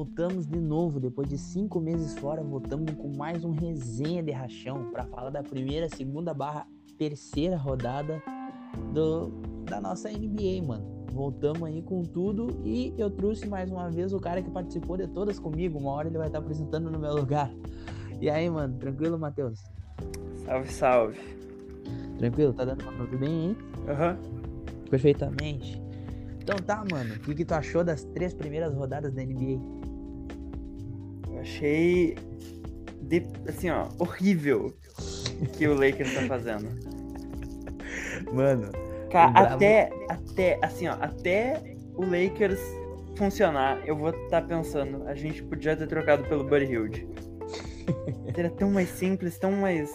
voltamos de novo, depois de cinco meses fora, voltamos com mais um resenha de rachão para falar da primeira, segunda barra terceira rodada do, da nossa NBA, mano. Voltamos aí com tudo e eu trouxe mais uma vez o cara que participou de todas comigo. Uma hora ele vai estar apresentando no meu lugar. E aí, mano, tranquilo, Matheus? Salve, salve. Tranquilo? Tá dando pra tudo bem, hein? Aham. Perfeitamente. Então tá, mano. O que, que tu achou das três primeiras rodadas da NBA? Eu achei. de- assim, ó, horrível que o Lakers tá fazendo. Mano, Cara, até, até, assim, ó, até o Lakers funcionar, eu vou estar pensando, a gente podia ter trocado pelo Buddy Hilde. Seria tão mais simples, tão mais.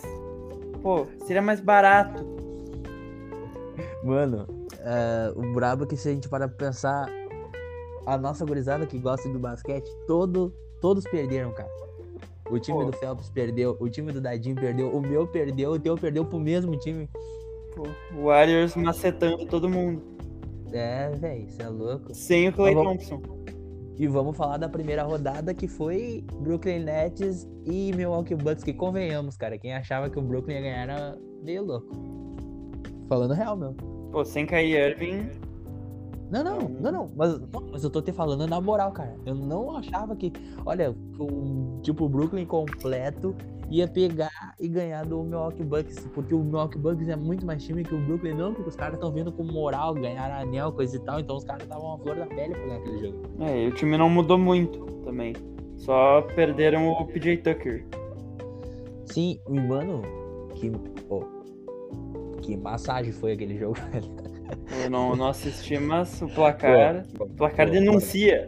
Pô, seria mais barato. mano, é, o brabo é que se a gente parar pra pensar, a nossa gurizada que gosta de basquete, todo, todos perderam, cara. O time Pô. do Phelps perdeu, o time do Dadinho perdeu, o meu perdeu, o teu perdeu pro mesmo time. Pô, o Warriors macetando todo mundo. É, velho, isso é louco. Sem o Clay vamos- Thompson. E vamos falar da primeira rodada que foi Brooklyn Nets e Milwaukee Bucks, que convenhamos, cara. Quem achava que o Brooklyn ia ganhar era meio louco. Falando real, meu. Pô, sem Kyrie Irving. Não, não, não, não. Mas, mas eu tô te falando na moral, cara. Eu não achava que. Olha, o, tipo, o Brooklyn completo ia pegar e ganhar do Milwaukee Bucks. Porque o Milwaukee Bucks é muito mais time que o Brooklyn, não, porque os caras estão vindo com moral, ganhar anel, coisa e tal. Então os caras estavam a flor da pele pra ganhar aquele jogo. É, e o time não mudou muito também. Só perderam o PJ Tucker. Sim, e mano, que. pô, que massagem foi aquele jogo, velho. Eu não, não assisti, mas o placar. Pô, O placar pô, denuncia.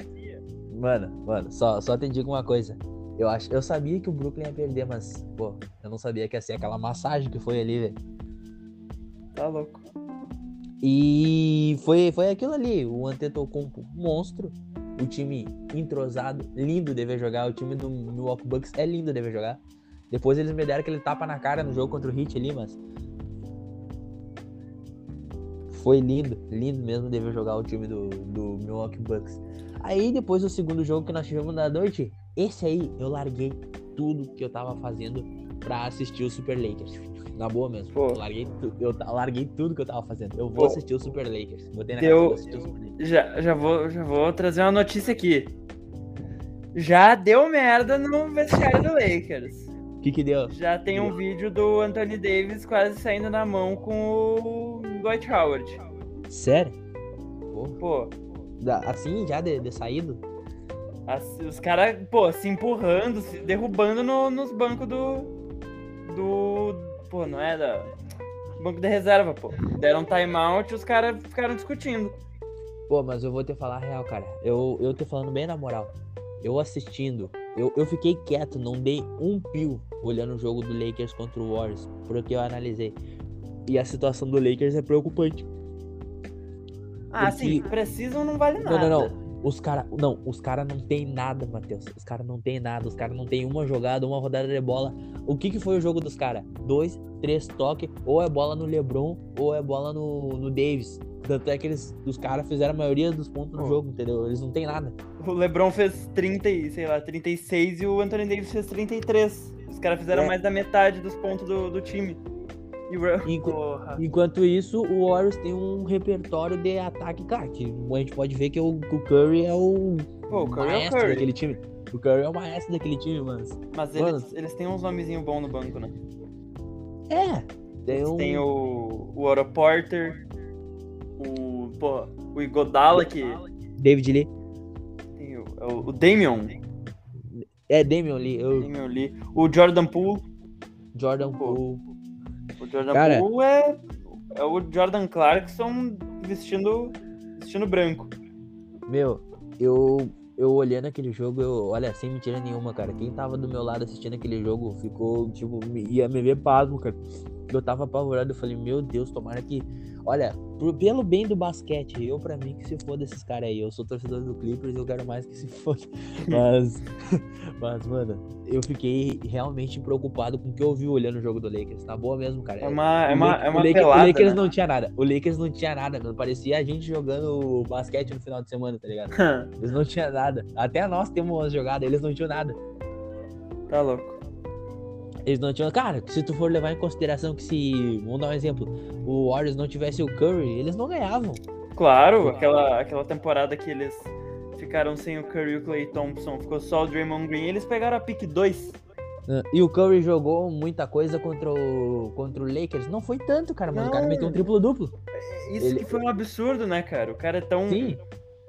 Mano, mano, só, só te digo uma coisa. Eu, acho, eu sabia que o Brooklyn ia perder, mas, pô, eu não sabia que ia ser aquela massagem que foi ali, velho. Tá louco. E foi, foi aquilo ali, o Antetokounmpo monstro, o time entrosado, lindo de ver jogar, o time do Milwaukee Bucks é lindo de ver jogar. Depois eles me deram aquele tapa na cara no jogo contra o Heat ali, mas foi lindo, lindo mesmo de ver jogar o time do, do Milwaukee Bucks. Aí depois do segundo jogo que nós tivemos na noite, esse aí eu larguei tudo que eu tava fazendo pra assistir o Super Lakers. Na boa mesmo. Pô. Eu larguei, tu- eu larguei tudo que eu tava fazendo. Eu vou Pô. assistir o Super Lakers. Botei na Super Lakers. Já, já, vou, já vou trazer uma notícia aqui. Já deu merda no vestiário do Lakers. Que que deu? Já tem um vídeo do Anthony Davis quase saindo na mão com o Dwight Howard. Sério? Pô, Pô, assim, já de, de saído? as- os caras, pô, se empurrando, se derrubando no- nos bancos do. Do. Pô, não é da. Banco de reserva, pô. Deram timeout e os caras ficaram discutindo. Pô, mas eu vou te falar a real, cara. Eu, eu te falando bem na moral. Eu assistindo, eu, eu fiquei quieto, não dei um pio olhando o jogo do Lakers contra o Warriors, porque eu analisei. E a situação do Lakers é preocupante. Ah, Porque- sim, precisam não vale Não, nada. não, não. Os caras, não, os cara não tem nada, Matheus. Os caras não tem nada. Os caras não tem uma jogada, uma rodada de bola. O que que foi o jogo dos caras? Dois, três toques, ou é bola no LeBron, ou é bola no, no Davis. Tanto é que eles, os caras fizeram a maioria dos pontos no Pô. jogo, entendeu? Eles não tem nada. O LeBron fez 30, e, sei lá, 36 e o Anthony Davis fez 33. Os caras fizeram É. mais da metade dos pontos do, do time. Enqu-. Enquanto isso, o Warriors tem um repertório de ataque, cara, que a gente pode ver que o, o Curry é o Pô, o Curry é o maestro Curry. daquele time. O Curry é o maestro daquele time, mano. Mas Mano. eles, eles têm uns nomezinhos bons no banco, né? É, tem Eles um... têm o, o Otto Porter, o, pô, o Igodala, que David Lee. tem o, é o, Damian, É, Damian Lee, o Damian Lee, o Jordan Poole. Jordan. Poole. O Jordan Cara. Poole é, é o Jordan Clarkson vestindo, vestindo branco. Meu, eu, eu olhando aquele jogo, eu, olha, sem mentira nenhuma, cara. Quem tava do meu lado assistindo aquele jogo ficou, tipo, me- ia me ver pasmo, cara. Eu tava apavorado, eu falei, meu Deus, tomara que. Olha, por- pelo bem do basquete, eu pra mim que se foda esses caras aí. Eu sou torcedor do Clippers e eu quero mais que se foda. Mas, mas, mano, eu fiquei realmente preocupado com o que eu vi olhando o jogo do Lakers. Na boa mesmo, cara. É uma, é O uma, é o uma Lake- pelada, O Lakers né? não tinha nada. O Lakers não tinha nada, mano. Parecia a gente jogando basquete no final de semana, tá ligado? Eles não tinham nada. Até nós temos umas jogadas, eles não tinham nada. tá louco. Eles não tinham. Cara, se tu for levar em consideração que se. Vamos dar um exemplo. O Warriors não tivesse o Curry, eles não ganhavam. Claro, aquela, aquela temporada que eles ficaram sem o Curry e o Clay Thompson, ficou só o Draymond Green, eles pegaram a pick 2. né? E o Curry jogou muita coisa contra o, contra o Lakers. Não foi tanto, cara, mas o cara Não. meteu um triplo-duplo. Isso Ele- que foi um absurdo, né, cara? O cara é tão, Sim.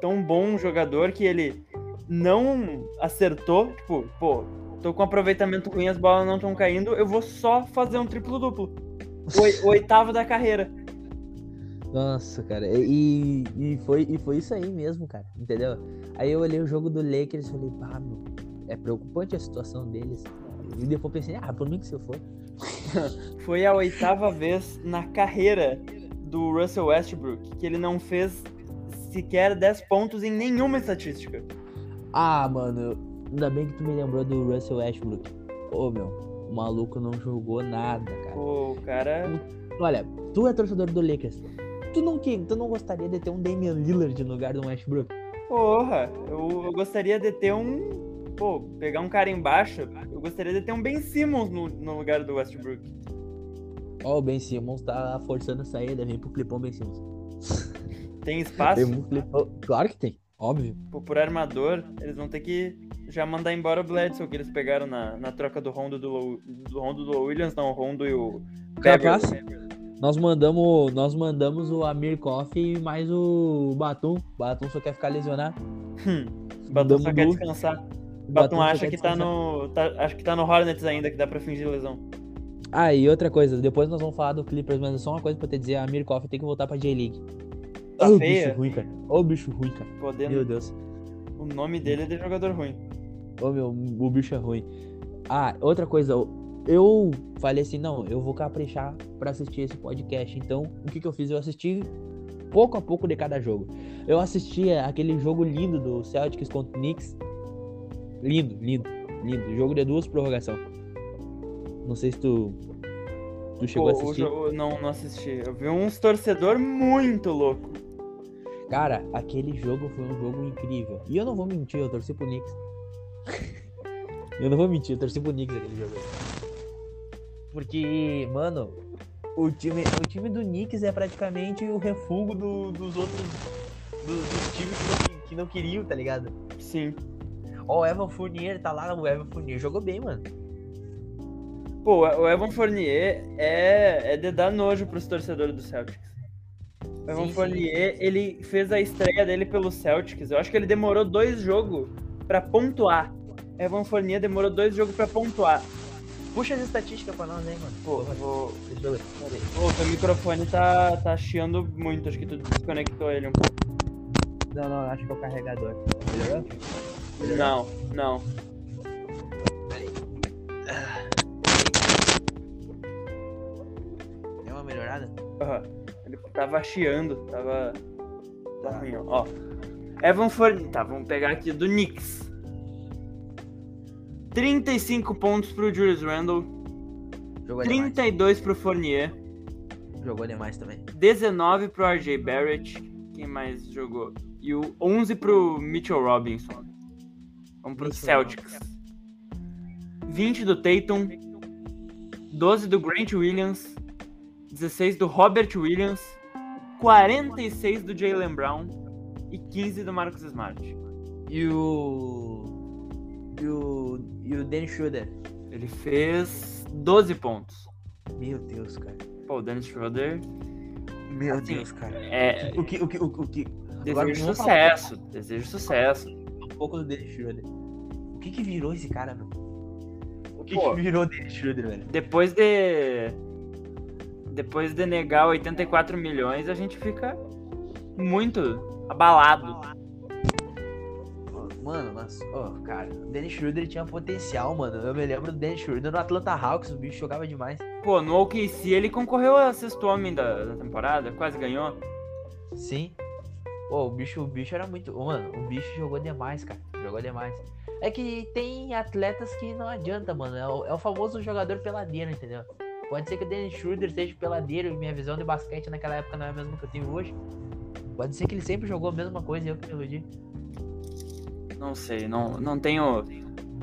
tão bom jogador que ele não acertou, tipo, pô, tô com aproveitamento ruim, as bolas não estão caindo, eu vou só fazer um triplo-duplo. O, oi- o oitavo da carreira. Nossa, cara. E, e, foi, e foi isso aí mesmo, cara. Entendeu? Aí eu olhei o jogo do Lakers e falei, pá, meu, é preocupante a situação deles. E depois pensei, ah, por mim que se eu for. Foi a oitava vez na carreira do Russell Westbrook que ele não fez sequer 10 pontos em nenhuma estatística. Ah, mano, ainda bem que tu me lembrou do Russell Westbrook. Ô, meu, o maluco não jogou nada, cara. Pô, o cara. Olha, tu é torcedor do Lakers. Tu não, tu não gostaria de ter um Damian Lillard no lugar do Westbrook? Porra, eu, eu gostaria de ter um. Pô, pegar um cara embaixo. Eu gostaria de ter um Ben Simmons no, no lugar do Westbrook. Ó, o Ben Simmons tá forçando a saída, vem pro clipão Ben Simmons. Tem espaço? Tem um clipão. Claro que tem, óbvio. Pô, por armador, eles vão ter que já mandar embora o Bledsoe que eles pegaram na, na troca do Rondo do, do Rondo do Williams, não, o Rondo e o. Capaz. Nós mandamos, nós mandamos o Amir Koff e mais o Batum. Batum só quer ficar lesionado. Hum, Batum só quer descansar. Batum Batum acha que tá descansar. no. tá- acho que tá no Hornets ainda, que dá pra fingir lesão. Ah, e outra coisa, depois nós vamos falar do Clippers, mas é só uma coisa pra te dizer, a Amir Koff tem que voltar pra J-League. Tá Ô, feia. bicho ruim, cara. Ô, bicho ruim, cara. Podendo. Meu Deus. O nome dele é de jogador ruim. Ô, meu, o bicho é ruim. Ah, outra coisa, eu falei assim, não, eu vou caprichar pra assistir esse podcast. Então, o que que eu fiz? Eu assisti pouco a pouco de cada jogo. Eu assisti aquele jogo lindo do Celtics contra o Knicks. Lindo, lindo, lindo. Jogo de duas prorrogação. Não sei se tu, tu chegou Pô, a assistir. não, não assisti. Eu vi uns torcedor muito louco. Cara, aquele jogo foi um jogo incrível. E eu não vou mentir, eu torci pro Knicks. eu não vou mentir, eu torci pro Knicks aquele jogo. Porque, mano, o time, o time do Knicks é praticamente o refúgio do- dos outros. do- dos times que não, que não queriam, tá ligado? Sim. Ó, o Evan Fournier tá lá, o Evan Fournier jogou bem, mano. Pô, o Evan Fournier é, é de dar nojo pros torcedores do Celtics. O Evan Sim, sim. Fournier, ele fez a estreia dele pelo Celtics. Eu acho que ele demorou dois jogos pra pontuar. Evan Fournier demorou dois jogos pra pontuar. Puxa as estatísticas pra nós, hein, mano. Pô, vou... Deixa eu. Pera aí. Pô, teu microfone tá, tá chiando muito. Acho que tu desconectou ele um pouco. Não, não, acho que é o carregador. Melhorou? Melhorou? Não, não. Deu uma melhorada? Aham. Ele tava chiando, tava. Tá ruim, ó. ó. Evan Fournier. Tá, vamos pegar aqui do Knicks. 35 pontos pro Julius Randle, Jogou demais. 32 pro Fournier, Jogou demais também. 19 pro RJ Barrett. Quem mais jogou? E o 11 pro Mitchell Robinson. Vamos pro Mitchell Celtics. 20 do Tatum, 12 do Grant Williams, 16 do Robert Williams, 46 do Jalen Brown e 15 do Marcus Smart. E o. E o. E o Dennis Schroeder. Ele fez 12 pontos. Meu Deus, cara. Pô, o Dennis Schroeder Meu Assim, Deus, cara. é O que. O que. O, o que. Agora desejo falar sucesso, desejo sucesso. Um pouco do Dennis Schroeder. O que que virou esse cara, meu? O que Pô. que virou o Dennis Schroeder, velho? Depois de depois de negar 84 milhões, a gente fica muito abalado. Mano, mas, ó, cara, o Dennis Schroeder tinha potencial, mano. Eu me lembro do Dennis Schroeder no Atlanta Hawks, o bicho jogava demais. Pô, no OKC ele concorreu a sexto homem da, da temporada, quase ganhou. Sim. Pô, o bicho, o bicho era muito. Mano, o bicho jogou demais, cara. Jogou demais. É que tem atletas que não adianta, mano. É o, é o famoso jogador peladeiro, entendeu? Pode ser que o Dennis Schroeder seja peladeiro e minha visão de basquete naquela época não é a mesma que eu tenho hoje. Pode ser que ele sempre jogou a mesma coisa e eu que me iludi. Não sei, não, não tenho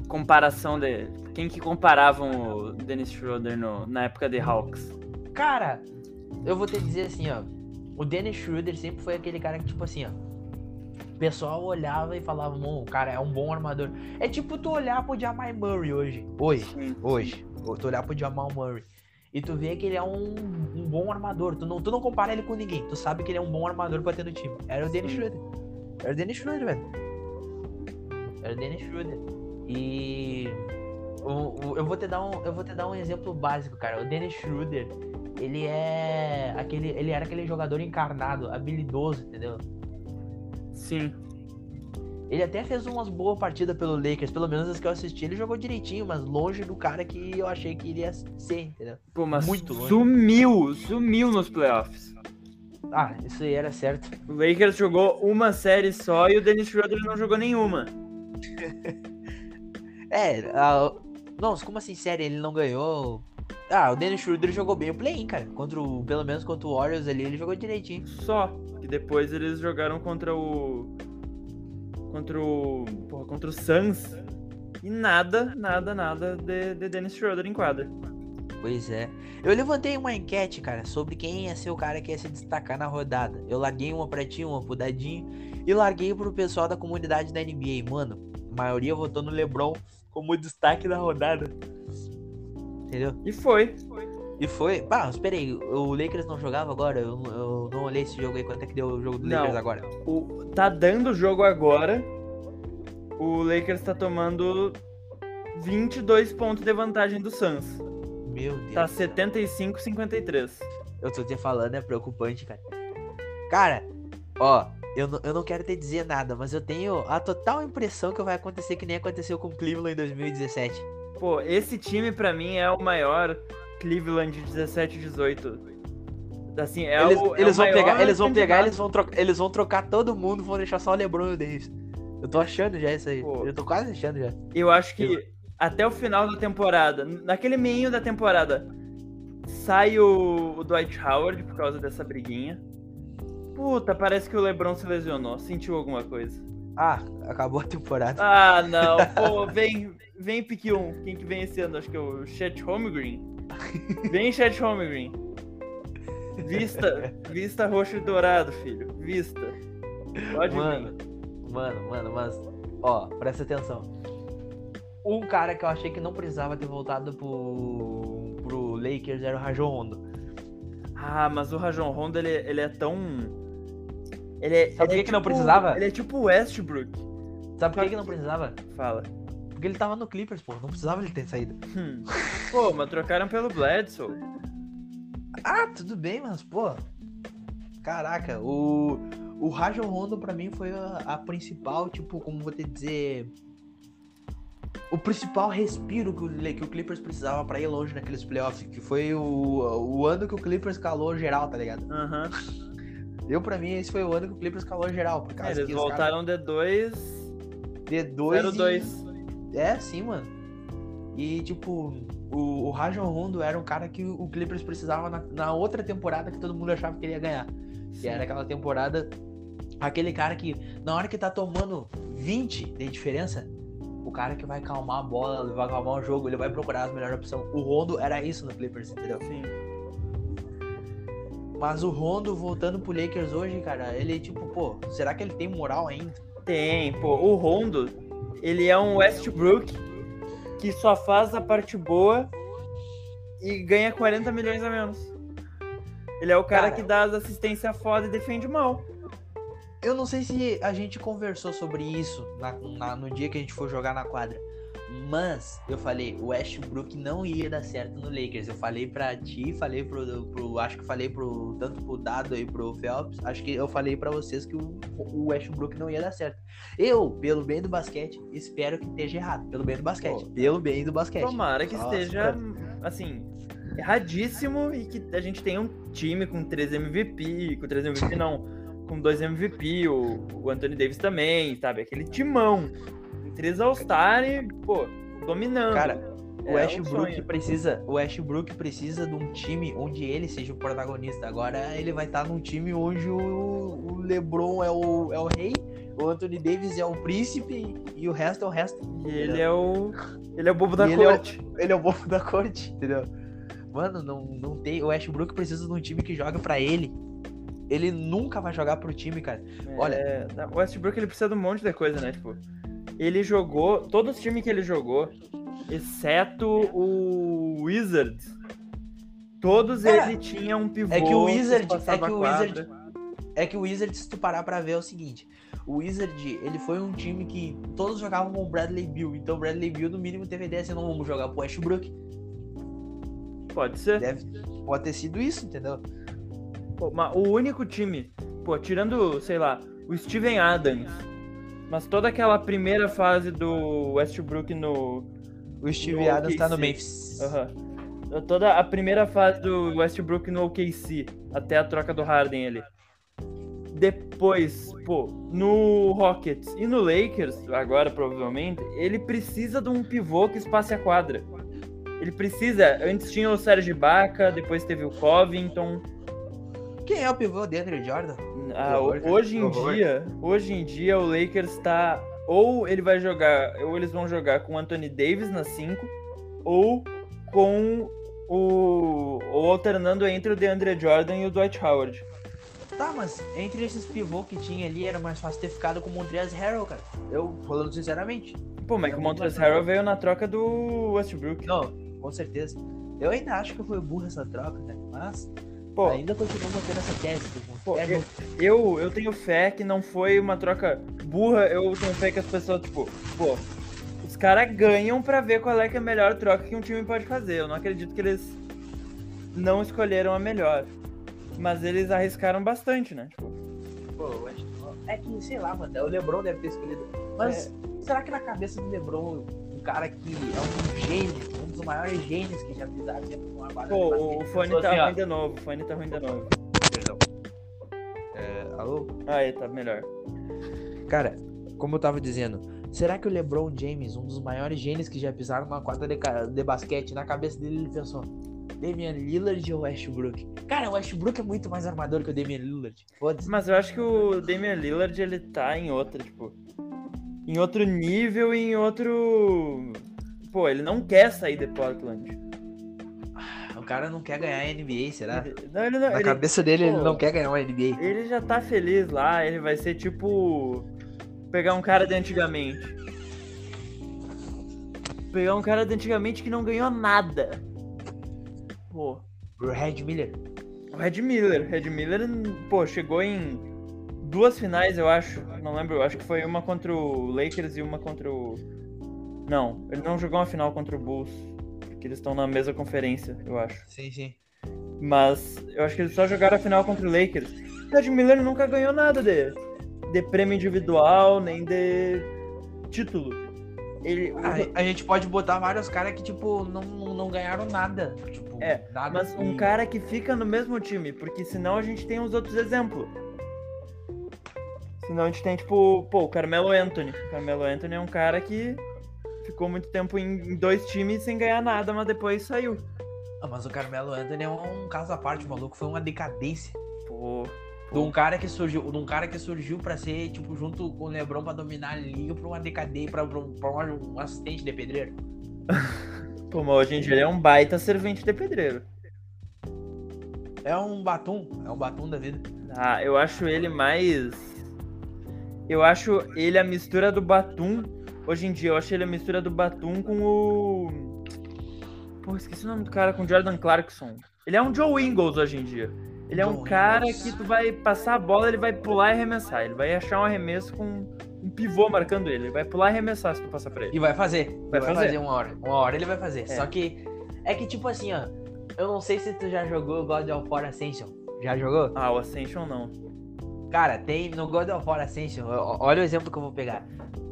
comparação de. Quem que comparavam o Dennis Schroeder no, na época de Hawks? Cara, eu vou te dizer assim, ó. O Dennis Schroeder sempre foi aquele cara que, tipo assim, ó. O pessoal olhava e falava, o cara é um bom armador. É tipo tu olhar pro Jamal Murray hoje. Hoje. Sim. Hoje. Tu olhar pro Jamal Murray. E tu vê que ele é um, um bom armador. Tu não, tu não compara ele com ninguém. Tu sabe que ele é um bom armador pra ter no time. Era o Dennis. Schroeder. Era o Dennis Schroeder, velho. Era o Dennis Schroeder. E. o- o- eu, vou te dar um, eu vou te dar um exemplo básico, cara. O Dennis Schroeder, ele é. aquele Ele era aquele jogador encarnado, habilidoso, entendeu? Sim. Ele até fez umas boas partidas pelo Lakers, pelo menos as que eu assisti, ele jogou direitinho, mas longe do cara que eu achei que iria ser, entendeu? Pô, mas Muito longe. sumiu, sumiu nos playoffs. Ah, isso aí era certo. O Lakers jogou uma série só e o Dennis Schroeder não jogou nenhuma. É, a... nossa, como assim, sério, ele não ganhou? Ah, o Dennis Schroeder jogou bem o play-in, cara. Contra o, pelo menos contra o Warriors ali, ele jogou direitinho. Só. E depois eles jogaram contra o. Contra o. Porra, contra o Suns. E nada, nada, nada de, de Dennis Schroeder em quadra. Pois é. Eu levantei uma enquete, cara, sobre quem ia ser o cara que ia se destacar na rodada. Eu larguei uma pra ti, uma pro Dadinho, e larguei pro pessoal da comunidade da NBA. Mano, a maioria votou no LeBron como destaque da rodada. Entendeu? E foi. E foi. Pá, espera aí, o Lakers não jogava agora? Eu, eu não olhei esse jogo aí, quanto é que deu o jogo do Não. Lakers agora? O, tá dando o jogo agora. O Lakers tá tomando 22 pontos de vantagem do Suns. Meu Deus. Tá do céu. 75-53. Eu tô te falando, é preocupante, cara. Cara, ó, eu, não- eu não quero te dizer nada, mas eu tenho a total impressão que vai acontecer que nem aconteceu com o Cleveland em 2017. Pô, esse time pra mim é o maior Cleveland de 17 e 18. Assim, é eles o, é eles o vão pegar, eles vão pegar, eles vão trocar, eles vão trocar todo mundo, vão deixar só o LeBron e o Davis. Eu tô achando já isso aí. Pô. Eu tô quase achando já. Eu acho que até o final da temporada, naquele meio da temporada, sai o, o Dwight Howard por causa dessa briguinha. Puta, parece que o LeBron se lesionou, sentiu alguma coisa. Ah, acabou a temporada. Ah, não. Pô, vem, vem pique 1. Quem que vem esse ano? Acho que é o Chet Holmgren. Vem Chet Holmgren. Vista, vista roxo e dourado, filho. Vista. Pode Mano, vir. mano, mano, mas ó, presta atenção. Um cara que eu achei que não precisava ter voltado pro, pro Lakers era o Rajon Rondo. Ah, mas o Rajon Rondo, ele, ele é tão... Ele é, Sabe por ele é que que não tipo- precisava? Ele é tipo Westbrook. Sabe por que, que não precisava? Fala. Porque ele tava no Clippers, pô. Não precisava ele ter saído. Hum. Pô, mas trocaram pelo Bledsoe. Ah, tudo bem, mas, pô. Caraca, o. O Rajon Rondo pra mim foi a, a principal, tipo, como vou te dizer. O principal respiro que o, que o Clippers precisava pra ir longe naqueles playoffs. Que foi o, o ano que o Clippers calou geral, tá ligado? Aham. Eu, pra mim, esse foi o ano que o Clippers calou geral. Por causa Eles que os voltaram de 2 de 2 0-2. É, sim, mano. E, tipo, o, o Rajon Rondo era um cara que o Clippers precisava na, na outra temporada que todo mundo achava que ele ia ganhar. Que era aquela temporada. Aquele cara que, na hora que tá tomando 20 de diferença, o cara que vai calmar a bola, vai calmar o jogo, ele vai procurar as melhores opções. O Rondo era isso no Clippers, entendeu? Sim. Mas o Rondo voltando pro Lakers hoje, cara, ele, tipo, pô, será que ele tem moral ainda? Tem, pô. O Rondo, ele é um Westbrook que só faz a parte boa e ganha 40 milhões a menos. Ele é o cara, Cara. que dá as assistências foda e defende mal. Eu não sei se a gente conversou sobre isso na- na- no dia que a gente for jogar na quadra. Mas eu falei, o Westbrook não ia dar certo no Lakers. Eu falei pra ti, falei pro, pro acho que falei pro tanto pro Dado e pro Phelps, acho que eu falei para vocês que o, o Westbrook não ia dar certo. Eu, pelo bem do basquete, espero que esteja errado, pelo bem do basquete, pelo bem do basquete. Tomara que Nossa, esteja cara. assim, erradíssimo e que a gente tenha um time com três MVP, com três MVP não, com dois MVP, o, o Anthony Davis também, sabe? Aquele timão três All-Star e, pô, dominando. Cara, o é Westbrook precisa, o Westbrook precisa de um time onde ele seja o protagonista. Agora ele vai estar num time onde o, o LeBron é o, é o rei, o Anthony Davis é o príncipe e o resto é o resto. E ele é o ele é o bobo da e corte. Ele é o, ele é o bobo da corte, entendeu? Mano, não, não tem, o Westbrook precisa de um time que joga para ele. Ele nunca vai jogar pro time, cara. É, Olha, o Westbrook ele precisa de um monte de coisa, né? Tipo, ele jogou, todos os times que ele jogou, exceto o Wizards, todos é, ele tinha um pivô. É que o Wizard, é que o Wizard, é que o Wizard, se tu parar pra ver, é o seguinte. O Wizard, ele foi um time que todos jogavam com o Bradley Bill. Então o Bradley Bill, no mínimo, teve ideia assim, não vamos jogar pro Westbrook. Pode ser. Deve, pode ter sido isso, entendeu? Pô, mas o único time, pô, tirando, sei lá, o Steven Adams, mas toda aquela primeira fase do Westbrook no. O Steve Adams tá no Memphis. Uhum. Toda a primeira fase do Westbrook no OKC, até a troca do Harden ali. Depois, pô, no Rockets e no Lakers, agora provavelmente, ele precisa de um pivô que espace a quadra. Ele precisa. Antes tinha o Serge Baca, depois teve o Covington. Quem é o pivô de Andrew Jordan? Ah, hoje em dia, hoje em dia o Lakers está ou ele vai jogar, ou eles vão jogar com o Anthony Davis na 5 ou com o ou alternando entre o DeAndre Jordan e o Dwight Howard. Tá, mas entre esses pivô que tinha ali era mais fácil ter ficado com o Montrezl Harrell, cara. Eu falando sinceramente. Pô, mas que o Montrezl Harrell veio na troca do Westbrook. Não, com certeza. Eu ainda acho que foi burra essa troca, né? Mas Pô, ainda continuo mantendo essa tese. Pô, é eu, eu tenho fé que não foi uma troca burra. Eu tenho fé que as pessoas, tipo, pô, os caras ganham pra ver qual é que é a melhor troca que um time pode fazer. Eu não acredito que eles não escolheram a melhor. Mas eles arriscaram bastante, né? Tipo, pô, é que, sei lá, mano, o Lebron deve ter escolhido. Mas é... será que na cabeça do Lebron, um cara que é um gênio, dos maiores gênios que já pisaram dentro de uma quadra. Pô, o fone tá assim, ruim de novo, o fone tá ruim de novo. Alô? Aí, tá melhor. Cara, como eu tava dizendo, será que o LeBron James, um dos maiores gênios que já pisaram numa quadra de, de basquete, na cabeça dele ele pensou: Damian Lillard ou Westbrook? Cara, o Westbrook é muito mais armador que o Damian Lillard. Foda-se. Mas eu acho que o Damian Lillard ele tá em outra, tipo, em outro nível e em outro pô, ele não quer sair de Portland. O cara não quer ganhar NBA, será? Não, ele não, Na ele, cabeça dele, pô, ele não quer ganhar uma NBA. Ele já tá feliz lá, ele vai ser tipo. Pegar um cara de antigamente. Pegar um cara de antigamente que não ganhou nada. Pô. O Red Miller. O Red Miller. Red Miller, pô, chegou em duas finais, eu acho. Não lembro, eu acho que foi uma contra o Lakers e uma contra o não, ele não jogou uma final contra o Bulls. Porque eles estão na mesma conferência, eu acho. Sim, sim. Mas eu acho que eles só jogaram a final contra o Lakers. O Ed Miller nunca ganhou nada de, de prêmio individual, nem de título. Ele, a, a gente pode botar vários caras que, tipo, não, não ganharam nada. Tipo, é, nada mas que... um cara que fica no mesmo time, porque senão a gente tem os outros exemplos. Senão a gente tem, tipo, pô, o Carmelo Anthony. O Carmelo Anthony é um cara que ficou muito tempo em dois times sem ganhar nada, mas depois saiu. Ah, mas o Carmelo Anthony é um, caso à parte, maluco. Foi uma decadência. Pô. De um cara que surgiu, de um cara que surgiu para ser, tipo, junto com o Lebron para dominar a liga pra uma decadência, pra um assistente de pedreiro. Pô, mas hoje em dia ele é um baita servente de pedreiro. É um batum, é um batum da vida. Ah, eu acho ele mais. Eu acho ele a mistura do Batum Hoje em dia, eu acho ele a mistura do Batum com o. Pô, esqueci o nome do cara, com o Jordan Clarkson. Ele é um Joe Ingles hoje em dia. Ele é um cara que tu vai passar a bola, ele vai pular e arremessar. Ele vai achar um arremesso com um pivô marcando ele. Ele vai pular e arremessar se tu passar pra ele. E vai fazer. Vai Vai, fazer. fazer. uma hora. Uma hora ele vai fazer. É. Só que é que tipo assim, ó. Eu não sei se tu já jogou God of War Ascension. Já jogou? Ah, o Ascension não. Cara, tem no God of War Ascension, olha o exemplo que eu vou pegar.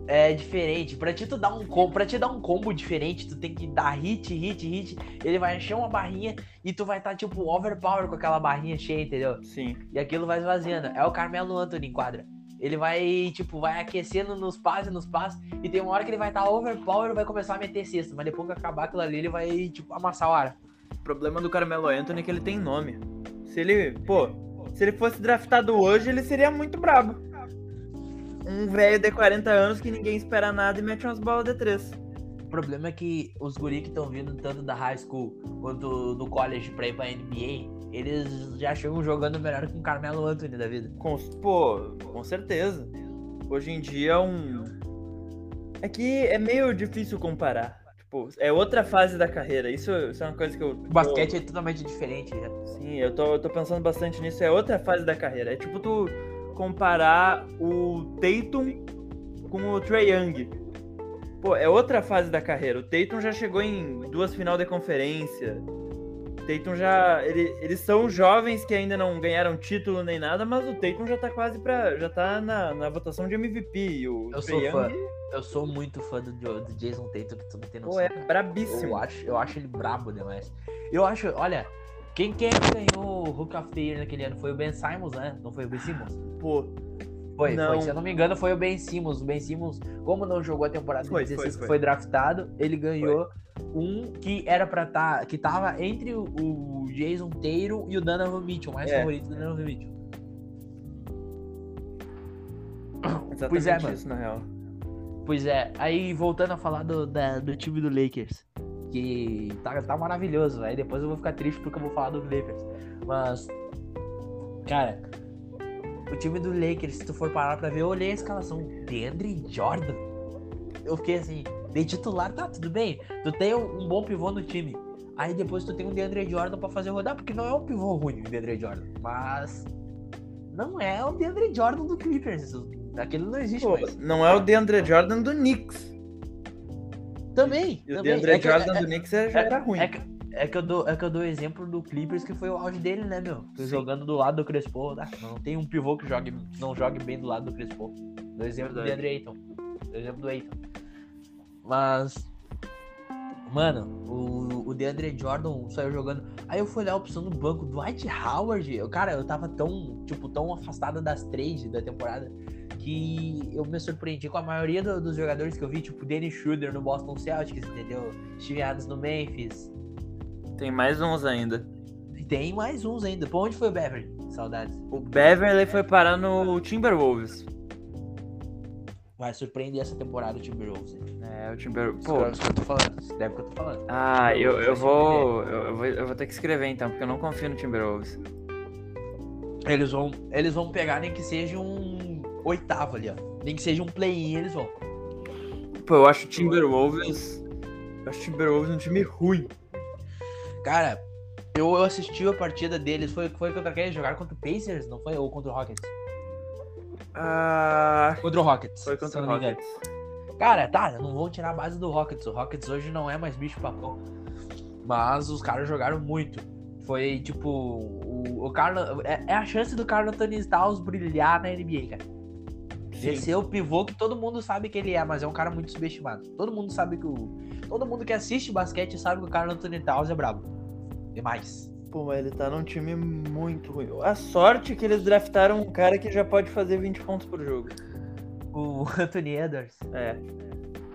É diferente, pra ti tu dar um combo, para te dar um combo diferente, tu tem que dar hit, hit, hit, ele vai encher uma barrinha e tu vai estar tipo overpower com aquela barrinha cheia, entendeu? Sim. E aquilo vai esvaziando. É o Carmelo Anthony em quadra. Ele vai, tipo, vai aquecendo nos passes, nos passes, e tem uma hora que ele vai estar overpower e vai começar a meter cesta, mas depois que acabar aquilo ali, ele vai, tipo, amassar o ar. O problema do Carmelo Anthony é que ele tem nome. Se ele, pô, se ele fosse draftado hoje, ele seria muito brabo. Um velho de 40 anos que ninguém espera nada e mete umas bolas de três. O problema é que os guri que estão vindo tanto da high school quanto do college pra ir pra NBA, eles já chegam jogando melhor que o Carmelo Anthony da vida. Com, pô, com certeza. Hoje em dia um. É que é meio difícil comparar. Tipo, é outra fase da carreira. Isso, isso é uma coisa que eu. O basquete é totalmente diferente. Já. Sim, eu tô, eu tô pensando bastante nisso. É outra fase da carreira. É tipo tu comparar o Tatum com o Trae Young. Pô, é outra fase da carreira. O Tatum já chegou em duas final de conferência. O Tatum já. ele- eles são jovens que ainda não ganharam título nem nada, mas o Tatum já tá quase pra. já tá na, na votação de MVP. O Eu sou fã. Young, Eu sou muito fã do, do Jason Tatum, que tu não tem noção. pô, é brabíssimo. Eu acho, eu acho ele brabo demais. Eu acho, olha, quem, quem é que ganhou o Hook of the Year naquele ano? Foi o Ben Simmons, né? Não foi o Ben Simmons? Pô, Foi, Não. foi. Se eu não me engano, foi o Ben Simmons. O Ben Simmons, como não jogou a temporada Foi, de 16 foi, que foi. foi draftado, ele ganhou um que era pra estar. que tava entre o, o Jason Tatum e o Donovan Mitchell, mais É. favorito do Donovan Mitchell. exatamente Pois é, mano. isso, na real. Pois é, aí voltando a falar do, da- do time do Lakers, que tá, tá maravilhoso, aí depois eu vou ficar triste porque eu vou falar do Lakers. Mas, cara, o time do Lakers, se tu for parar pra ver, eu olhei a escalação, DeAndre Jordan, eu fiquei assim, de titular, tá, tudo bem, tu tem um, um bom pivô no time, aí depois tu tem um DeAndre Jordan pra fazer rodar, porque não é um pivô ruim o DeAndre Jordan, mas não é o DeAndre Jordan do Clippers, aquele não existe Pô, mais. não é o DeAndre Jordan do Knicks. Também, E o também. DeAndre É que- Jordan é- do Knicks já é- era ruim. É que, é que eu dou, é que eu dou exemplo do Clippers, que foi o auge dele, né, meu? Sim. Jogando do lado do Crespo. ah, Não tem um pivô que jogue, não jogue bem do lado do Crespo. Do exemplo do Verdade. DeAndre Ayton. Do exemplo do Ayton. Mas. Mano, o, o DeAndre Jordan saiu jogando. Aí eu fui olhar a opção no banco. Dwight Howard. Eu, cara, eu tava tão, tipo, tão afastado das trades da temporada que eu me surpreendi com a maioria do- dos jogadores que eu vi, tipo Dennis Schroeder no Boston Celtics, entendeu? Steve Adams no Memphis. Tem mais uns ainda. Tem mais uns ainda. Pô, onde foi o Beverly? Saudades. O Beverly foi parar no Timberwolves. Vai surpreender essa temporada o Timberwolves. É, o Timberwolves. Pô, Pô, isso que eu tô falando. Isso deve que eu tô falando. ah, eu, eu vou. Eu, eu vou. Eu vou ter que escrever então, porque eu não confio no Timberwolves. Eles vão, eles vão pegar nem que seja um oitavo ali, ó. Nem que seja um play-in, eles vão. Pô, eu acho o Timberwolves. Eu acho o Timberwolves um time ruim. Cara, eu, assisti a partida deles. Foi, foi contra quem? Jogaram contra o Pacers, não foi? Ou contra o Rockets? Ah. Contra o Rockets. Foi contra o. Rockets. Cara, tá, não vão tirar a base do Rockets. O Rockets hoje não é mais bicho papão. Mas os caras jogaram muito. Foi tipo. O, o Carlos. É, é a chance do Carlos Anthony Towns brilhar na NBA, cara. Esse é o pivô que todo mundo sabe que ele é, mas é um cara muito subestimado. Todo mundo sabe que o. Todo mundo que assiste basquete sabe que o Carlos Anthony Towns é brabo. Demais. Pô, mas ele tá num time muito ruim. A sorte é que eles draftaram um cara que já pode fazer 20 pontos por jogo. O Anthony Edwards. É.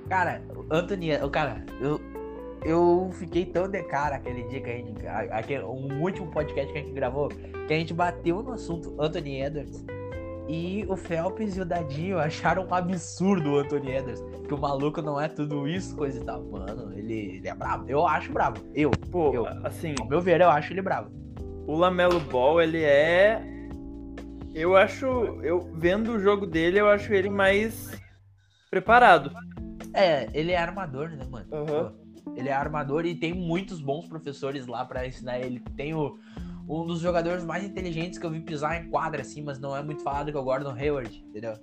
Cara, o Anthony, o cara, eu, eu fiquei tão de cara aquele dia que a gente. a- um último podcast que a gente gravou, que a gente bateu no assunto Anthony Edwards. E o Phelps e o Dadinho acharam um absurdo o Anthony Edwards. Que o maluco não é tudo isso, coisa e tal. Mano, ele, ele é brabo. Eu acho brabo. Eu, Pô, Eu. assim, ao meu ver, eu acho ele brabo. o Lamelo Ball, ele é. Eu acho. Eu vendo o jogo dele, eu acho ele mais preparado. É, ele é armador, né, mano? Pô, Ele é armador e tem muitos bons professores lá pra ensinar ele. Tem o, um dos jogadores mais inteligentes que eu vi pisar em quadra, assim, mas não é muito falado que é o Gordon Hayward, entendeu?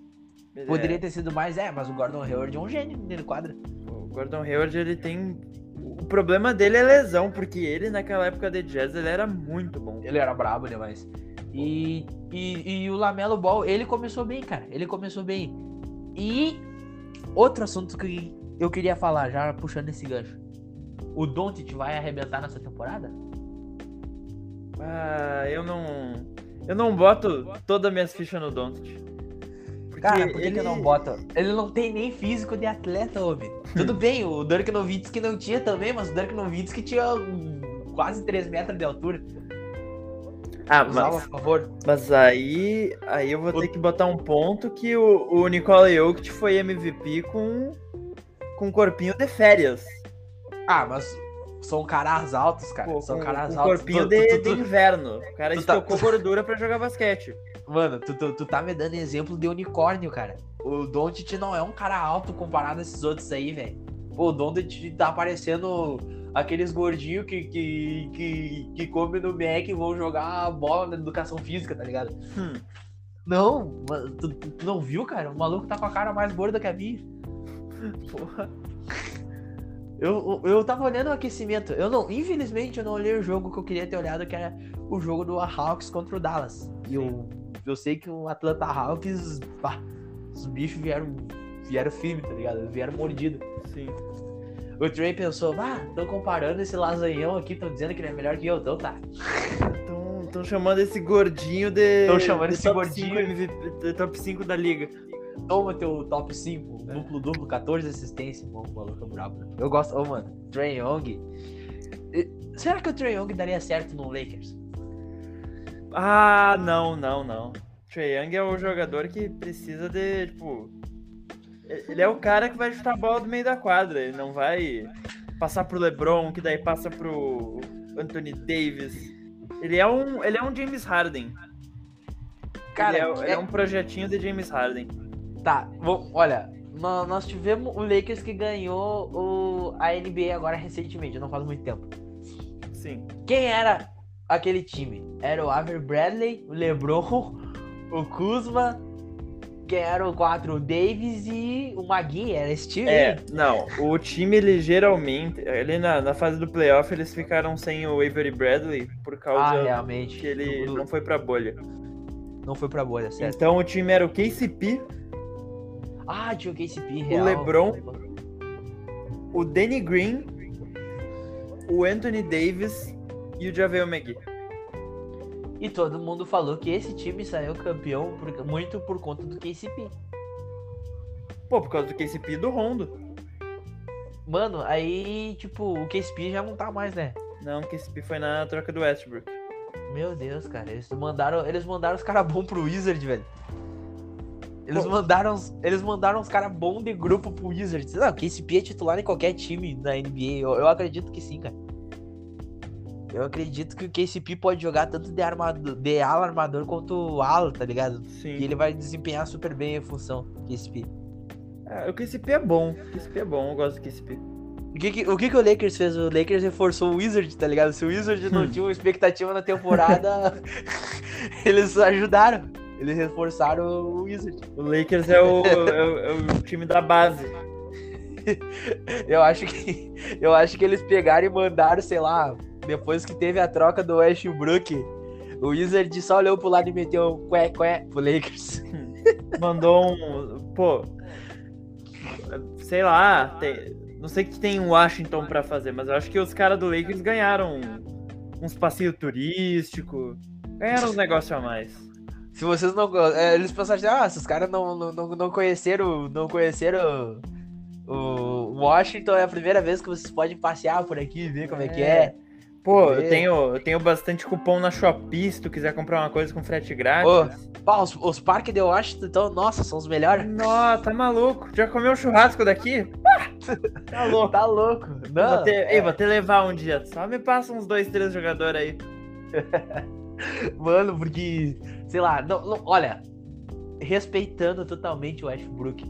Ele Poderia é- ter sido mais, é, mas o Gordon Hayward é um gênio nele quadra. O Gordon Hayward, ele tem. O problema dele é lesão, porque ele, naquela época de jazz, ele era muito bom. Ele era brabo demais. E, e, e o Lamelo Ball, ele começou bem, cara. Ele começou bem. E outro assunto que eu queria falar, já puxando esse gancho. O Doncic vai arrebentar nessa temporada? Ah, eu não. Eu não boto todas as minhas fichas no Doncic. Cara, por que, que ele- eu não boto? Ele não tem nem físico de atleta, homem. Tudo bem, o Dirk Nowitzki não tinha também, mas o Dirk Nowitzki tinha quase 3 metros de altura. Ah, Usava mas, favor. mas aí, aí eu vou O- ter que botar um ponto que o, o Nikola Jokic foi MVP com, com um corpinho de férias. Ah, mas são caras altos, cara. Pô, são caras com altos. corpinho Tu- de, tu- tu- de inverno. O cara tá- estocou gordura pra jogar basquete. Mano, tu, tu, tu tá me dando exemplo de unicórnio, cara. O Doncic não é um cara alto comparado a esses outros aí, velho. Pô, o Doncic tá parecendo aqueles gordinhos que, que, que, que comem no Mac e vão jogar bola na educação física, tá ligado? Hum. Não, tu- tu não viu, cara? O maluco tá com a cara mais gorda que a minha. Porra. Eu, eu, tava olhando o aquecimento. Eu não, infelizmente, eu não olhei o jogo que eu queria ter olhado, que era o jogo do Hawks contra o Dallas. E eu, eu sei que o Atlanta Hawks, pá, os bichos vieram, vieram firme, tá ligado? Vieram mordido. Sim. O Trey pensou, ah, tô comparando esse lasanhão aqui, tão dizendo que ele é melhor que eu, então tá. Estão chamando esse gordinho de. Tão chamando de esse top gordinho. 5 MVP, de top 5 da liga. Toma teu top 5, É. duplo, duplo, 14 assistências. Mano, o maluco é brabo. né? Eu gosto, ô mano, Trey Young. Será que o Trey Young daria certo no Lakers? Ah, não, não, não. Trae Young é o jogador que precisa de, tipo. Ele é o cara que vai chutar a bola do meio da quadra. Ele não vai passar pro LeBron, que daí passa pro Anthony Davis. Ele é um, ele é um James Harden. Cara, ele é, ele é- é um projetinho de James Harden. Tá, vo- olha, nó- nós tivemos o Lakers que ganhou o, a NBA agora recentemente, não faz muito tempo. Sim. Quem era aquele time? Era o Aver Bradley, o LeBron, o Kuzma, quem era o 4? O Davis e o Magui, era esse time? É, não. O time, ele geralmente. Ali na, na fase do playoff, eles ficaram sem o Avery Bradley por Ah, causa realmente. que ele não, não foi pra bolha. não foi pra bolha, certo? Então o time era o KCP, Ah, tinha o KCP, real. LeBron. o Danny Green, o Anthony Davis e o JaVale McGee. E todo mundo falou que esse time saiu campeão por- muito por conta do KCP. Pô, por causa do KCP e do Rondo. Mano, aí, tipo, o KCP já não tá mais, né? Não, o KCP foi na troca do Westbrook. Meu Deus, cara, eles mandaram, eles mandaram os caras bons pro Wizard, velho. Eles mandaram, eles mandaram os caras bons de grupo pro Wizard. Não, que esse é titular em qualquer time da NBA. Eu, eu acredito que sim, cara. Eu acredito que o KCP pode jogar tanto de, armador, de ala armador quanto ala, tá ligado? Sim. E ele vai desempenhar super bem a função, KCP. Ah, o KCP é bom. O KCP é bom, eu gosto do KCP. O que, que- o que, que o Lakers fez? O Lakers reforçou o Wizard, tá ligado? Se o Wizard não tinha uma expectativa na temporada, eles ajudaram. Eles reforçaram o Wizard. O Lakers é o, é é o time da base. Eu acho que eu acho que eles pegaram e mandaram, sei lá, depois que teve a troca do Westbrook, o Wizard só olhou pro lado e meteu um qué, qué pro Lakers. Mandou um. Pô. Sei lá. tem- não sei o que tem em Washington pra fazer, mas eu acho que os caras do Lakers ganharam uns passeios turísticos. Ganharam uns negócios a mais. Se vocês não. é, eles pensaram assim, ah, esses caras não, não, não, conheceram. Não conheceram o Washington, é a primeira vez que vocês podem passear por aqui e ver como é, que é. Pô, É. eu tenho, eu tenho bastante cupom na Shopee se tu quiser comprar uma coisa com frete grátis. Ô, Pá, os, os parques de Washington, então, nossa, são os melhores. Nossa, tá maluco? Já comeu churrasco daqui? Ah, tá louco. Tá louco. Vou Não, te, é, Ei, vou te levar um dia. Só me passa uns dois, três jogadores aí. Mano, porque, sei lá, não, não- olha, respeitando totalmente o Westbrook,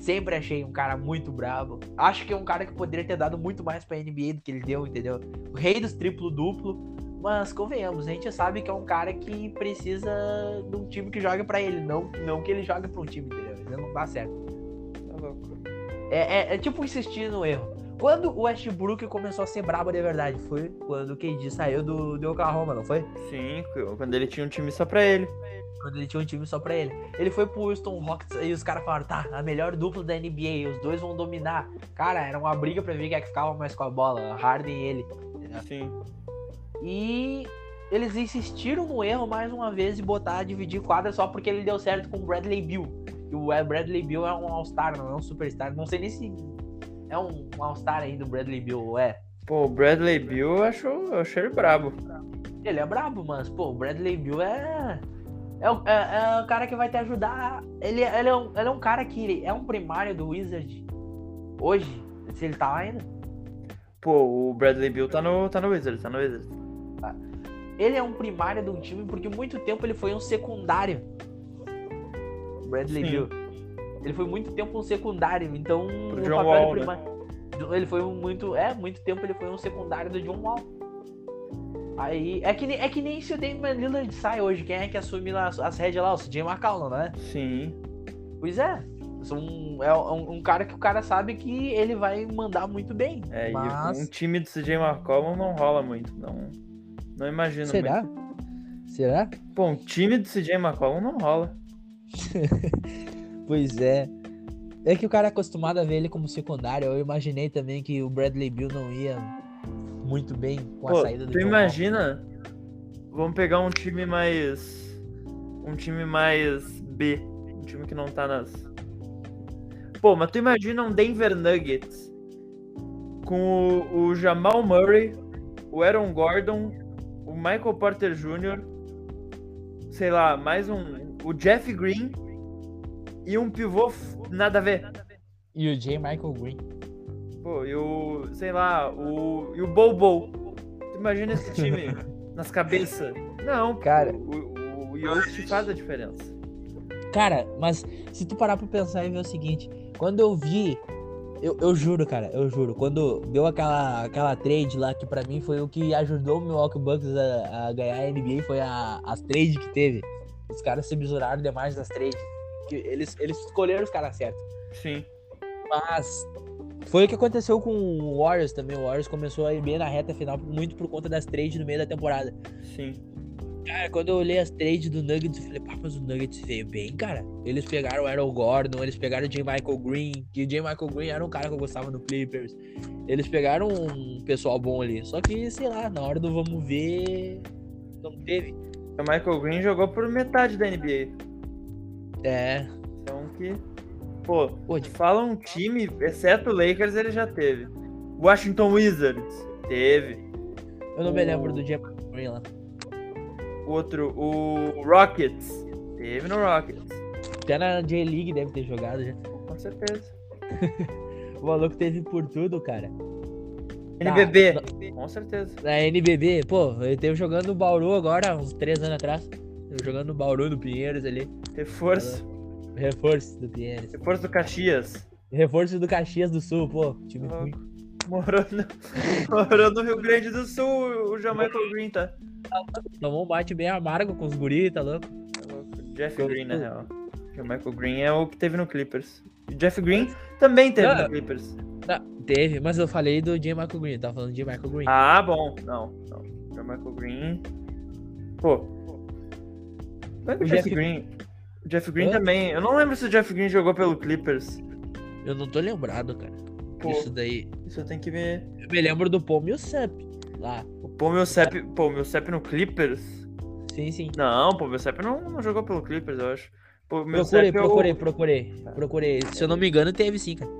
sempre achei um cara muito bravo. Acho que é um cara que poderia ter dado muito mais pra NBA do que ele deu, entendeu? O rei dos triplo-duplo, mas convenhamos, a gente sabe que é um cara que precisa de um time que jogue pra ele, não, não que ele jogue pra um time, entendeu? Não dá certo. Tá. É, é, é tipo insistir no erro. Quando o Westbrook começou a ser brabo de verdade? Foi quando o KD saiu do, do Oklahoma, não foi? Sim, quando ele tinha um time só pra ele. Quando ele tinha um time só pra ele. Ele foi pro Houston Rockets e os caras falaram, tá, a melhor dupla da NBA, os dois vão dominar. Cara, era uma briga pra ver quem é que ficava mais com a bola, Harden e ele. Sim. E eles insistiram no erro mais uma vez de botar, dividir quadra só porque ele deu certo com o Bradley Bill. E o Bradley Bill é um All-Star, não é um Superstar. Não sei nem se é um All-Star aí do Bradley Bill, é. Pô, o Bradley Bill eu acho, eu acho ele brabo. Ele é brabo, mas, pô, o Bradley Bill é. É, o- é, é o cara que vai te ajudar. Ele, ele, é um, ele é um cara que é um primário do Wizard hoje, se ele tá lá ainda. Pô, o Bradley Bill tá no, tá no Wizards, tá no Wizards. Ele é um primário de um time porque muito tempo ele foi um secundário. Bradley Sim. Bill. Ele foi muito tempo um secundário, então Pro o John papel Wall, né? Ele foi um muito, é, muito tempo ele foi um secundário do John Wall. Aí é que nem, é que nem se o Damian Lillard sai hoje, quem é que assume lá as, as rédeas lá? O CJ McCollum, né? Sim. Pois é. São- é um, um cara que o cara sabe que ele vai mandar muito bem. É, mas... e um time do CJ McCollum não rola muito. Não, não imagino Será? muito. Será? Pô, um time do CJ McCollum não rola. Pois é. É que o cara é acostumado a ver ele como secundário. Eu imaginei também que o Bradley Bill não ia muito bem com a Pô, saída do tu imagina? Vamos pegar um time mais. Um time mais B. Um time que não tá nas. Pô, mas tu imagina um Denver Nuggets com o, o Jamal Murray, o Aaron Gordon, o Michael Porter Jr., sei lá, mais um. O Jeff Green e um pivô nada a ver. E o J. Michael Green. Pô, e o. sei lá, o. E o Bobo. Tu imagina esse time nas cabeças? Não, Cara. O, o, o Yost faz a diferença. Cara, mas se tu parar pra pensar e ver o seguinte, quando eu vi, eu, eu juro, cara, eu juro, quando deu aquela, aquela trade lá, que pra mim foi o que ajudou o Milwaukee Bucks a, a ganhar a NBA, foi a, as trades que teve. Os caras se misuraram demais nas trades. Que Eles, eles escolheram os caras certos. Sim. Mas foi o que aconteceu com o Warriors também. O Warriors começou a ir bem na reta final, muito por conta das trades no meio da temporada. Sim. Cara, quando eu olhei as trades do Nuggets, eu falei, pá, mas o Nuggets veio bem, cara. Eles pegaram o Aaron Gordon, eles pegaram o J. Michael Green, que o J. Michael Green era um cara que eu gostava no Clippers. Eles pegaram um pessoal bom ali. Só que, sei lá, na hora do vamos ver, não teve. O Michael Green jogou por metade da NBA. É. Então que. Pô, Pô, fala um time, exceto o Lakers, ele já teve. Washington Wizards, teve. eu não me O- lembro do J. Michael Green lá. Outro, o Rockets, teve no Rockets. Até na J-League deve ter jogado já. Com certeza. O maluco teve por tudo, cara. Tá, NBB, com certeza. Na NBB, pô, ele teve jogando no Bauru agora, uns três anos atrás. Jogando no Bauru, no Pinheiros ali. Reforço. Reforço do Pinheiros. Reforço do Caxias. Reforço do Caxias do Sul, pô. Time Louco. ruim. Morou no, morou no Rio Grande do Sul, o Jamaica Green, tá? Tomou um bate bem amargo com os guris, tá louco? Tá louco. Jeff Green, na real. Jamaica Green é o que teve no Clippers. O Jeff Green também teve Ah. no Clippers. Tá, teve, mas eu falei do J. Michael Green, tava falando de Michael Green. Ah, bom. Não, não. Jamaica Green. Pô. O O Jeff Green. O Jeff Green Hã? também. Eu não lembro se o Jeff Green jogou pelo Clippers. Eu não tô lembrado, cara. Pô, Isso daí. isso eu tenho que ver. Eu me lembro do Paul Millsap lá. O Paul Millsap, pô, Millsap no Clippers? Sim, sim. Não, pô, Millsap não, não jogou pelo Clippers, eu acho. Pô, Procurei, é o- procurei, procurei. Procurei. Se eu não me engano, teve sim, cara.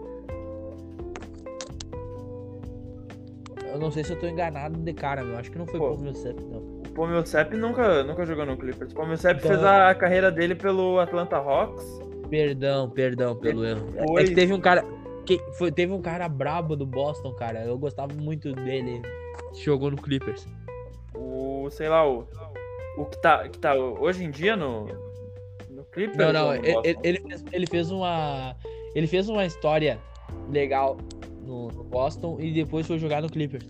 Não sei se eu tô enganado de cara, meu. Acho que não foi Pô. Paul Millsap, não. O Millsap nunca, nunca jogou no Clippers. O Millsap Então- fez a carreira dele pelo Atlanta Hawks. Perdão, perdão pelo erro. É que teve um cara. Que foi, teve um cara brabo do Boston, cara. Eu gostava muito dele. Jogou no Clippers. O, sei lá, o, o que, tá, que tá hoje em dia no, no Clippers. Não, não, ele- ele fez, ele fez uma. Ele fez uma história legal no, no Boston e depois foi jogar no Clippers.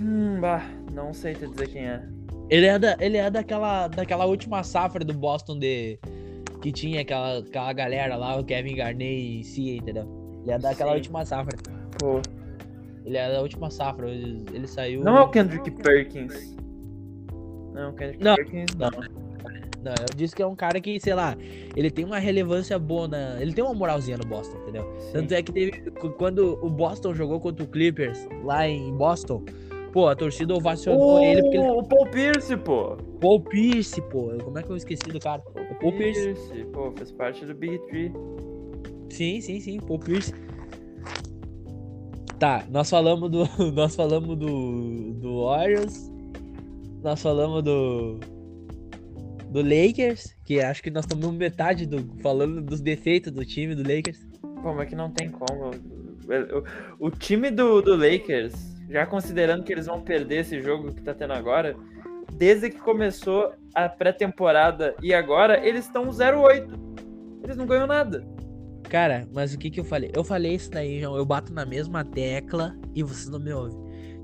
Hum, bah, não sei te dizer quem é. Ele é, da, ele é daquela, daquela última safra do Boston de. Que tinha aquela, aquela galera lá, o Kevin Garnett e Cia, entendeu? Ele é daquela Sim. última safra. Pô. Ele é da última safra. Ele, ele saiu. Não é o Kendrick Perkins. Não, o Kendrick Não. Perkins não. Não, eu disse que é um cara que, sei lá, ele tem uma relevância boa na. Ele tem uma moralzinha no Boston, entendeu? Tanto é que teve. Quando o Boston jogou contra o Clippers lá em Boston, pô, a torcida ovacionou ele porque ele. O Paul Pierce, pô. Paul Pierce, pô. Como é que eu esqueci do cara? O Paul Pierce. Pô, fez parte do Big Three. Sim, sim, sim, Paul Pierce. Tá, nós falamos do. Nós falamos do. Do Warriors. Nós falamos do. Do Lakers, que acho que nós tomamos metade do. Falando dos defeitos do time do Lakers. Pô, mas que não tem como. O, o time do, do Lakers, já considerando que eles vão perder esse jogo que tá tendo agora, desde que começou a pré-temporada e agora, eles estão 0-8. Eles não ganham nada. Cara, mas o que que eu falei? Eu falei isso daí, João. Eu bato na mesma tecla e vocês não me ouvem.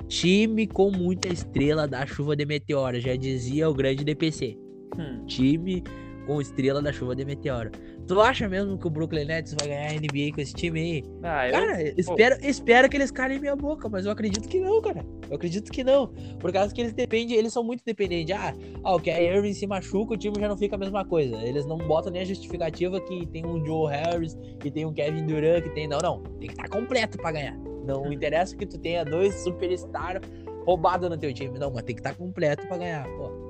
Time com muita estrela da chuva de meteoro, já dizia o grande DPC. Hum. time com estrela da chuva de meteoro. Tu acha mesmo que o Brooklyn Nets vai ganhar a NBA com esse time aí? Ah, eu, Cara, espero, espero que eles calem minha boca, mas eu acredito que não, cara. Eu acredito que não. Por causa que eles dependem, eles são muito dependentes. Ah, ah o Kyrie Irving se machuca, o time já não fica a mesma coisa. Eles não botam nem a justificativa que tem um Joe Harris, que tem um Kevin Durant, que tem. Não, não. Tem que estar completo pra ganhar. Não interessa que tu tenha dois superstars roubados no teu time. Não, mas tem que estar completo pra ganhar. Pô.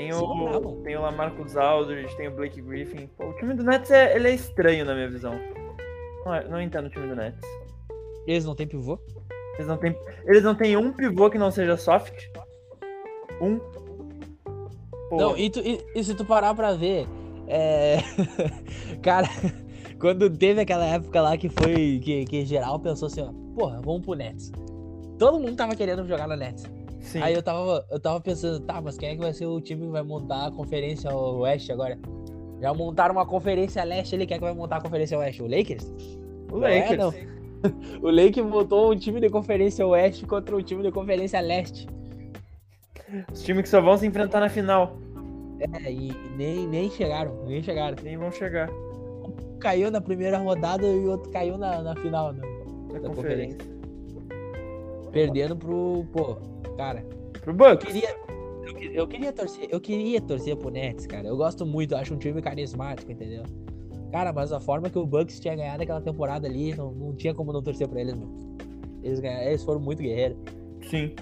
Tem o, tem o Lamarcus Aldridge, tem o Blake Griffin. Pô, o time do Nets é, ele é estranho na minha visão. Não, é- não entendo o time do Nets. Eles não têm pivô? Eles não têm, eles não têm um pivô que não seja soft. Um. Pô, Não, e, tu- e- e se tu parar pra ver, é. Cara, quando teve aquela época lá que foi. Que, que geral pensou assim, ó, porra, vamos pro Nets. Todo mundo tava querendo jogar no Nets. Sim. Aí eu tava, eu tava pensando, tá, mas quem é que vai ser o time que vai montar a conferência Oeste agora? Já montaram uma conferência leste ali, quem é que vai montar a conferência Oeste? O Lakers? o Não é, Lakers. não. O Lakers montou um time de conferência Oeste contra um time de conferência Leste. Os times que só vão se enfrentar na final. É, e nem, nem chegaram, nem chegaram. Nem vão chegar caiu na primeira rodada e o outro caiu na, na final, né? na Da conferência. Perdendo pro. Pô, cara. Pro Eu Bucks. queria. Eu, que- eu queria torcer. Eu queria torcer pro Nets, cara. Eu gosto muito, eu acho um time carismático, entendeu? Cara, mas a forma que o Bucks tinha ganhado aquela temporada ali, não, não tinha como não torcer pra eles, meu. Eles, ganharam, eles foram muito guerreiros. Sim.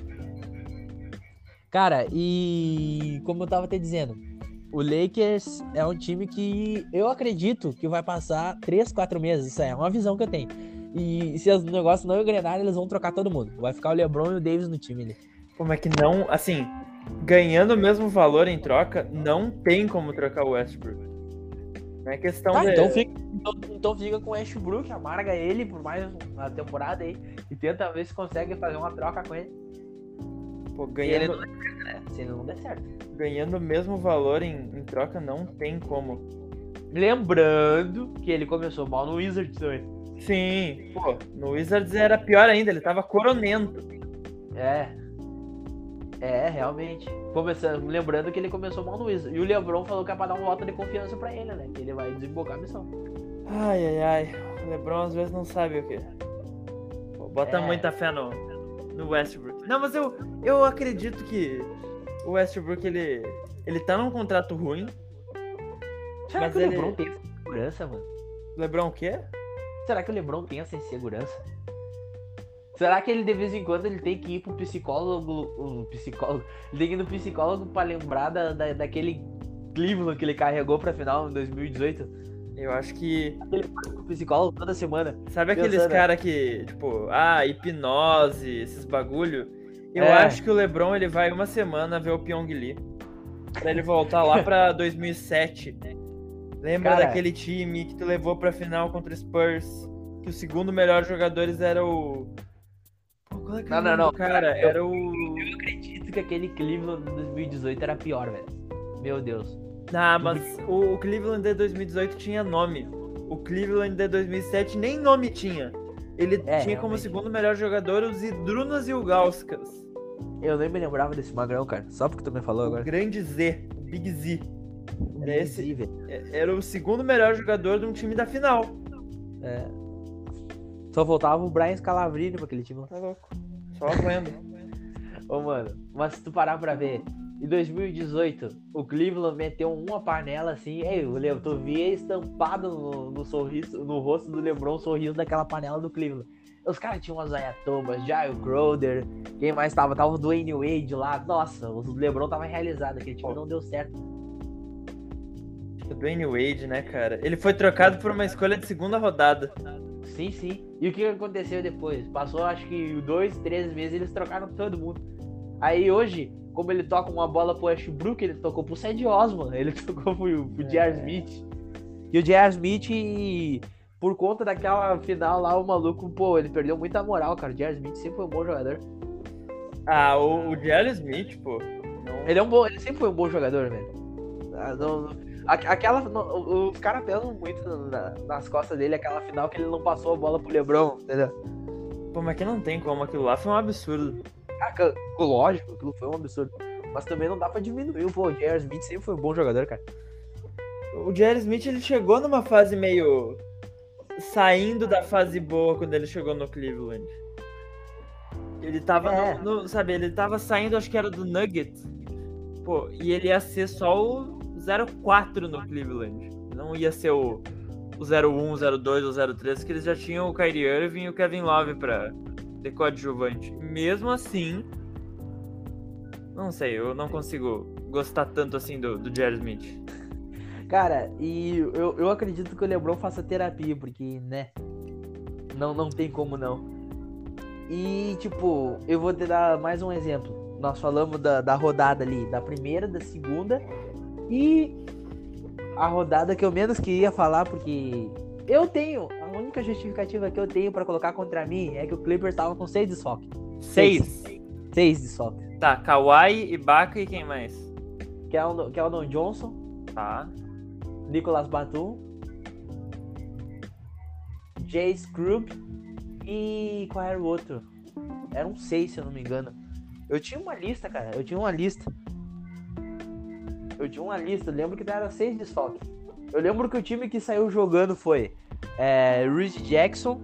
Cara, e como eu tava te dizendo, o Lakers é um time que eu acredito que vai passar 3, 4 meses. Isso aí é uma visão que eu tenho. E se os negócios não engrenarem, eles vão trocar todo mundo. Vai ficar o LeBron e o Davis no time ali. Como é que não. Assim, ganhando o mesmo valor em troca, não tem como trocar o Westbrook. Não é questão Tá, de. então fica, então, então fica com o Ashbrook, amarga ele por mais uma temporada aí e tenta ver se consegue fazer uma troca com ele. Pô, Se ele ganhando, não der certo, né? Se ele não der certo. ganhando o mesmo valor em, em troca, não tem como. Lembrando que ele começou mal no Wizards também. Sim, pô, no Wizards era pior ainda, ele tava coronento. É. É, realmente. Começando, lembrando que ele começou mal no Wizards. E o LeBron falou que é pra dar um voto de confiança pra ele, né? Que ele vai desembocar a missão. Ai, ai, ai. O LeBron às vezes não sabe o que. Pô, bota É. muita fé no, no Westbrook. Não, mas eu, eu acredito que o Westbrook, ele, ele tá num contrato ruim. Será Mas que o ele- LeBron tem essa insegurança, mano? LeBron o quê? Será que o LeBron tem essa insegurança? Será que ele de vez em quando ele tem que ir pro psicólogo, um psicólogo, ele tem que ir no psicólogo pra lembrar da, da- daquele Cleveland que ele carregou pra final em 2018? Eu acho que. Ele vai pro psicólogo toda semana. Sabe aqueles né? cara que, tipo, ah, hipnose, esses bagulho? Eu É. acho que o LeBron ele vai uma semana ver o Pyong Lee. Pra ele voltar lá pra 2007. Lembra Cara. daquele time que tu levou pra final contra o Spurs? Que o segundo melhor jogadores era o. Pô, qual é que Não, o não, não. cara? Eu- Era o. Eu acredito que aquele Cleveland de 2018 era pior, velho. Meu Deus. Ah, mas o, o Cleveland de 2018 tinha nome. O Cleveland de 2007 nem nome tinha. Ele É, tinha como realmente. segundo melhor jogador os Idrunas e o Gauskas. Eu nem me lembrava desse magrão, cara. Só porque tu me falou O agora. grande Z, o Big Z. Era esse-. É- Era o segundo melhor jogador de um time da final. É. Só faltava o Brian Scalabrine pra aquele time. Tá louco. Só aguendo. Ô, mano, mas se tu parar pra ver, em 2018, o Cleveland meteu uma panela assim, ei, o Leo, tu via estampado no, no sorriso, no rosto do LeBron o sorriso daquela panela do Cleveland. Os caras tinham o Isaiah Thomas, Jair Crowder, quem mais tava? Tava o Dwayne Wade lá. Nossa, o LeBron tava realizado, aquele time não deu certo. O Dwayne Wade, né, cara? Ele foi trocado por uma escolha de segunda rodada. Sim, sim. E o que aconteceu depois? Passou acho que dois, três meses eles trocaram todo mundo. Aí hoje, como ele toca uma bola pro Ashbrook, ele tocou pro Sad Osman, ele tocou pro, pro É. J.R. Smith. E o J.R. Smith, por conta daquela final lá, o maluco, pô, ele perdeu muita moral, cara. O J.R. Smith sempre foi um bom jogador. Ah, o, o Jelly Smith, pô. Não... Ele é um bom, ele sempre foi um bom jogador, velho. Ah, não- não- aquela, o- os caras pesam muito na- nas costas dele, aquela final que ele não passou a bola pro LeBron, entendeu? Pô, mas que não tem como. Aquilo lá foi um absurdo. Ah, ca- lógico, aquilo foi um absurdo. Mas também não dá pra diminuir. Pô, o J.R. Smith sempre foi um bom jogador, cara. O Jerry Smith, ele chegou numa fase meio... Saindo da fase boa quando ele chegou no Cleveland. Ele tava, É. no, no- sabe, ele tava saindo, acho que era do Nuggets. Pô, e ele ia ser só o 04 no Cleveland. Não ia ser o, o 01, o 02 ou 03, que eles já tinham o Kyrie Irving e o Kevin Love pra ter coadjuvante. Mesmo assim, não sei, eu não consigo gostar tanto assim do, do Jerry Smith. Cara, e eu, eu acredito que o LeBron faça terapia, porque, né? Não, não tem como não. E, tipo, eu vou te dar mais um exemplo. Nós falamos da, da rodada ali, da primeira, da segunda. E a rodada que eu menos queria falar, porque eu tenho. A única justificativa que eu tenho pra colocar contra mim é que o Clippers tava com seis desfalques. Seis. Seis desfalques. Tá, Kawhi, Ibaka e quem mais? Keldon, Keldon Johnson, Tá. Nicolas Batum, Jay Scrub e qual era o outro? Eram seis, se eu não me engano. Eu tinha uma lista, cara. Eu tinha uma lista. Eu tinha uma lista. Lembro que era seis desfalques. Eu lembro que o time que saiu jogando foi é, Reed Jackson,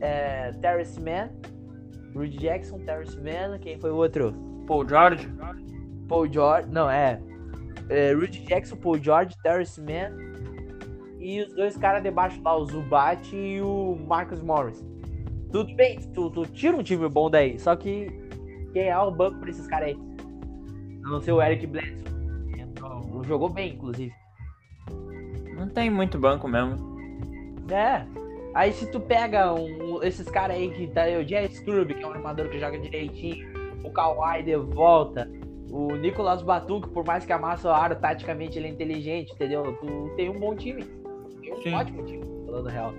é, Terrence Mann, Reed Jackson, Terrence Mann, quem foi o outro? Paul George? Paul George, não, é, é Rudy Jackson, Paul George, Terrence Mann e os dois caras debaixo lá, o Zubat e o Marcus Morris. Tudo bem, tu, tu tira um time bom daí, só que quem é o banco pra esses caras aí? A não ser o Eric Bledsoe. Jogou bem, inclusive. Não tem muito banco mesmo. É. Aí se tu pega um- esses caras aí que tá aí, o Jay Scrub, que é um armador que joga direitinho, o Kawhi de volta, o Nicolas Batum, que por mais que amassa o aro, taticamente ele é inteligente, entendeu? Tu tem um bom time. Tem um Sim. ótimo time, falando real.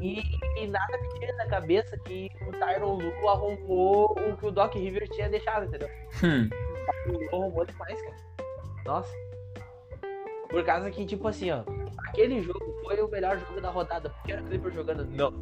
E, e nada me tira da cabeça que o Tyron Lu arrumou o que o Doc Rivers tinha deixado, entendeu? Hum. arrumou demais, cara. Nossa. Por causa que, tipo assim, ó, aquele jogo foi o melhor jogo da rodada. Porque era o Clippers jogando. Não.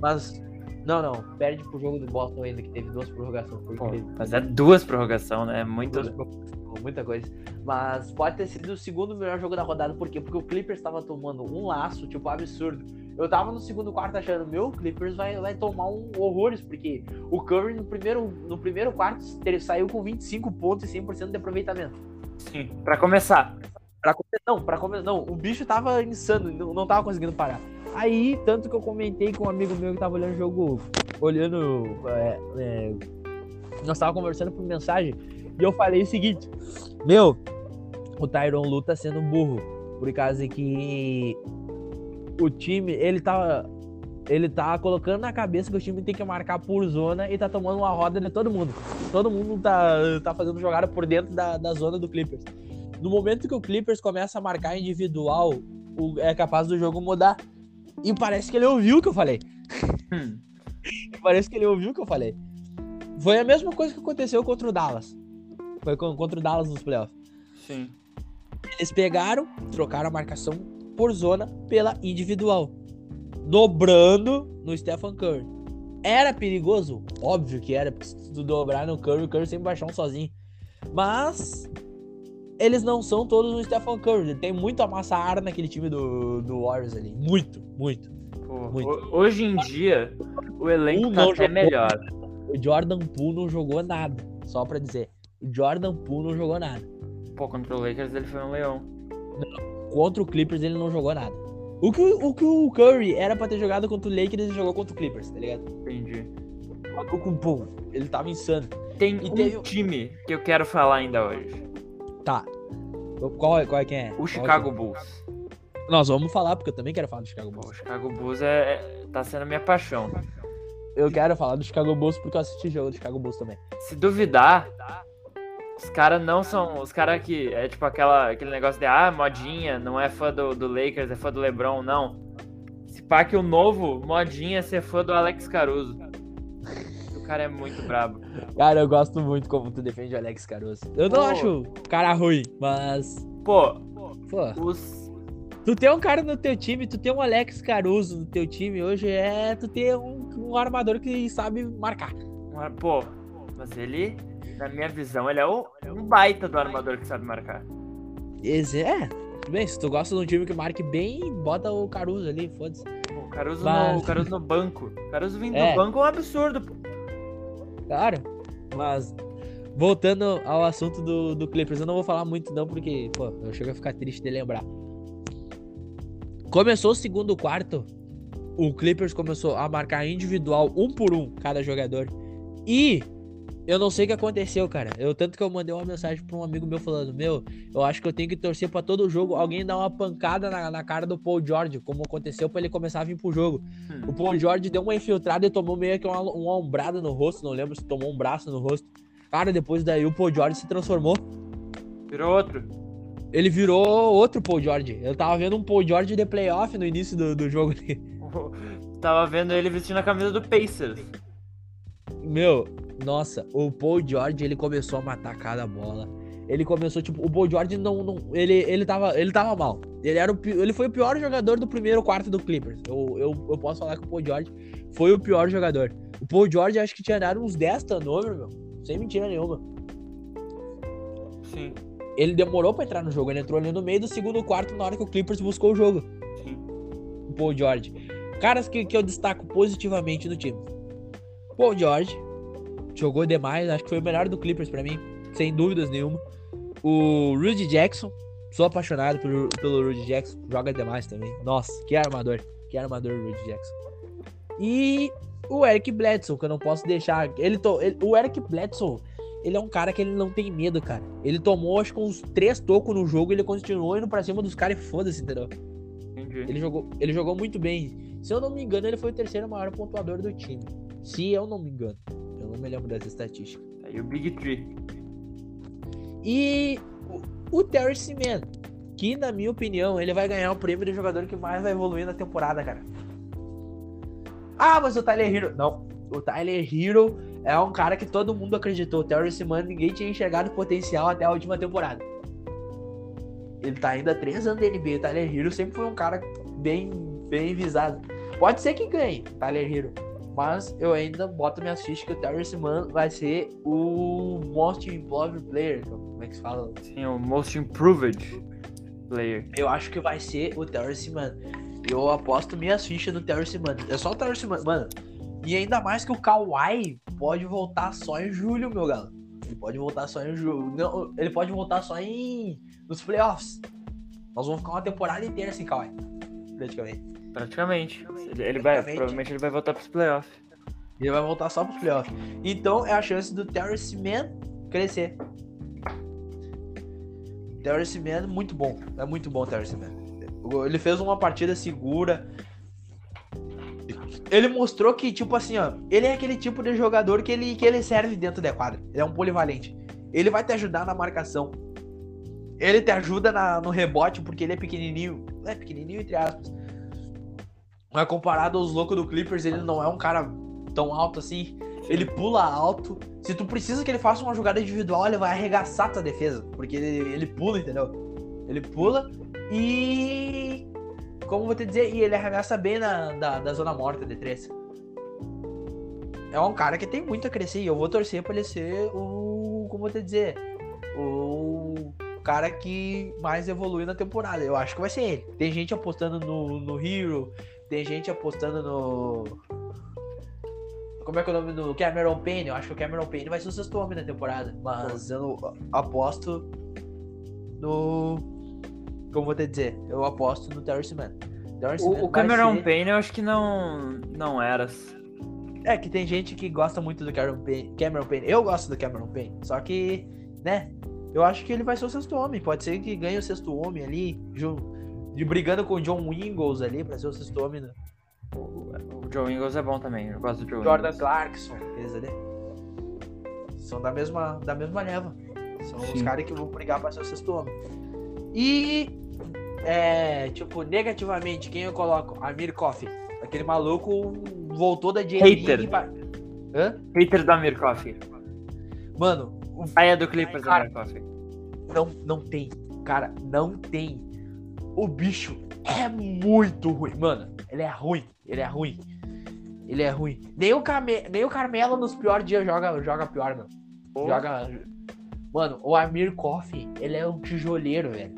Mas. Não, não. Perde pro jogo do Boston ainda, que teve duas prorrogações. Pô, mas é duas prorrogação, né? Muito. Prorrogações, muita coisa. Mas pode ter sido o segundo melhor jogo da rodada. Por quê? Porque o Clippers tava tomando um laço, tipo, absurdo. Eu tava no segundo quarto achando, meu, o Clippers vai, vai tomar um horrores, porque o Curry no primeiro, no primeiro quarto ele saiu com 25 pontos e 100% de aproveitamento. Sim. Pra começar. Pra. Não, pra come... não, o bicho tava insano, não, não tava conseguindo parar. Aí, tanto que eu comentei com um amigo meu que tava olhando o jogo, olhando. é, é, nós tava conversando por mensagem, e eu falei o seguinte: Meu, o Tyron Lu tá sendo burro, por causa que o time, ele tá. Ele tá colocando na cabeça que o time tem que marcar por zona e tá tomando uma roda de todo mundo. Todo mundo tá, tá fazendo jogada por dentro da, da zona do Clippers. No momento que o Clippers começa a marcar individual, o- é capaz do jogo mudar. E parece que ele ouviu o que eu falei. Hum. Parece que ele ouviu o que eu falei. Foi a mesma coisa que aconteceu contra o Dallas. Foi con- contra o Dallas nos playoffs. Sim. Eles pegaram, trocaram a marcação por zona pela individual. Dobrando no Stephen Curry. Era perigoso? Óbvio que era, porque se tu dobrar no Curry, o Curry sempre vai achar um sozinho. Mas eles não são todos no Stephen Curry. Tem muito amassa ar naquele time do, do Warriors ali. Muito, muito. Pô, Muito. ho- Hoje em dia, o elenco tá não até melhor. O Jordan Poole não jogou nada. Só pra dizer. O Jordan Poole não jogou nada. Pô, contra o Lakers ele foi um leão. Contra o Clippers ele não jogou nada. O que o, o que o Curry era pra ter jogado contra o Lakers, ele jogou contra o Clippers, tá ligado? Entendi. O Poole. Ele tava insano. Tem E um teve- time que eu quero falar ainda hoje. Tá. Qual é, qual é quem é? O é Chicago quem Bulls. é? Nós vamos falar, porque eu também quero falar do Chicago Bulls. o Chicago Bulls é, é- tá sendo a minha paixão. Eu quero falar do Chicago Bulls porque eu assisti jogo do Chicago Bulls também. Se duvidar, os caras não são. Os caras que. É tipo aquela, aquele negócio de ah, modinha, não é fã do, do Lakers, é fã do LeBron, não. Se pá que o novo modinha é ser fã do Alex Caruso. O cara é muito brabo. Cara, eu gosto muito como tu defende o Alex Caruso. Eu não Pô. acho o cara ruim, mas. Pô, Pô, os. tu ter um cara no teu time, tu ter um Alex Caruso no teu time hoje é tu ter um, um armador que sabe marcar. Pô, mas ele, na minha visão, ele é o, um baita do armador que sabe marcar. Esse é. Tudo bem, se tu gosta de um time que marque bem, bota o Caruso ali, foda-se. O Caruso, Mas- no, o Caruso no banco. O Caruso vindo É. do banco é um absurdo, pô. Claro. Mas, voltando ao assunto do, do Clippers, eu não vou falar muito não, porque, pô, eu chego a ficar triste de lembrar. Começou o segundo quarto, o Clippers começou a marcar individual, um por um, cada jogador. E eu não sei o que aconteceu, cara. Eu tanto que eu mandei uma mensagem pra um amigo meu falando: Meu, eu acho que eu tenho que torcer pra todo jogo alguém dar uma pancada na, na cara do Paul George, como aconteceu pra ele começar a vir pro jogo. Hum. O Paul George deu uma infiltrada e tomou meio que uma, uma ombrada no rosto, não lembro se tomou um braço no rosto. Cara, depois daí o Paul George se transformou. Virou outro. Ele virou outro Paul George. Eu tava vendo um Paul George de playoff no início do, do jogo ali. Tava vendo ele vestindo a camisa do Pacers. Meu, nossa, o Paul George, ele começou a matar cada bola. Ele começou, tipo, o Paul George não. não ele, ele, tava, ele tava mal. Ele, era o, ele foi o pior jogador do primeiro quarto do Clippers. Eu, eu, eu posso falar que o Paul George foi o pior jogador. O Paul George acho que tinha dado uns 10 turnovers, meu. Sem mentira nenhuma. Sim, Ele demorou pra entrar no jogo. Ele entrou ali no meio do segundo quarto na hora que o Clippers buscou o jogo. sim. o Paul George. Caras que, que eu destaco positivamente no time. Paul George jogou demais, acho que foi o melhor do Clippers pra mim, sem dúvidas nenhuma. O Rudy Jackson, sou apaixonado pelo, pelo Rudy Jackson, joga demais também. Nossa, que armador, que armador o Rudy Jackson. E o Eric Bledsoe, que eu não posso deixar. Ele, to, ele- o Eric Bledsoe, ele é um cara que ele não tem medo, cara. Ele tomou acho que uns três tocos no jogo ele continuou indo pra cima dos caras e foda-se, entendeu? Entendi. Ele jogou, ele jogou muito bem. Se eu não me engano, ele foi o terceiro maior pontuador do time. Se eu não me engano. Não me lembro dessa estatística. Aí o Big Tree. E o, o Terrence Mann, que na minha opinião, ele vai ganhar o prêmio de jogador que mais vai evoluir na temporada, cara. Ah, mas o Tyler Hero. Não. O Tyler Hero é um cara que todo mundo acreditou. O Terrence Mann, ninguém tinha enxergado o potencial até a última temporada. Ele tá ainda há três anos da NBA. O Tyler Hero sempre foi um cara bem, bem visado. Pode ser que ganhe, Tyler Hero. Mas eu ainda boto minhas fichas que o Terrence Mann vai ser o Most Improved Player. Como é que se fala? Sim, o Most Improved Player. Eu acho que vai ser o Terrence Mann. Eu aposto minhas fichas no Terrence Mann. É só o Terrence Mann. Mano, e ainda mais que o Kawhi pode voltar só em julho, meu galo. Ele pode voltar só em julho. Não, ele pode voltar só em. nos playoffs. Nós vamos ficar uma temporada inteira sem Kawhi. Praticamente. Praticamente. Ele, ele vai, Praticamente. provavelmente ele vai voltar pros playoffs. Ele vai voltar só pros playoffs. Então é a chance do Terrence Mann crescer. Terrence Mann, muito bom. É muito bom o Terrence Mann. Ele fez uma partida segura. Ele mostrou que, tipo assim, ó, ele é aquele tipo de jogador que ele, que ele serve dentro da quadra. Ele é um polivalente. Ele vai te ajudar na marcação. Ele te ajuda na- no rebote porque ele é pequenininho. É pequenininho, entre aspas. Mas comparado aos loucos do Clippers, ele não é um cara tão alto assim. Ele pula alto. Se tu precisa que ele faça uma jogada individual, ele vai arregaçar tua defesa. Porque ele, ele pula, entendeu? Ele pula e. como vou te dizer, e ele arremessa bem na, da, da zona morta de três. É um cara que tem muito a crescer e eu vou torcer pra ele ser o. Como vou te dizer? O cara que mais evolui na temporada. Eu acho que vai ser ele. Tem gente apostando no, no Hero, tem gente apostando no. Como é que é o nome do Cameron Payne? Eu acho que o Cameron Payne vai ser o sexto homem da temporada. Mas eu aposto no. Como vou te dizer? Eu aposto no Terrence Mann. Terrence O, o vai Cameron ser- Payne eu acho que não, não era. É que tem gente que gosta muito do Cameron Payne. Cameron Payne. Eu gosto do Cameron Payne. Só que, né? Eu acho que ele vai ser o sexto homem. Pode ser que ganhe o sexto homem ali, ju- de brigando com o John Wingles ali pra ser o sexto homem. Né? O, o Joe Ingles é bom também. Eu gosto do Joe Jordan Ingles. Clarkson, eles ali. São da mesma, da mesma leva. São os Sim. caras que vão brigar pra ser o sexto homem. E, é, tipo, negativamente, quem eu coloco? Amir Coffey. Aquele maluco voltou da J-League Hater. pra... Hã? Hater do Amir Coffey. Mano, o Aí é do Clippers do Cara. Amir Coffey. Não, não tem. Cara, não tem. O bicho é muito ruim. Mano, ele é ruim. Ele é ruim. Ele é ruim. Nem o, Came... Nem o Carmelo nos piores dias joga, joga pior, mano. Joga. Mano, o Amir Coffey, ele é um tijoleiro, velho.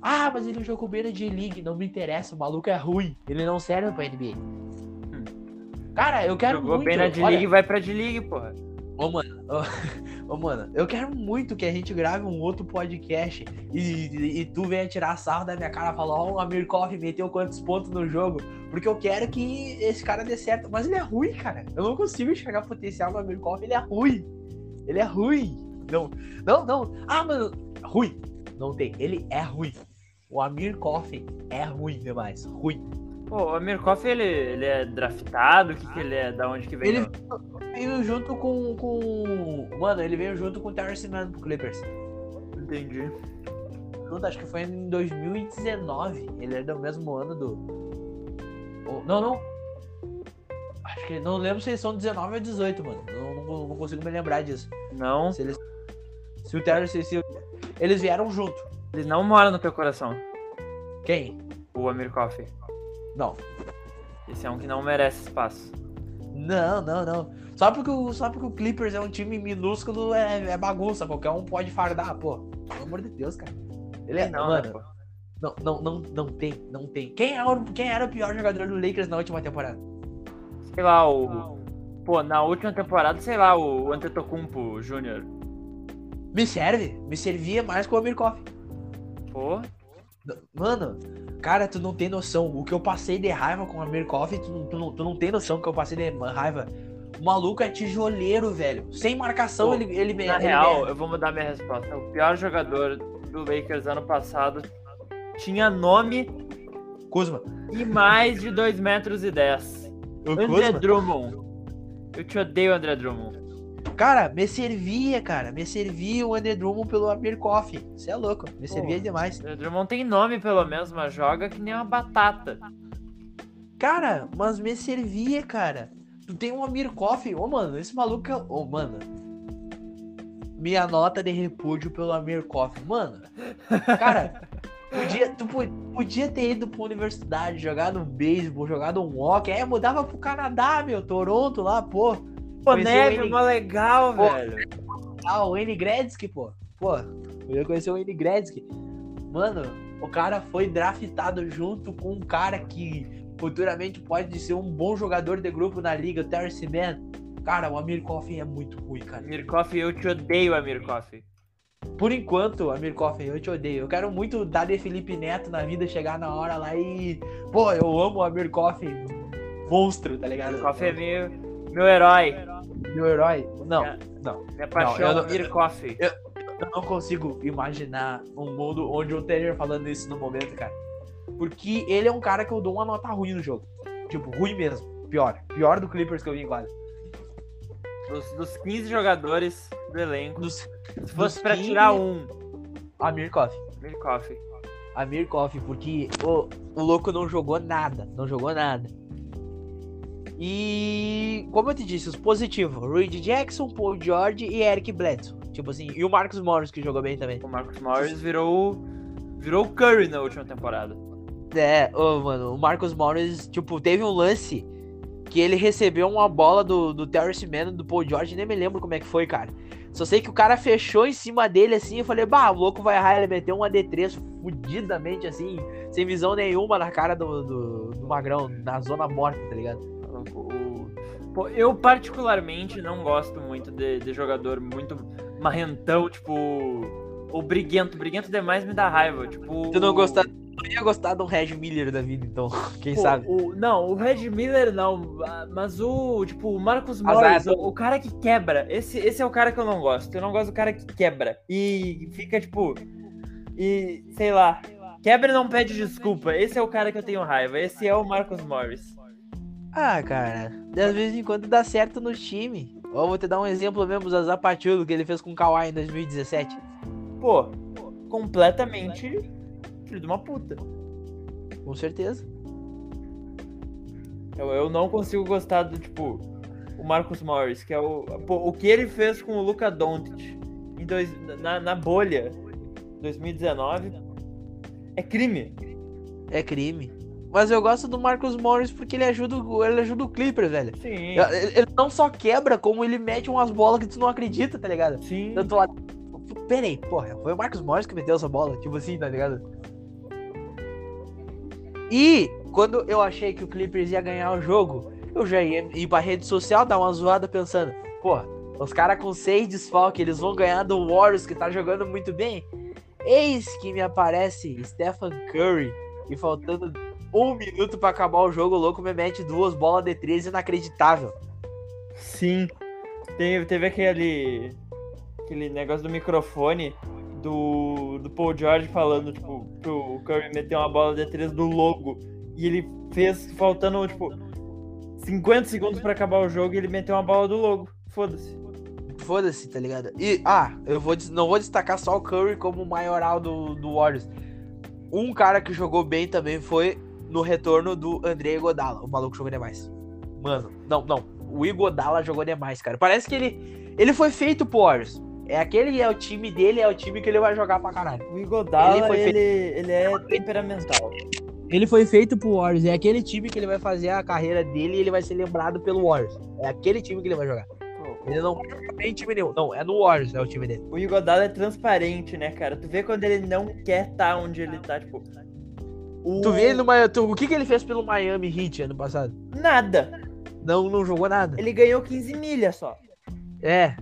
Ah, mas ele jogou bem na J-League. Não me interessa, o maluco é ruim. Ele não serve pra NBA. Cara, eu quero Jogou muito. bem na olha- D-League vai pra D-League, porra. Ô, mano, ô, ô, mano, eu quero muito que a gente grave um outro podcast e, e, e tu venha tirar sarro da minha cara e falar, ó, o Amir Koff meteu quantos pontos no jogo, porque eu quero que esse cara dê certo. Mas ele é ruim, cara. Eu não consigo enxergar potencial no Amir Koff, ele é ruim. Ele é ruim. Não, não, não. Ah, mano, ruim. Não tem. Ele é ruim. O Amir Koff é ruim demais. Ruim. Pô, o Amir Coffey, ele, ele é draftado? O que, que ele é? Da onde que veio? Ele veio junto com, com. Mano, ele veio junto com o Terrence Mann pro Clippers. Entendi. junto, acho que foi em 2019. Ele é do mesmo ano do. Não, não. Acho que. Não lembro se eles são 19 ou 18, mano. Não, não, não consigo me lembrar disso. Não, Se eles. Se o Terrence. Se, eles vieram junto. ele não mora no teu coração, Quem? o Amir Coffey. Não. Esse é um que não merece espaço. Não, não, não. Só porque, o, só porque o Clippers é um time minúsculo é, é bagunça. Qualquer um pode fardar, pô. Pelo amor de Deus, cara. Ele é. não, mano, né, não, não, não, não tem, não tem. Quem, é o, quem era o pior jogador do Lakers na última temporada? Sei lá, o. Pô, na última temporada, sei lá, o Antetokounmpo Jr. Me serve. Me servia mais que o Amir Koff. Pô, Mano, cara, tu não tem noção. O que eu passei de raiva com o Amir Koff, tu, não- tu, não, tu não tem noção que eu passei de raiva. O maluco é tijoleiro, velho. Sem marcação, Pô, ele, ele, na ele real, eu vou mudar minha resposta. O pior jogador do Lakers ano passado tinha nome Kuzma. e mais de 2 metros e 10. O André Kuzma? Drummond. Eu te odeio, André Drummond. Cara, me servia, cara. Me servia o André Drummond pelo Amir Koff. Você é louco. Me servia demais. André Drummond tem nome, pelo menos, mas joga que nem uma batata. Cara, mas me servia, cara. Tu tem um Amir Koff. Ô, mano, esse maluco é. Ô, mano. Minha nota de repúdio pelo Amir Koff. Mano, cara, podia, tu po- podia ter ido pra universidade, jogado um beisebol, jogado um hockey. Aí mudava pro Canadá, meu. Toronto lá, pô. Pô, neve, ele- mó legal, Pô. velho. Ah, o Wayne Gretzky, pô. Pô, eu ia conhecer o Wayne Gretzky. Mano, o cara foi draftado junto com um cara que futuramente pode ser um bom jogador de grupo na liga, o Terrence Mann. Cara, o Amir Coffin é muito ruim, cara. Amir Coffey, eu te odeio, Amir Coffey. Por enquanto, Amir Coffin, eu te odeio. Eu quero muito dar de Felipe Neto na vida, chegar na hora lá e. Pô, eu amo o Amir Coffin. Monstro, tá ligado? Amir Coffey é meu, meu herói. Meu herói. Não, É. não. Minha paixão, eu não- Amir Coffey. Eu não consigo imaginar um mundo onde o Taylor falando isso no momento, cara. Porque ele é um cara que eu dou uma nota ruim no jogo. Tipo, ruim mesmo. Pior. Pior do Clippers que eu vi quadra. Dos, dos 15 jogadores do elenco, Dos, se fosse pra 15, tirar um, Amir Koff. Amir Coffey. Amir Koff, porque o, o louco não jogou nada. Não jogou nada. E como eu te disse, os positivos: Reed Jackson, Paul George e Eric Bledsoe. Tipo assim, e o Marcus Morris que jogou bem também. O Marcus Morris virou, virou o Curry na última temporada. É, ô, mano, o Marcos Morris, tipo, teve um lance que ele recebeu uma bola do, do Terrence Mann, do Paul George, nem me lembro como é que foi, cara. Só sei que o cara fechou em cima dele assim, eu falei, bah, o louco vai errar, ele meteu um AD3 fudidamente assim, sem visão nenhuma na cara do, do, do Magrão, na zona morta, tá ligado? O- eu particularmente não gosto muito de, de jogador muito marrentão, tipo. O briguento. Briguento demais me dá raiva. Tipo. Tu não o- gostar, não ia gostar um Reg Miller da vida, então, quem Pô, sabe? o- não, o Red Miller não, mas o, tipo, o Marcos Morris, o, o cara que quebra, esse, esse é o cara que eu não gosto. Eu não gosto do cara que quebra e fica, tipo, e, sei lá, quebra e não pede desculpa. Esse é o cara que eu tenho raiva, esse é o Marcos Morris. Ah, cara, de vez em quando dá certo no time. Ó, vou te dar um exemplo mesmo, o Zaza Pachulo, que ele fez com o Kawhi em 2017. Pô, completamente filho de uma puta. Com certeza. Eu, eu não consigo gostar do, tipo, o Marcos Morris, que é o. Pô, o que ele fez com o Luca Doncic em dois, na, na bolha 2019 é crime. É crime. Mas eu gosto do Marcos Morris porque ele ajuda, o- ele ajuda o Clippers, velho. Sim. Ele, não só quebra, como ele mete umas bolas que tu não acredita, tá ligado? Sim. Tanto lá. Pera aí, porra, foi o Marcos Morris que meteu essa bola, tipo assim, tá ligado? E quando eu achei que o Clippers ia ganhar o jogo, eu já ia ir pra rede social dar uma zoada pensando, porra, os caras com seis desfalques, eles vão ganhar do Warriors que tá jogando muito bem. Eis que me aparece Stephen Curry e faltando um minuto pra acabar o jogo, o louco me mete duas bolas de 13 inacreditável. Sim. Teve, teve aquele. Aquele negócio do microfone do, do Paul George falando, tipo, pro Curry meter uma bola de três do logo. E ele fez faltando, tipo, 50 segundos pra acabar o jogo e ele meteu uma bola do logo. Foda-se. Foda-se, tá ligado? E, ah, eu vou, não vou destacar só o Curry como o maioral do, do Warriors. Um cara que jogou bem também foi no retorno do André Godala. O maluco jogou demais. Mano, não, não. O Igodala jogou demais, cara. Parece que ele, ele foi feito pro Warriors. É aquele é o time dele, é o time que ele vai jogar pra caralho. O Igodala, Ele foi ele, ele é temperamental. Ele foi feito pro Warriors. É aquele time que ele vai fazer a carreira dele e ele vai ser lembrado pelo Warriors. É aquele time que ele vai jogar. Ele não em time nenhum. Não, é no Warriors, é o time dele. O Igodala é transparente, né, cara? Tu vê quando ele não quer estar onde ele tá, tipo. O... Tu vê ele no Miami. tu- o que, que ele fez pelo Miami Heat ano passado? Nada. Não, não jogou nada. Ele ganhou 15 milhas só. É.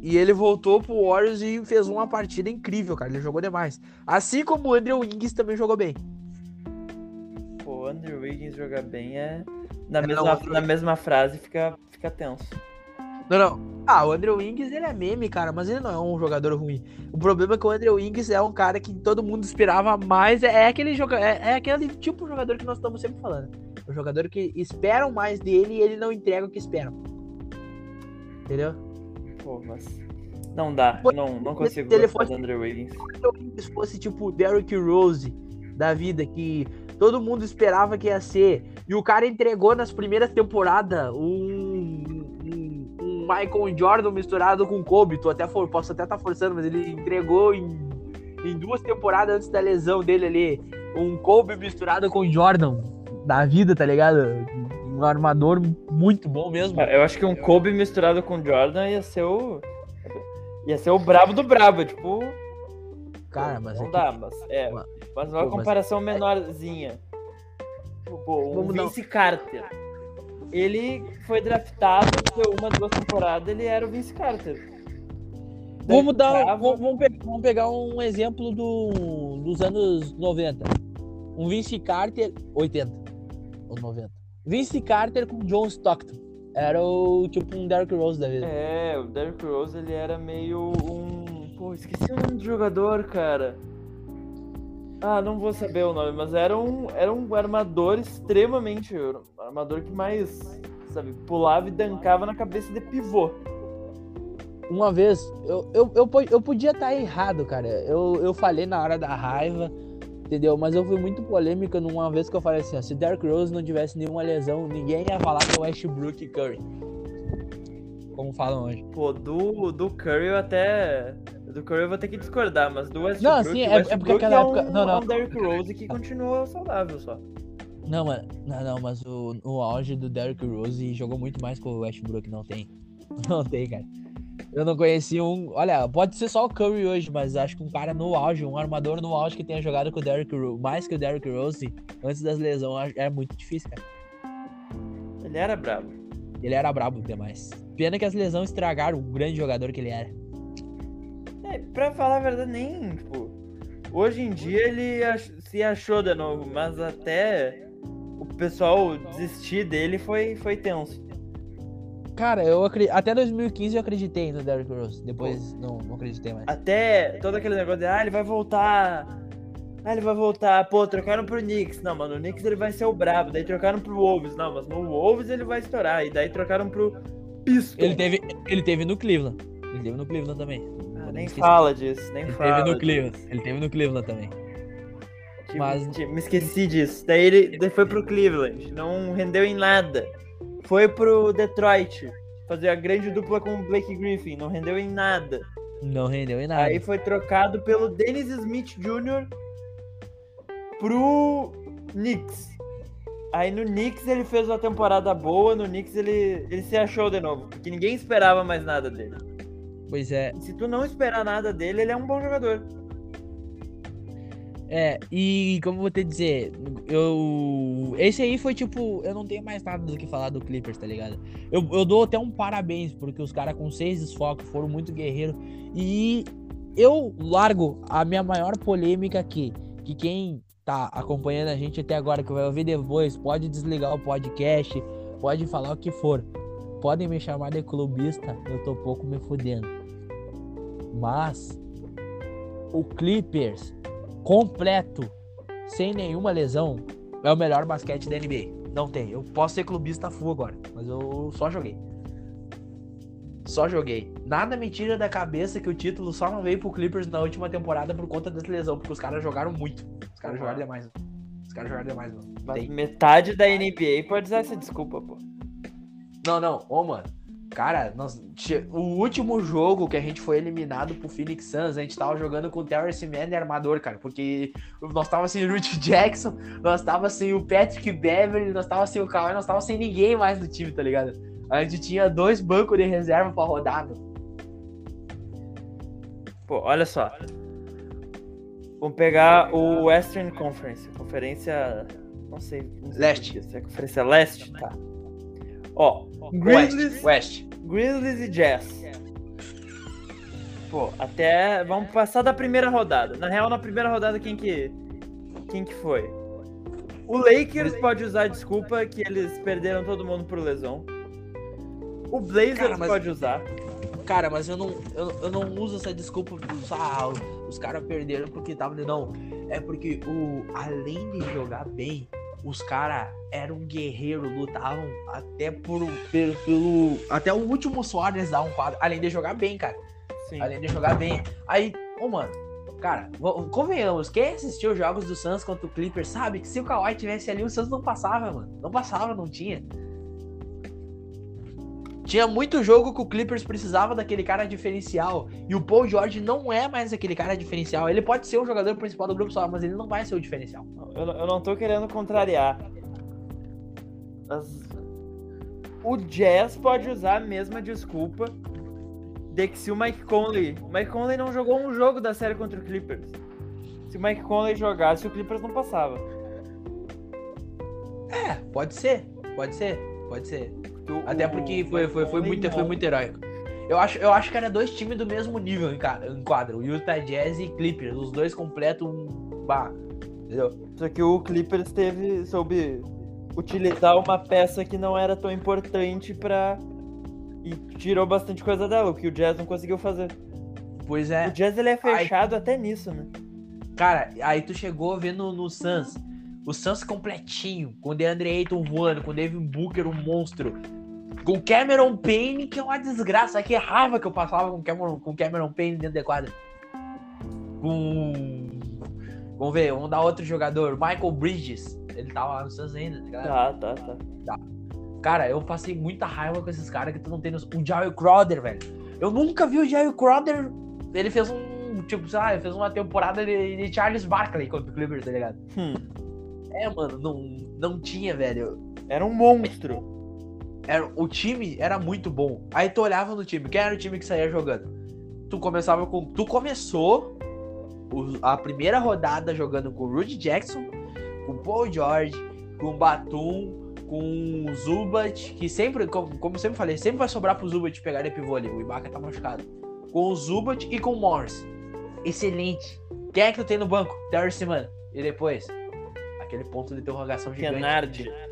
E ele voltou pro Warriors e fez uma partida incrível, cara. Ele jogou demais. Assim como o Andrew Wiggins também jogou bem. Pô, o Andrew Wiggins jogar bem é. Na, É, mesma, não, na mesma frase fica, fica tenso. Não, não. Ah, o Andrew Wiggins, ele é meme, cara, mas ele não é um jogador ruim. O problema é que o Andrew Wiggins é um cara que todo mundo esperava mais. É, é aquele joga é, é aquele tipo de jogador que nós estamos sempre falando. O jogador que esperam mais dele e ele não entrega o que esperam. Entendeu? Pô, mas. Não dá. Não, não consigo Ele gostar foi- do Andrew Wiggins. se o Wiggins fosse tipo o Derrick Rose da vida, que todo mundo esperava que ia ser, e o cara entregou nas primeiras temporadas um Michael Jordan misturado com Kobe, tu até for, posso até estar forçando, mas ele entregou em, em duas temporadas antes da lesão dele ali, um Kobe misturado com Jordan da vida, tá ligado? Um armador muito bom mesmo. Eu acho que um Kobe misturado com Jordan ia ser o. Ia ser o brabo do brabo, tipo. Cara, mas Não é que- dá, mas. É. Mas- Mas uma Pô, mas- comparação menorzinha. Pô, o Vamos Carter. Ele foi draftado, deu uma, duas temporadas, ele era o Vince Carter. Daí Vamos, dar, vamos, vamos pegar um exemplo do, dos anos 90. Um Vince Carter, 80 ou 90. Vince Carter com John Stockton. Era o tipo um Derrick Rose da vida. É, o Derrick Rose ele era meio um. Pô, esqueci o nome do jogador, cara. Ah, não vou saber o nome, mas era um, era um armador extremamente. Um armador que mais, sabe, pulava e dancava na cabeça de pivô. Uma vez, eu, eu, eu, po- eu podia estar errado, cara. Eu, eu falei na hora da raiva, entendeu? Mas eu fui muito polêmica numa vez que eu falei assim: ó, se Derrick Rose não tivesse nenhuma lesão, ninguém ia falar que é o Westbrook e Curry. Como falam hoje. Pô, do, do Curry eu até. Do Curry eu vou ter que discordar, mas do Westbrook... Não, sim, é- é porque aquela é um, época- não, não. é um Derrick Rose que continua saudável só. Não, mano, não, não, mas o, o auge do Derrick Rose jogou muito mais com o Westbrook, não tem. Não tem, cara. Eu não conheci um. Olha, pode ser só o Curry hoje, mas acho que um cara no auge, um armador no auge que tenha jogado com o Derrick Rose, mais que o Derrick Rose, antes das lesões, é muito difícil, cara. Ele era brabo. Ele era brabo demais. Pena que as lesões estragaram o grande jogador que ele era. Pra falar a verdade, nem, tipo... Hoje em dia ele ach- se achou de novo, mas até o pessoal desistir dele foi, foi tenso. Cara, eu até 2015 eu acreditei no Derrick Rose. Depois não, não acreditei mais. Até todo aquele negócio de, ah, ele vai voltar. Ah, ele vai voltar. Pô, trocaram pro Knicks. Não, mano, o Knicks ele vai ser o brabo. Daí trocaram pro Wolves. Não, mas no Wolves ele vai estourar. E daí trocaram pro Pistons. Ele teve, ele teve no Cleveland. Ele teve no Cleveland também. Nem esquecer. fala disso, nem Ele fala. teve no disso. Cleveland. Ele teve no Cleveland também. Mas- Me esqueci disso. Daí ele foi pro Cleveland. Não rendeu em nada. Foi pro Detroit. Fazer a grande dupla com o Blake Griffin. Não rendeu em nada. Não rendeu em nada. Aí foi trocado pelo Dennis Smith Jr. pro Knicks. Aí no Knicks ele fez uma temporada boa, no Knicks ele, ele se achou de novo, porque ninguém esperava mais nada dele. Pois é. Se tu não esperar nada dele, ele é um bom jogador. É, e como eu vou te dizer, eu. Esse aí foi tipo. Eu não tenho mais nada do que falar do Clippers, tá ligado? Eu, eu dou até um parabéns, porque os caras com seis desfoques foram muito guerreiros. E eu largo a minha maior polêmica aqui. Que quem tá acompanhando a gente até agora, que vai ouvir depois, pode desligar o podcast, pode falar o que for. Podem me chamar de clubista, eu tô pouco me fudendo. Mas o Clippers completo, sem nenhuma lesão, é o melhor basquete da NBA. Não tem. Eu posso ser clubista full agora, mas eu só joguei. Só joguei. Nada me tira da cabeça que o título só não veio pro Clippers na última temporada por conta dessa lesão, porque os caras jogaram muito. Os caras jogaram demais. Os caras jogaram demais, mano. Tem. metade da NBA pode usar essa desculpa, pô. Não, não. Ô, mano. Cara, nós, o último jogo que a gente foi eliminado pro Phoenix Suns, a gente tava jogando com o Terrence Mann e armador, cara. Porque nós tava sem o Ruth Jackson, nós tava sem o Patrick Beverly, nós tava sem o Kawhi, nós tava sem ninguém mais no time, tá ligado? A gente tinha dois bancos de reserva pra rodar, meu. Pô, olha só. Vamos pegar o Western Conference, conferência. Não sei. Não sei Leste. que é, conferência Leste? Tá. Ó, Grizzlies, West, West. Grizzlies e Jazz. Pô, até. Vamos passar da primeira rodada. Na real, na primeira rodada, quem que. Quem que foi? O Lakers pode usar a desculpa que eles perderam todo mundo por lesão. O Blazers Cara, mas- pode usar. Cara, mas eu não, eu, eu não uso essa desculpa por ah, os caras perderam porque tava. Não. É porque o, além de jogar bem, os caras eram guerreiros, lutavam até por, pelo, pelo. Até o último eles davam um quadro. Além de jogar bem, cara. Sim. Além de jogar bem. Aí, ô mano, cara, convenhamos, quem assistiu os jogos do Suns contra o Clippers sabe que se o Kawhi tivesse ali, o Suns não passava, mano. Não passava, não tinha. Tinha muito jogo que o Clippers precisava daquele cara diferencial. E o Paul George não é mais aquele cara diferencial. Ele pode ser o jogador principal do grupo só, mas ele não vai ser o diferencial. Eu, não- eu não tô querendo contrariar. Mas o Jazz pode usar a mesma desculpa de que se o Mike Conley. O Mike Conley não jogou um jogo da série contra o Clippers. Se o Mike Conley jogasse, o Clippers não passava. É, pode ser. Pode ser. Pode ser. O- Até o- porque o foi, foi, foi, muito, foi muito heróico. Eu acho, eu acho que era dois times do mesmo nível em, em quadro. O Utah Jazz e Clippers. Os dois completam um. Bah, entendeu? Só que o Clippers teve. soube utilizar uma peça que não era tão importante pra. E tirou bastante coisa dela, o que o Jazz não conseguiu fazer. Pois O é. Jazz ele é fechado até nisso, né? Cara, aí tu chegou vendo no Suns. O Suns completinho, com o DeAndre Ayton voando, com o Devin Booker, um monstro. Com Cameron Payne, que é uma desgraça. Que raiva que eu passava com Cameron, com Cameron Payne dentro da quadra. Com. Vamos ver, vamos dar outro jogador. Michael Bridges. Ele tava lá no Suns ainda, tá ligado? Tá, tá, tá. Cara, eu passei muita raiva com esses caras que tu não tem noção. O Jerry Crowder, velho. Eu nunca vi o Jerry Crowder ele fez um, tipo, sei lá, ele fez uma temporada de, de Charles Barkley contra o Clippers, tá ligado? Hum, É, mano, não, não tinha, velho. era um monstro. Era, o time era muito bom. Aí tu olhava no time, quem era o time que saía jogando? Tu começava com. Tu começou a primeira rodada jogando com o Rudy Jackson, com o Paul George, com o Batum, com o Zubat, que sempre, como, como eu sempre falei, sempre vai sobrar pro Zubat pegar de pivô ali. O Ibaka tá machucado. Com o Zubat e com o Morris. Excelente. Quem é que tu tem no banco? Terry Mann. E depois? Aquele ponto de interrogação gigante. Kennard.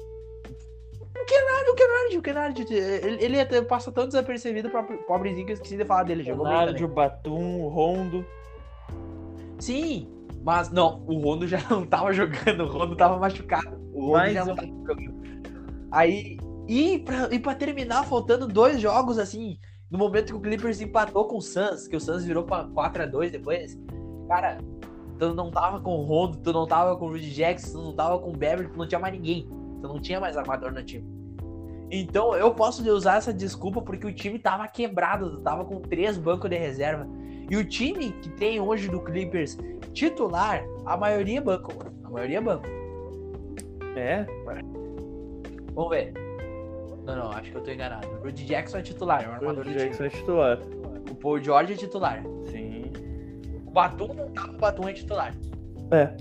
O Kennard, o Kennard, ele, ele até passa tão desapercebido pra pobrezinho que eu esqueci de falar dele. Jogou bem Kennard, também. o Batum, o Rondo. Sim, mas não, o Rondo já não tava jogando, o Rondo tava machucado. O Rondo Mais já não tava jogando. Aí, e pra, e pra terminar, faltando dois jogos assim, no momento que o Clippers empatou com o Suns, que o Suns virou pra 4x2 depois, cara, tu não tava com o Rondo, tu não tava com o Rudy Jackson, tu não tava com o Beverly, tu não tinha mais ninguém. Tu não tinha mais armador no time. Então eu posso usar essa desculpa porque o time tava quebrado, tava com três bancos de reserva. E o time que tem hoje do Clippers titular, a maioria é banco. A maioria é banco. É? Vamos ver. Não, não, acho que eu tô enganado. O Rudy Jackson é titular, é o armador O do Jackson time. é titular. O Paul George é titular. Sim. O Batum não tá, o Batum é titular. É.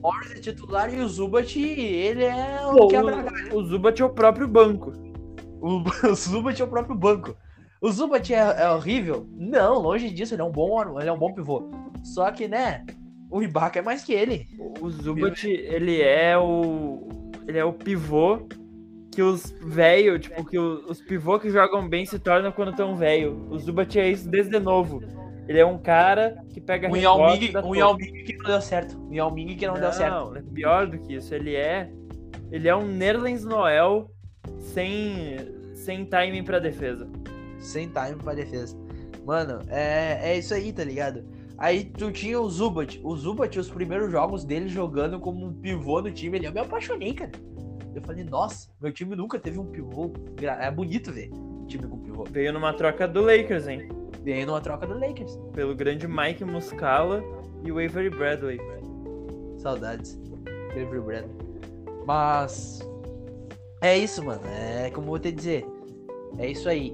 Morris é titular e o Zubat, ele é o Pô, quebra-galho. o, o Zubat é o próprio banco. O, o Zubat é o próprio banco. O Zubat é, é horrível? Não, longe disso, ele é um bom, ele é um bom pivô. Só que, né, o Ibaka é mais que ele. O Zubat, ele é o. Ele é o pivô que os velho, tipo, que o- os pivô que jogam bem se tornam quando tão velho. O Zubat é isso desde novo. Ele é um cara que pega Um Yao Ming, um. Yao Ming que não deu certo. Um Yao Ming que não, deu certo. Não, é pior do que isso. Ele é. Ele é um Nerlens Noel sem, sem timing pra defesa. Sem time pra defesa. Mano, é, é isso aí, tá ligado? Aí tu tinha o Zubat. O Zubat, os primeiros jogos dele jogando como um pivô no time, ele, eu me apaixonei, cara. Eu falei, nossa, meu time nunca teve um pivô. É bonito ver um time com pivô. Veio numa troca do Lakers, hein? Veio numa troca do Lakers. Pelo grande Mike Muscala e o Avery Bradley. Saudades. Avery Bradley. Mas. É isso, mano. É como eu vou te dizer. É isso aí.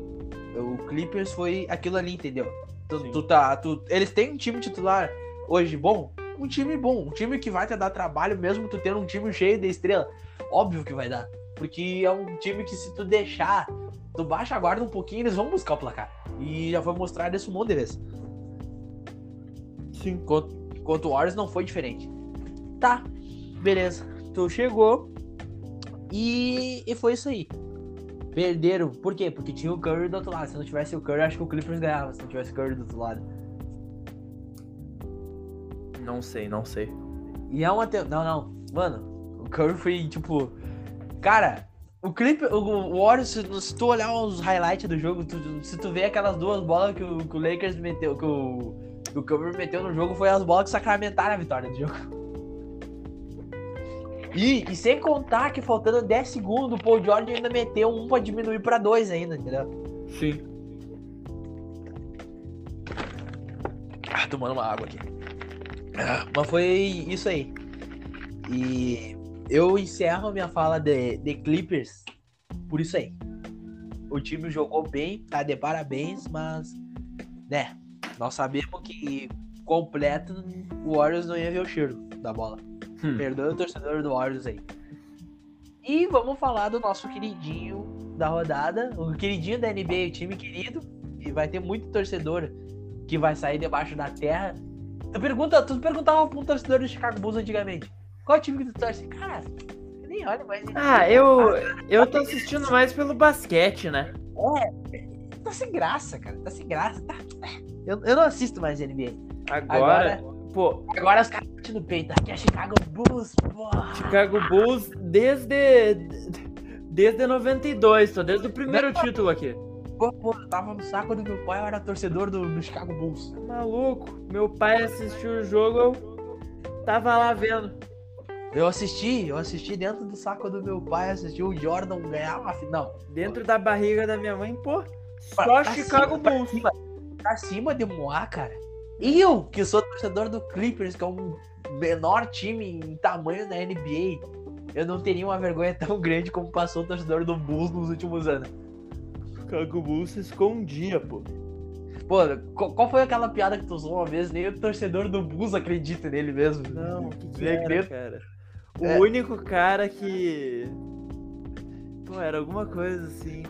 O Clippers foi aquilo ali, entendeu? Tu, tu tá, tu- eles têm um time titular hoje bom? Um time bom. Um time que vai te dar trabalho mesmo tu tendo um time cheio de estrela. Óbvio que vai dar. Porque é um time que se tu deixar, tu baixa a guarda um pouquinho, eles vão buscar o placar. E já foi mostrado isso um monte de vezes. Sim. Enquanto, enquanto o Warriors não foi diferente. Tá, beleza. Tu chegou e, e foi isso aí. Perderam. Por quê? Porque tinha o Curry do outro lado. Se não tivesse o Curry, acho que o Clippers ganhava. Se não tivesse o Curry do outro lado. Não sei, não sei. E é uma. Te... Não, não. Mano, o Curry foi tipo. Cara, o Clipper. O, Warriors, se, tu olhar os highlights do jogo, tu- se tu vê aquelas duas bolas que o, que o Lakers meteu, que o, que o Curry meteu no jogo, foi as bolas que sacramentaram a vitória do jogo. E, e sem contar que faltando 10 segundos, o Paul George ainda meteu um pra diminuir pra dois ainda, entendeu? Sim. Ah, tomando uma água aqui. Ah, Mas foi isso aí. E eu encerro minha fala de, de Clippers por isso aí. O time jogou bem, tá de parabéns, mas, né, nós sabemos que completo o Warriors não ia ver o cheiro da bola. Hum. Perdoe o torcedor do Warriors aí. E vamos falar do nosso queridinho da rodada, o queridinho da NBA, o time querido, e vai ter muito torcedor que vai sair debaixo da terra. Tu pergunta, tu perguntava pra um torcedor do Chicago Bulls antigamente, qual time que tu torce? Cara, eu nem olha mais. Ah, eu. Eu tô assistindo mais pelo basquete, né? Tá sem graça, cara, tá sem graça. Tá... Eu, eu não assisto mais NBA. Agora. Pô, Agora os caras batem no peito, aqui é Chicago Bulls, porra. Chicago Bulls desde. Desde 92, tô desde o primeiro título aqui. Pô, pô, eu tava no saco do meu pai, eu era torcedor do, do Chicago Bulls. Maluco, meu pai assistiu o jogo, eu tava lá vendo. Eu assisti, eu assisti dentro do saco do meu pai, assisti o Jordan ganhar uma final. Dentro da barriga da minha mãe, pô, só pra Chicago cima, pra Bulls. cima, Pra cima de Moá, cara. Eu, que sou torcedor do Clippers, que é o menor time em tamanho da NBA, eu não teria uma vergonha tão grande como passou o torcedor do Bulls nos últimos anos. O Chicago Bulls se escondia, pô. Pô, qual foi aquela piada que tu usou uma vez? Nem o torcedor do Bulls acredita nele mesmo. Não, que, que era, cara? O É. único cara que. Pô, era alguma coisa assim.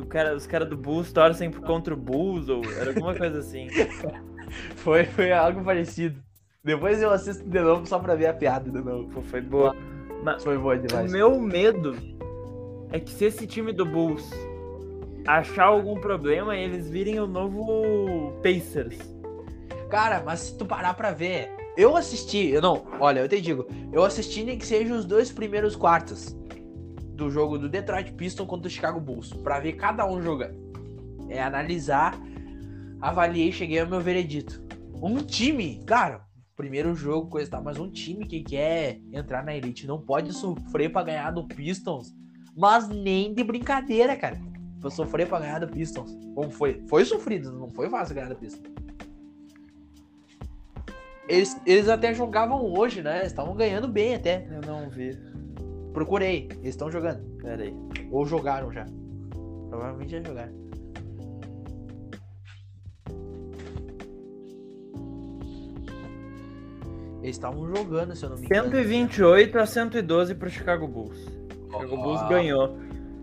O cara, os caras do Bulls torcem contra o Bulls, ou era alguma coisa assim. Foi, foi algo parecido. Depois eu assisto de novo só pra ver a piada de novo. Pô, foi boa. Mas Foi bom o demais. meu medo é que se esse time do Bulls achar algum problema, eles virem o novo Pacers. Cara, mas se tu parar pra ver, eu assisti, eu não, olha, eu te digo, eu assisti nem que seja os dois primeiros quartos do jogo do Detroit Pistons contra o Chicago Bulls, pra ver cada um jogando. É analisar, avaliei, cheguei ao meu veredito. Um time, cara, primeiro jogo, coisa e tal, mas um time que quer entrar na elite não pode sofrer pra ganhar do Pistons, mas nem de brincadeira, cara. Pra sofrer pra ganhar do Pistons. Como foi? Foi sofrido, não foi fácil ganhar do Pistons. Eles, eles até jogavam hoje, né? Eles estavam ganhando bem até. Eu não vi. Procurei. Eles estão jogando. Pera aí. Ou jogaram já. Provavelmente já jogaram. Eles estavam jogando, se eu não me engano. 128 a 112 pro Chicago Bulls. Chicago Bulls Ó, ganhou.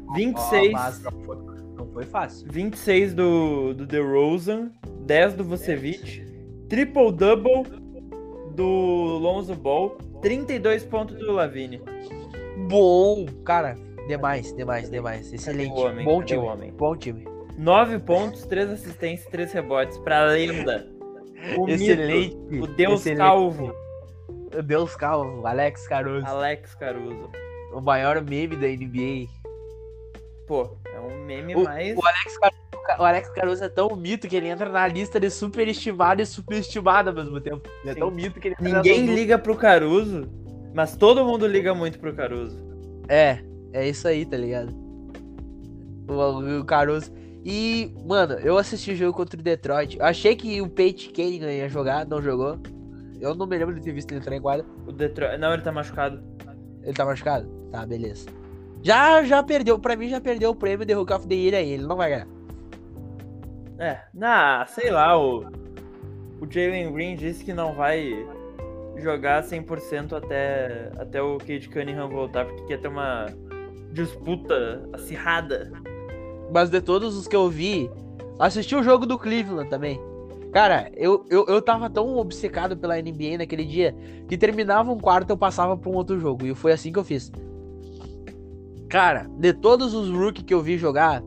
ó, 26, mas não foi, não foi fácil. 26 do, do DeRozan, 10 do Vucevic, triple-double do Lonzo Ball, 32 pontos do Lavine. Bom, cara. Demais, demais, demais. Excelente. homem? Bom time. homem? Bom time. 9 pontos, 3 assistências, 3 rebotes pra lenda. O Excelente. mito, o Deus excelente. calvo, O Deus calvo, Alex Caruso. Alex Caruso. O maior meme da NBA. Pô, é um meme O, mais... o Alex Caruso, o Alex Caruso é tão mito que ele entra na lista de superestimado e superestimado ao mesmo tempo. Ele é tão mito que ele entra Ninguém liga pro Caruso, mas todo mundo liga muito pro Caruso. É, é isso aí, tá ligado? O, o Caruso. E, mano, eu assisti o jogo contra o Detroit. Eu achei que o Peyton Kenningham ia jogar, não jogou. Eu não me lembro de ter visto ele entrar em quadra. O Detroit... Não, ele tá machucado. Ele tá machucado? Tá, beleza. Já, já perdeu, pra mim já perdeu o prêmio de Hook of the Year aí, ele não vai ganhar. É, na, sei lá, o, o Jalen Green disse que não vai jogar 100% até, até o Cade Cunningham voltar, porque quer ter uma disputa acirrada. Mas de todos os que eu vi, assisti o jogo do Cleveland também. Cara, eu, eu, eu tava tão obcecado pela NBA naquele dia que terminava um quarto eu passava pra um outro jogo. E foi assim que eu fiz. Cara, de todos os rookies que eu vi jogar,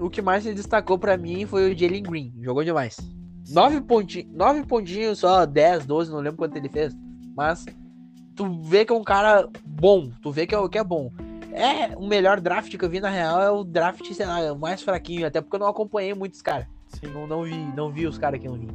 o que mais se destacou pra mim foi o Jalen Green. Jogou demais. Nove pontinhos, nove pontinhos só, 10, 12, não lembro quanto ele fez. Mas tu vê que é um cara bom. Tu vê que é, que é bom. É, o melhor draft que eu vi na real é o draft, sei lá, o mais fraquinho, até porque eu não acompanhei muitos caras. Não, não vi, não vi os caras que eu vi.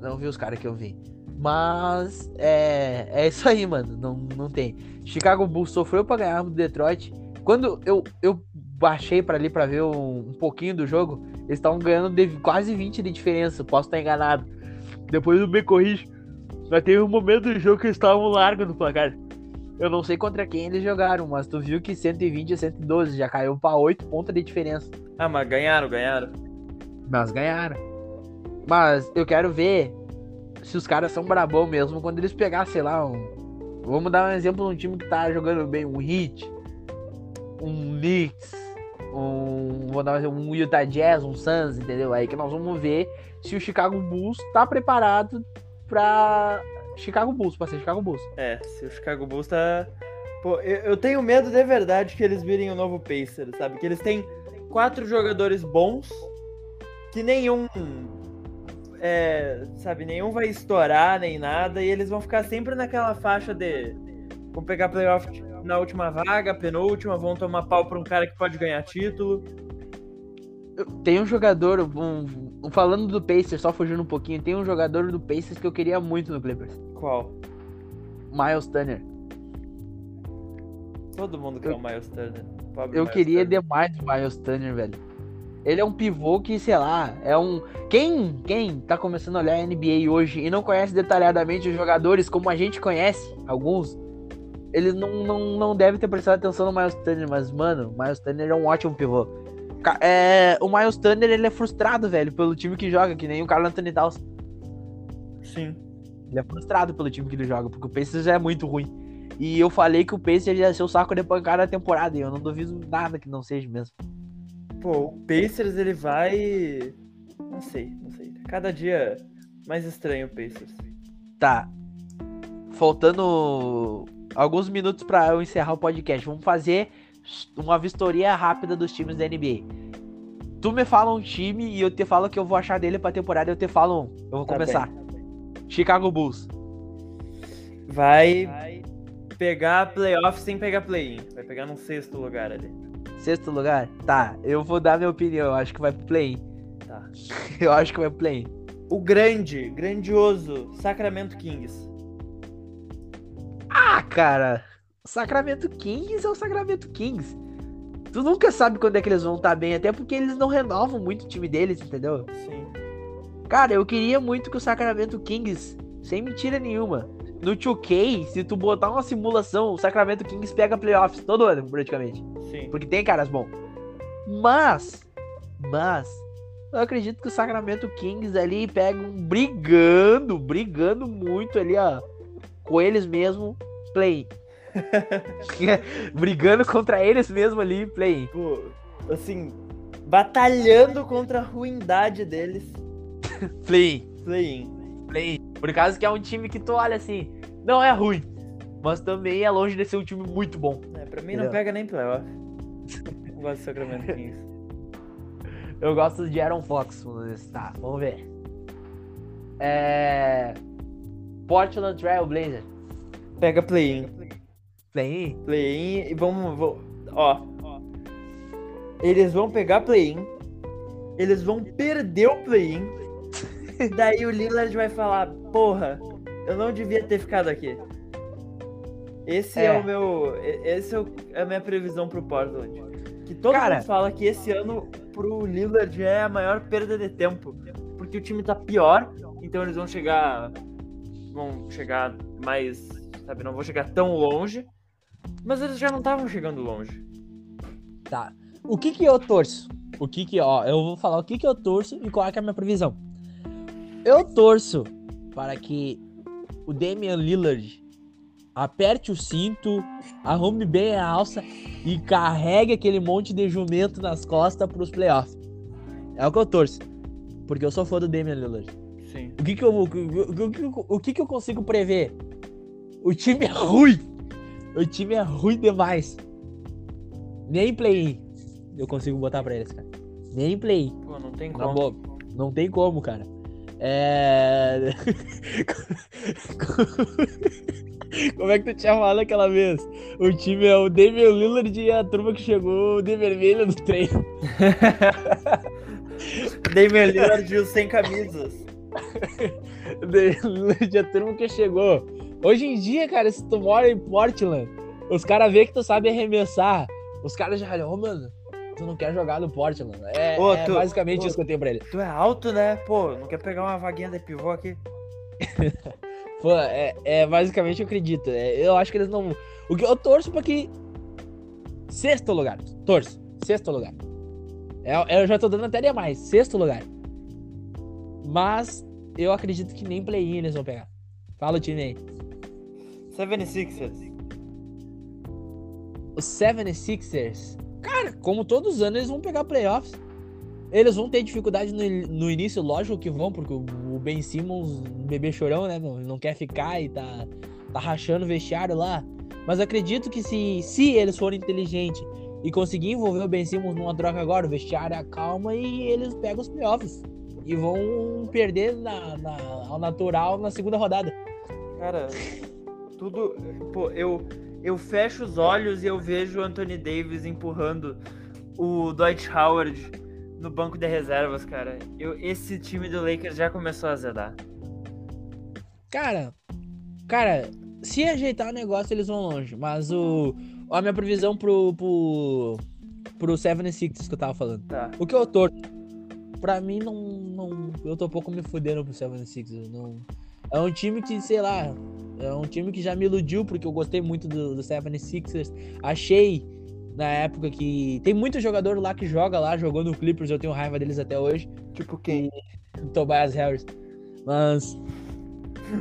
Não vi os caras que eu vi. Mas é, é isso aí, mano. Não, não tem. Chicago Bulls sofreu pra ganhar do Detroit. Quando eu, eu baixei pra ali pra ver um, um pouquinho do jogo, eles estavam ganhando de quase 20 de diferença. Posso estar enganado. Depois eu me corrijo. Mas teve um momento do jogo que eles estavam largos no placar. Eu não sei contra quem eles jogaram, mas tu viu que 120 a 112 já caiu pra 8 pontos de diferença. Ah, mas ganharam, ganharam. Mas ganharam. Mas eu quero ver se os caras são brabão mesmo quando eles pegar, sei lá, um. Vamos dar um exemplo de um time que tá jogando bem, um Heat, um Knicks, um. Vou dar um um Utah Jazz, um Suns, entendeu? Aí que nós vamos ver se o Chicago Bulls tá preparado pra Chicago Bulls, pra ser Chicago Bulls. É, se o Chicago Bulls tá. Pô, eu, eu tenho medo de verdade que eles virem o novo Pacers, sabe? Que eles têm quatro jogadores bons, que nenhum. É, sabe, nenhum vai estourar nem nada, e eles vão ficar sempre naquela faixa de. Vão pegar playoff na última vaga, penúltima, vão tomar pau pra um cara que pode ganhar título. Tem um jogador, um- falando do Pacers, só fugindo um pouquinho, tem um jogador do Pacers que eu queria muito no Clippers. Qual? Miles Turner. Todo mundo quer Eu- o Miles Turner. Pobre Eu Miles queria Turner. demais o Miles Turner, velho. Ele é um pivô que, sei lá, é um. Quem, quem tá começando a olhar a NBA hoje e não conhece detalhadamente os jogadores como a gente conhece, alguns, ele não, não, não deve ter prestado atenção no Miles Turner, mas, mano, o Miles Turner é um ótimo pivô. É, o Miles Turner, ele é frustrado, velho, pelo time que joga, que nem o Carlos Anthony Towns. Sim. Ele é frustrado pelo time que ele joga, porque o Pacers é muito ruim. E eu falei que o Pacers ia ser o saco de pancada da temporada, e eu não duvido nada que não seja mesmo. Pô, o Pacers, ele vai... Não sei, não sei. Cada dia mais estranho o Pacers. Tá. Faltando alguns minutos para eu encerrar o podcast. Vamos fazer uma vistoria rápida dos times da NBA. Tu me fala um time e eu te falo que eu vou achar dele pra temporada. Eu te falo um. Eu vou Tá começar. Chicago Bulls. Vai pegar playoff sem pegar play-in. Vai pegar no sexto lugar ali. Sexto lugar? Tá, eu vou dar minha opinião. Eu acho que vai pro play-in. Tá. Eu acho que vai pro play-in. O grande, grandioso Sacramento Kings. Ah, cara. Sacramento Kings é o Sacramento Kings. Tu nunca sabe quando é que eles vão estar bem, até porque eles não renovam muito o time deles, entendeu? Sim. Cara, eu queria muito que o Sacramento Kings, sem mentira nenhuma, no 2K, se tu botar uma simulação, o Sacramento Kings pega playoffs todo ano, praticamente. Sim. Porque tem caras bons. Mas, mas, eu acredito que o Sacramento Kings ali pegam brigando, brigando muito ali, ó, com eles mesmo, play. brigando contra eles mesmo ali, play. Pô, assim, batalhando contra a ruindade deles. Play. Play-in. Play. Por causa que é um time que tu olha assim, não é ruim, mas também é longe de ser um time muito bom. É, pra mim Entendeu? não pega nem playoff. Não gosto do Sacramento Kings. Eu gosto de Aaron Fox, tá, vamos ver. É... Portland Trail Blazer. Pega play-in. Play. Play-in e vamos, vou- Ó. Eles vão pegar play-in. Eles vão perder o play-in. Daí o Lillard vai falar: Porra, eu não devia ter ficado aqui. Esse é, É. o meu. Esse é, é a minha previsão pro Portland. Que todo Cara- mundo fala que esse ano pro Lillard é a maior perda de tempo. Porque o time tá pior, então eles vão chegar. Vão chegar mais. Sabe, não vão chegar tão longe. Mas eles já não estavam chegando longe. Tá. O que que eu torço? O que que, ó, eu vou falar o que que eu torço e qual é, é a minha previsão. Eu torço para que o Damian Lillard aperte o cinto, arrume bem a alça e carregue aquele monte de jumento nas costas pros playoffs. É o que eu torço. Porque eu sou fã do Damian Lillard. Sim. O que que eu, o, o- o que- o que que eu consigo prever? O time é ruim. O time é ruim demais. Nem play-in eu consigo botar pra eles, cara. Nem play-in. Pô, não tem como. boa. Não tem como, cara. É. Como é que tu tinha falado aquela vez? O time é o Damian Lillard e a turma que chegou de vermelho no treino. Damian Lillard e os sem camisas. E a turma que chegou. Hoje em dia, cara, se tu mora em Portland, os caras vê que tu sabe arremessar. Os caras já olham, ô, mano, tu não quer jogar no Portland. É, Ô, é tu- basicamente isso que eu tenho pra ele. Tu é alto, né? Pô, não quer pegar uma vaguinha de pivô aqui? Pô, é, é basicamente eu acredito. É, eu acho que eles não. O que eu torço pra que. Sexto lugar. Torço. Sexto lugar. É, eu já tô dando até demais. Sexto lugar. Mas eu acredito que nem play-in eles vão pegar. Fala o time aí. 76ers. Os 76ers. Cara, como todos os anos, eles vão pegar playoffs. Eles vão ter dificuldade no, no início, lógico que vão, porque o o Ben Simmons, um bebê chorão, né? Ele não quer ficar e tá, tá rachando o vestiário lá. Mas acredito que se, se eles forem inteligentes e conseguir envolver o Ben Simmons numa troca agora, o vestiário acalma e eles pegam os playoffs. E vão perder na, na- ao natural na segunda rodada. Cara, tudo. Pô, eu, eu fecho os olhos e eu vejo o Anthony Davis empurrando o Dwight Howard no banco de reservas, cara. Eu, esse time do Lakers já começou a azedar. Cara, cara, se ajeitar o negócio, eles vão longe. Mas o. A minha previsão pro. pro, pro 76ers que eu tava falando. Tá. O que eu torço? Pra mim, não, não. Eu tô um pouco me fudendo pro 76ers. Não, é um time que, sei lá. É um time que já me iludiu, porque eu gostei muito do, do 76ers. Achei na época que. Tem muito jogador lá que joga lá, jogou no Clippers, eu tenho raiva deles até hoje. Tipo quem? O Tobias Harris. Mas.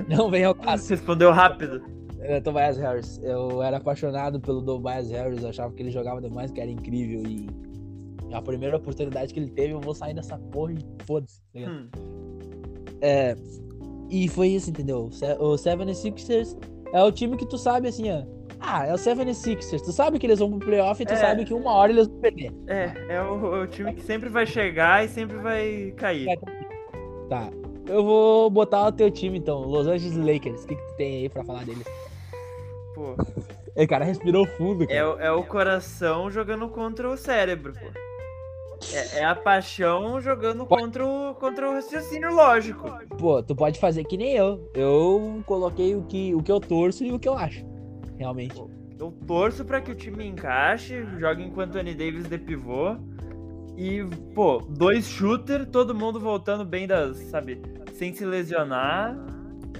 Não vem ao caso. Respondeu rápido. É, Tobias Harris. Eu era apaixonado pelo Tobias Harris, eu achava que ele jogava demais, que era incrível. E a primeira oportunidade que ele teve, eu vou sair dessa porra e foda-se. tá ligado? Hum. É, e foi isso, entendeu? O Se- O 76ers é o time que tu sabe assim, ó. Ah, é o 76ers. Tu sabe que eles vão pro playoff e tu É. sabe que uma hora eles vão perder. É, é o, é o time que sempre vai chegar e sempre vai cair. É. Tá. Eu vou botar o teu time então, Los Angeles Lakers. O que, que tu tem aí pra falar deles? Pô, O cara respirou fundo, é, cara. o- é o coração jogando contra o cérebro, pô. É, é a paixão jogando contra o, contra o raciocínio lógico. Pô, tu pode fazer que nem eu. Eu coloquei o que, o que eu torço e o que eu acho. Realmente. Eu torço pra que o time encaixe, jogue enquanto Anthony Davis de pivô. E, pô, dois shooter, todo mundo voltando bem das, sabe, sem se lesionar.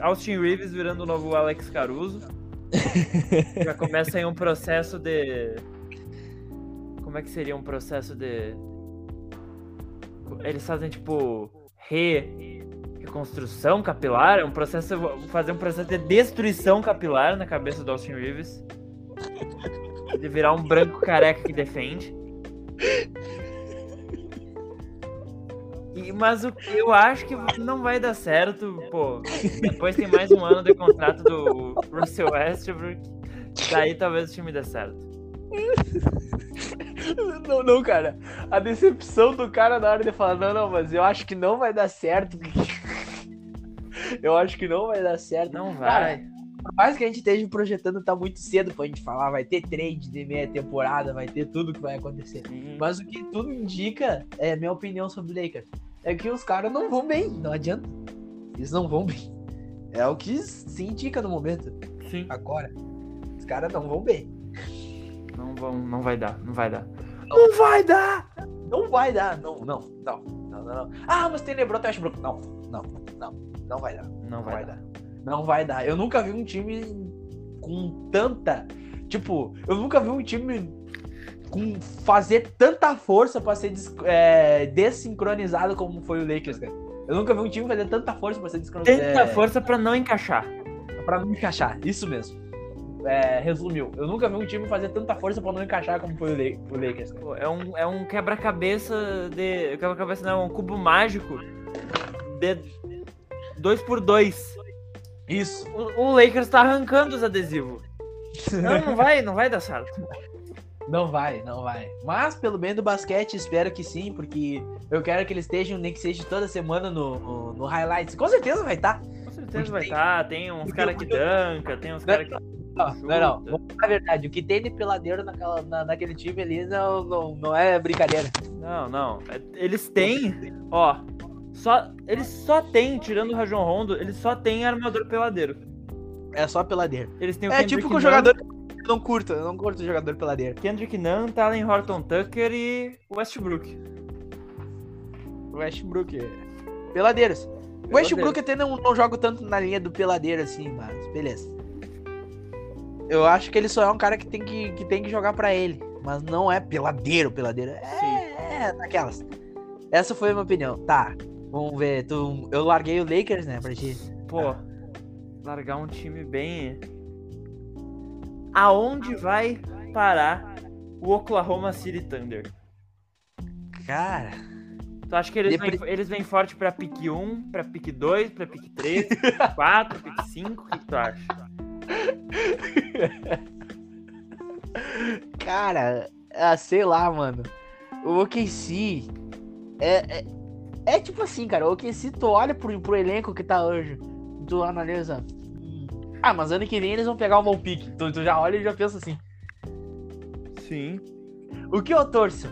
Austin Reeves virando o novo Alex Caruso. Já começa aí um processo de. Como é que seria um processo de. Eles fazem tipo. Re. Reconstrução capilar? É um processo. Fazer um processo de destruição capilar na cabeça do Austin Reeves. De virar um branco careca que defende. E- mas o eu acho que não vai dar certo, pô. Depois tem mais um ano de contrato do Russell Westbrook. Daí talvez o time dê certo. Não, não, cara. A decepção do cara na hora de falar, não, não, mas eu acho que não vai dar certo. eu acho que não vai dar certo. Não Cara, vai. Por mais que a gente esteja projetando, tá muito cedo pra gente falar. Vai ter trade de meia temporada, vai ter tudo que vai acontecer. Sim. Mas o que tudo indica, é minha opinião sobre o Lakers, é que os caras não vão bem, não adianta. Eles não vão bem. É o que se indica no momento. Sim. Agora, os caras não vão bem. Não, vão, não vai dar, não vai dar. Não vai dar! Não vai dar, não, não, não, não, não, não. Ah, mas tem LeBron tem Westbrook. Não, não, não, não vai dar. Não Não vai, vai dar. dar. Não vai dar. Eu nunca vi um time com tanta. Tipo, eu nunca vi um time com fazer tanta força pra ser des- é, desincronizado como foi o Lakers, cara. Eu nunca vi um time fazer tanta força pra ser desincronizado. Tenta força pra não encaixar. Pra não encaixar. Isso mesmo. É, resumiu. Eu nunca vi um time fazer tanta força pra não encaixar como foi o, La- o Lakers. Pô, é um, é um quebra-cabeça de. Quebra-cabeça não, é um cubo mágico de 2 por 2 Isso. o, o Lakers tá arrancando os adesivos. Não, não vai, não vai dar certo. Não vai, não vai. Mas pelo bem do basquete, espero que sim, porque eu quero que eles estejam, nem que seja toda semana no, no, no Highlights. Com certeza vai estar. Com certeza Porque vai tem- estar. Tem uns caras que danca, tem uns caras que. Não, não, não. Chuta. Vamos falar a verdade. O que tem de peladeiro naquela, na, naquele time ali não, não, não é brincadeira. Não, não. É- Eles têm, ó. Só, eles só têm, tirando o Rajon Rondo, eles só têm armador peladeiro. É só peladeiro. Eles têm o É Kendrick tipo com o jogador. Não curto, eu não curto jogador peladeiro. Kendrick Nunn, Talen Horton Tucker e Westbrook. Westbrook. Peladeiros. O Westbrook até não, não joga tanto na linha do peladeiro assim, mas beleza. Eu acho que ele só é um cara que tem que, que, tem que jogar pra ele. Mas não é peladeiro, peladeiro. É, é naquelas. Essa foi a minha opinião. Tá, vamos ver. Tu, eu larguei o Lakers, né, pra ti. Pô, largar um time bem. Aonde vai parar o Oklahoma City Thunder? Cara, Tu acha que eles, Depre- vêm, eles vêm forte pra pick 1, pra pick 2, pra pick 3, pick 4, pick 5? O que, que tu acha? cara, ah, sei lá, mano. O OKC é, é, é tipo assim, cara. O OKC, tu olha pro, pro elenco que tá hoje, tu analisa. hum, Ah, mas ano que vem eles vão pegar o bom pick. Tu, tu já olha e já pensa assim. Sim. O que eu torço?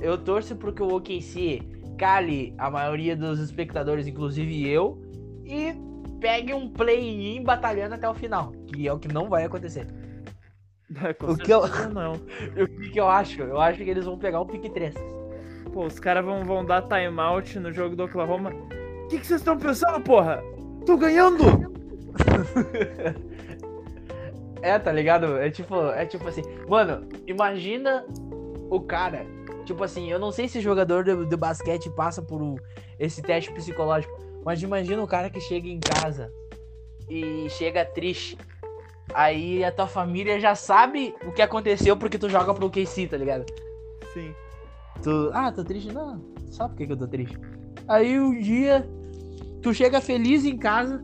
Eu torço porque o OKC cale a maioria dos espectadores, inclusive eu, e pegue um play-in batalhando até o final, que é o que não vai acontecer. O que eu- não. O que, eu acho? Eu acho que eles vão pegar o pique 3. Pô, os caras vão, vão dar timeout no jogo do Oklahoma. O que vocês estão pensando, porra? Tô ganhando! É, tá ligado? É tipo, é tipo assim, mano, imagina o cara. Tipo assim, eu não sei se jogador de, de basquete passa por esse teste psicológico, mas imagina o cara que chega em casa e chega triste. Aí a tua família já sabe o que aconteceu porque tu joga pro KC, tá ligado? Sim. Tu, ah, tô triste? Não, sabe por que, que eu tô triste? Aí um dia, tu chega feliz em casa.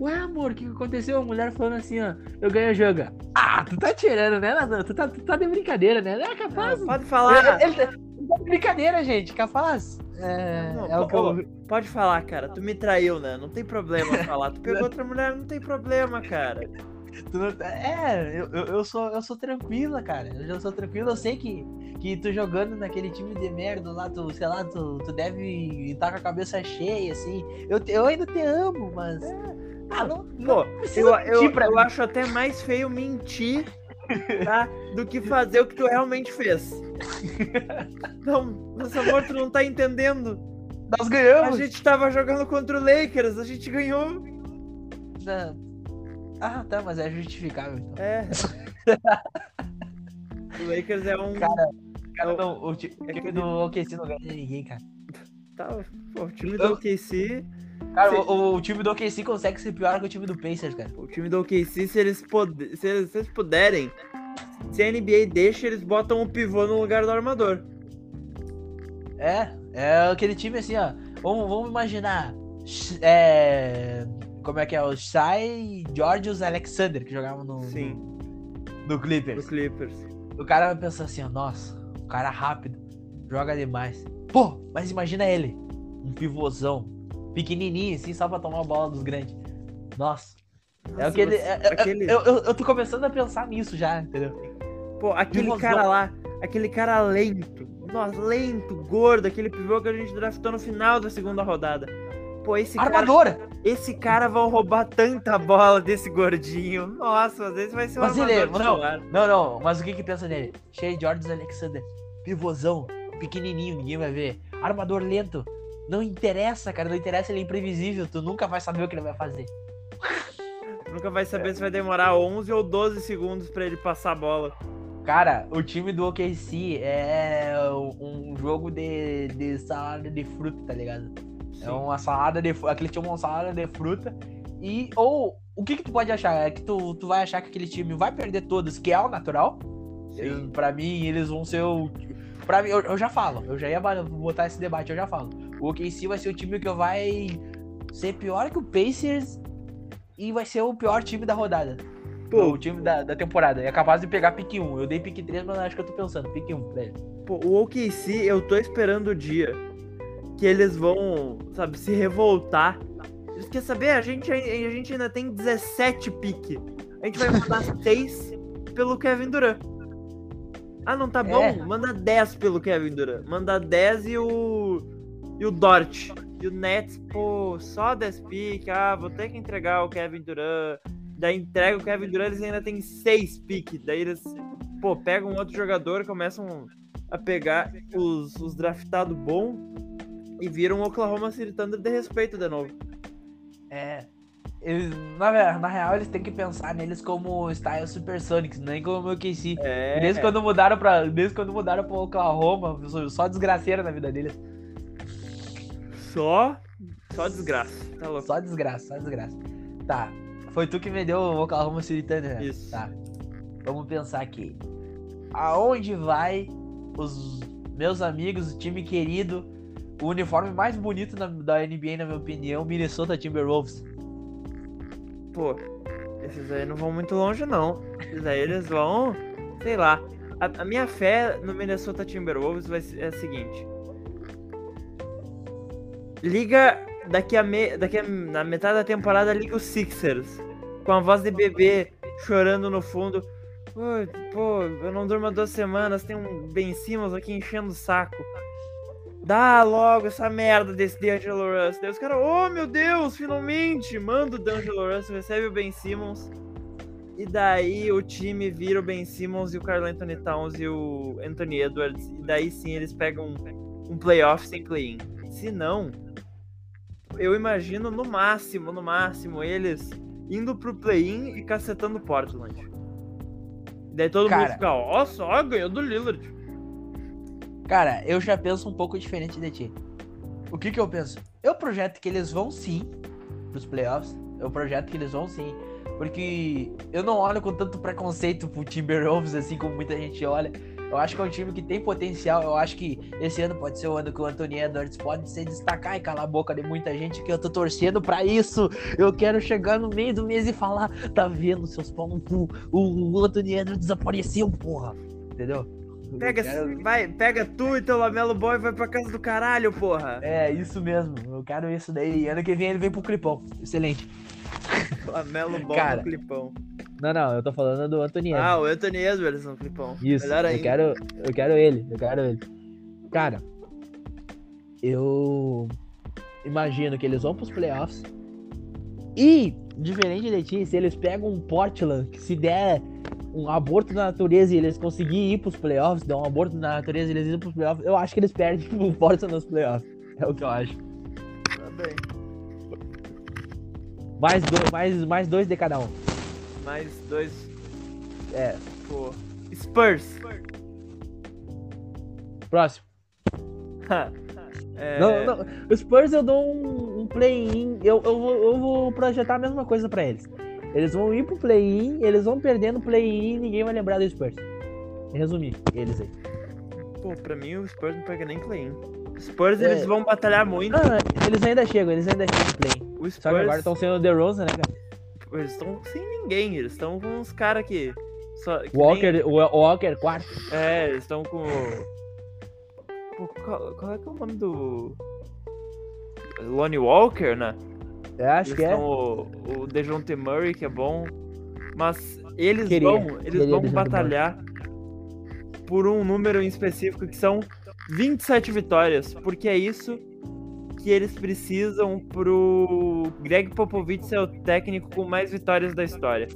Ué, amor, o que, que aconteceu? A mulher falando assim, ó, eu ganho o jogo. Ah, tu tá tirando, né, Natan? Tu tá, tu tá de brincadeira, né? Não é capaz. Pode Ele, falar. ele tá, ele tá de brincadeira, gente, capaz. É, Não, é o que eu... Pode falar, cara. Tu me traiu, né? Não tem problema falar. Tu pegou outra mulher, não tem problema, cara. não- é, eu, eu, sou, eu sou tranquila, cara. Eu já sou tranquila, eu sei que, que tu jogando naquele time de merda lá, tu, sei lá, tu, tu deve estar com a cabeça cheia, assim. Eu, eu ainda te amo, mas. Ah, não, Pô, não eu, eu, eu acho até mais feio mentir, tá? Do que fazer o que tu realmente fez. Não, nosso amor, tu não tá entendendo. Nós A ganhamos. gente tava jogando contra o Lakers, a gente ganhou. Não. Ah, tá, mas é justificável. Então. É. o Lakers é um. Cara, Cara, É o- não, o, é time aquele- do OKC não ganha de ninguém, cara. Tá, pô, o time do OKC. Cara, o, o time do OKC consegue ser pior que o time do Pacers, cara. O time do OKC, se eles, pod... se eles, se eles puderem, se a NBA deixa, eles botam o pivô no lugar do armador. É, é aquele time assim, ó. Vamos, vamos imaginar. É. Como é que é? O Shai Georgios Alexander, que jogavam no, Sim, no do Clippers. Clippers. O cara vai pensar assim, ó, nossa, o cara é rápido, joga demais. Pô, mas imagina ele, um pivôzão, pequenininho, assim, só pra tomar a bola dos grandes. Nossa, é Nossa, aquele. você- é- é- aquele- Eu, eu, eu tô começando a pensar nisso já, entendeu? Pô, aquele cara lá, aquele cara lento, nossa, lento, gordo, aquele pivô que a gente draftou no final da segunda rodada. Pô, esse cara, Armadora! esse cara vai roubar tanta bola desse gordinho. Nossa, às vezes vai ser um Mas ele- armador não. Não, não, mas o que que pensa nele? Shea Georges Alexander, pivôzão, pequenininho, ninguém vai ver. Armador lento, não interessa, cara, não interessa, ele é imprevisível, tu nunca vai saber o que ele vai fazer. Nunca vai saber se vai demorar 11 ou 12 segundos pra ele passar a bola. Cara, o time do OKC é um jogo de, de salada de fruta, tá ligado? É uma salada de fruta. Aquele time é uma salada de fruta. E. Ou. O que que tu pode achar? É que tu, tu vai achar que aquele time vai perder todos, que é o natural. Pra mim, eles vão ser o. Pra mim, eu, eu já falo, eu já ia botar esse debate, eu já falo. O OKC vai ser o time que vai ser pior que o Pacers e vai ser o pior time da rodada. Pô, o time da, da temporada. É capaz de pegar pique 1. Eu dei pique 3, mas acho que eu tô pensando, pique 1 pra ele. Pô, o OKC, eu tô esperando o dia que eles vão, sabe, se revoltar. Eles querem saber, a gente, a gente ainda tem 17 pique. A gente vai mandar 6 pelo Kevin Durant. Ah, não tá bom? É. Manda 10 pelo Kevin Durant. Manda 10 e o. E o Dort. E o Nets, pô, só 10 pique. Ah, vou ter que entregar o Kevin Durant. Daí entrega o Kevin Durant, eles ainda tem 6 pique. Daí eles, pô, pegam um outro jogador, começam a pegar os, os draftados bom e viram o Oklahoma City Thunder de respeito de novo. É. Eles, na, na real, eles têm que pensar neles como Style Supersonics, nem como o OKC. É, Desde quando mudaram pra. Desde quando mudaram pro Oklahoma, só- só desgraceira na vida deles. Só, só desgraça. Tá louco. Só desgraça, só desgraça. Tá. Foi tu que vendeu o Oklahoma City Thunder, né? Isso. Tá. Vamos pensar aqui. Aonde vai os meus amigos, o time querido, o uniforme mais bonito na- da NBA, na minha opinião, Minnesota Timberwolves? Pô, esses aí não vão muito longe, não. Esses aí eles vão, sei lá. A, a minha fé no Minnesota Timberwolves vai ser é a seguinte. Liga daqui a, me, daqui a na metade da temporada liga os Sixers com a voz de bebê chorando no fundo. Pô, eu não durmo há duas semanas, tem um Ben Simmons aqui enchendo o saco. Dá logo essa merda desse D'Angelo Russell. Daí os caras, oh meu Deus, finalmente! Manda o D'Angelo Russell, recebe o Ben Simmons. E daí o time vira o Ben Simmons e o Carl Anthony Towns e o Anthony Edwards. E daí sim eles pegam um, um playoff sem play-in. Se não, eu imagino no máximo, no máximo, eles indo pro play-in e cacetando Portland. Daí todo Cara. mundo fica, ó, só ganhou do Lillard. Cara, eu já penso um pouco diferente de ti. O que que eu penso? Eu projeto que eles vão sim pros playoffs. Eu projeto que eles vão sim. Porque eu não olho com tanto preconceito pro Timberwolves assim como muita gente olha. Eu acho que é um time que tem potencial. Eu acho que esse ano pode ser o ano que o Anthony Edwards pode se destacar e calar a boca de muita gente que eu tô torcendo pra isso. Eu quero chegar no meio do mês e falar, tá vendo, seus pau no cu, o, o Anthony Edwards desapareceu, porra. Entendeu? Eu Pega, quero- vai, pega tu e teu Lamelo Boy e vai pra casa do caralho, porra. É, isso mesmo. Eu quero isso daí. Ano que vem ele vem pro clipão. Excelente. Lamelo Boy Cara. no clipão. Não, não, eu tô falando do Anthony. Ah, o Anthony Edwards no clipão. Isso, Melhor ainda. eu quero, eu quero ele, eu quero ele. Cara, eu imagino que eles vão pros playoffs. E, diferente de ti, se eles pegam um Portland, que se der um aborto na natureza e eles conseguirem ir pros playoffs, der um aborto na natureza e eles irem pros playoffs, eu acho que eles perdem o Portland nos playoffs. É o que eu acho. Tá bem. Mais dois, mais, mais dois de cada um. Mais dois, É, pô. Spurs. próximo. É, Não, não, os Spurs eu dou um, um play-in. Eu, eu, vou, eu vou projetar a mesma coisa pra eles. Eles vão ir pro play-in, eles vão perdendo o play-in e ninguém vai lembrar do Spurs. Resumir, eles aí. Pô, pra mim o Spurs não pega nem play-in. Os Spurs É. eles vão batalhar muito. Ah, eles ainda chegam, eles ainda chegam no play-in. O Só que agora Spurs, estão sendo o DeRozan, né, cara? eles estão sem ninguém. Eles estão com uns caras que. Só, que Walker, nem- o Walker, quarto. É, eles estão com. Pô, qual, qual é que é o nome do. Lonnie Walker, né? Eu acho Eles que é. estão o, o Dejounte Murray, que é bom. Mas eles Queria, vão, eles vão batalhar por um número em específico que são 27 vitórias, porque é isso que eles precisam pro Greg Popovich ser o técnico com mais vitórias da história.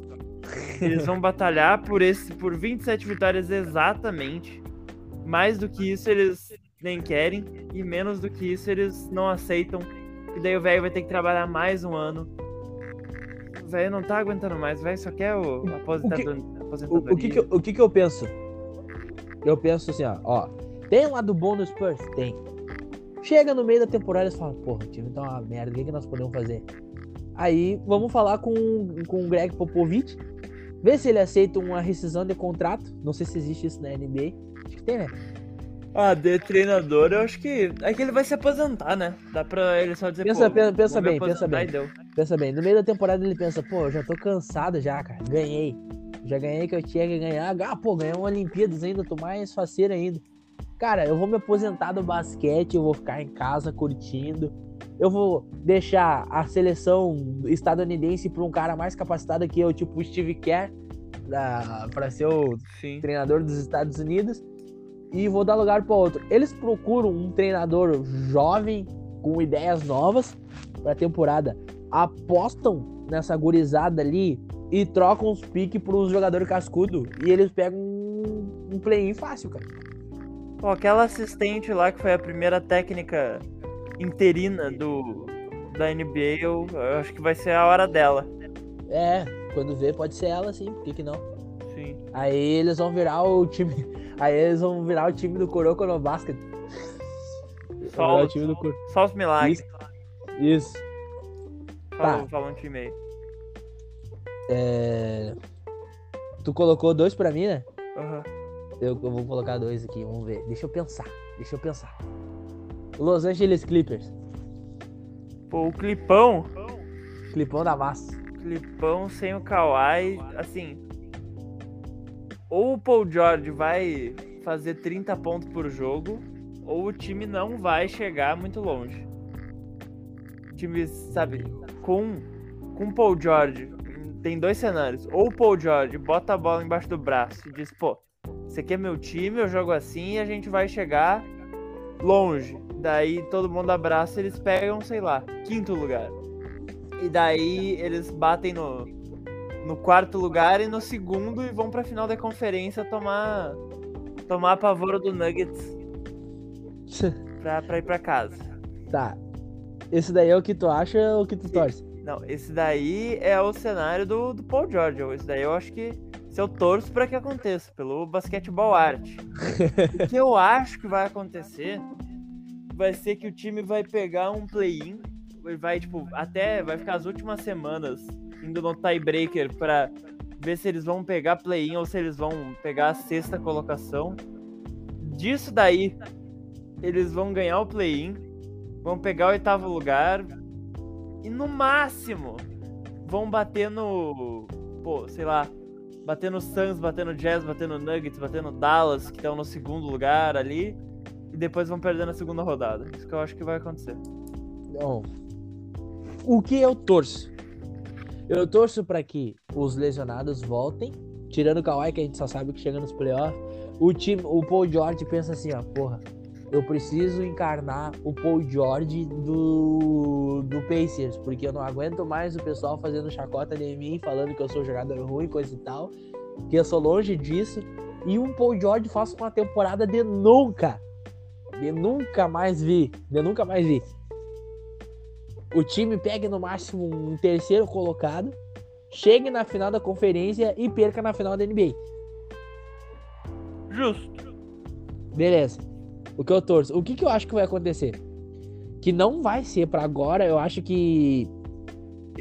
Eles vão batalhar por esse por 27 vitórias exatamente. Mais do que isso eles nem querem e menos do que isso eles não aceitam. E daí o velho vai ter que trabalhar mais um ano. O velho não tá aguentando mais, o velho só quer o aposentador, O, aposentadoria. o que que eu, o que que eu penso? Eu penso assim, ó, ó. Tem um lado bom no Spurs? Tem. Chega no meio da temporada e fala, porra, o time tá uma merda, o que, que nós podemos fazer? Aí vamos falar com, com o Greg Popovich, ver se ele aceita uma rescisão de contrato. Não sei se existe isso na NBA. Acho que tem, né? Ah, de treinador, eu acho que. É que ele vai se aposentar, né? Dá pra ele só dizer. Pensa- pensa- pensa bem, pensa bem. Pensa bem, no meio da temporada ele pensa, pô, eu já tô cansado já, cara. Ganhei. Já ganhei que eu tinha que ganhar. Ah, pô, ganhei uma Olimpíadas ainda, tô mais faceiro ainda. Cara, eu vou me aposentar do basquete, eu vou ficar em casa curtindo. Eu vou deixar a seleção estadunidense pra um cara mais capacitado que eu, tipo o Steve Kerr, pra ser o Sim. treinador dos Estados Unidos e vou dar lugar para outro. Eles procuram um treinador jovem com ideias novas para a temporada, apostam nessa gurizada ali e trocam os piques para os jogadores cascudo e eles pegam um, um play-in fácil, cara. Pô, aquela assistente lá que foi a primeira técnica interina do da NBA, eu, eu acho que vai ser a hora dela. É, quando vê pode ser ela sim, por que, que não? Sim. Aí eles vão virar o time, aí eles vão virar o time do Kuroko no basket. Só, o time do só os milagres. Isso. Fala, Tá. fala um time aí. É... Tu colocou dois pra mim, né? Aham. Eu, eu vou colocar dois aqui, vamos ver. Deixa eu pensar, deixa eu pensar. Los Angeles Clippers, Pô, o Clipão. clipão da massa. Clipão sem o Kawhi, assim. Ou o Paul George vai fazer 30 pontos por jogo, ou o time não vai chegar muito longe. O time, sabe, com com o Paul George, tem dois cenários. Ou o Paul George bota a bola embaixo do braço e diz, pô, esse aqui é meu time, eu jogo assim e a gente vai chegar longe. Daí todo mundo abraça e eles pegam, sei lá, quinto lugar. E daí eles batem no, no quarto lugar e no segundo e vão pra final da conferência tomar tomar a pavor do Nuggets pra, pra ir pra casa. Tá. Esse daí é o que tu acha ou o que tu torce? Não, esse daí é o cenário do, do Paul George. Esse daí eu acho que se eu torço para que aconteça, pelo basquetebol arte. o que eu acho que vai acontecer vai ser que o time vai pegar um play-in, vai, tipo, até vai ficar as últimas semanas indo no tiebreaker para ver se eles vão pegar play-in ou se eles vão pegar a sexta colocação. Disso daí, eles vão ganhar o play-in, vão pegar o oitavo lugar e no máximo vão bater no, pô, sei lá, bater no Suns, bater no Jazz, bater no Nuggets, bater no Dallas, que estão no segundo lugar ali, e depois vão perder na segunda rodada. Isso que eu acho que vai acontecer. Bom, o que eu torço? Eu torço para que os lesionados voltem, tirando o Kawhi, que a gente só sabe que chega nos playoffs. O time, o Paul George pensa assim, ó, porra, eu preciso encarnar o Paul George do, do Pacers, porque eu não aguento mais o pessoal fazendo chacota de mim, falando que eu sou jogador ruim, coisa e tal, que eu sou longe disso. E um Paul George faz uma temporada de nunca, de nunca mais vi, de nunca mais vi. O time pegue no máximo um terceiro colocado, chegue na final da conferência e perca na final da NBA. Justo. Beleza. O que eu torço. O que, que eu acho que vai acontecer? Que não vai ser para agora. Eu acho que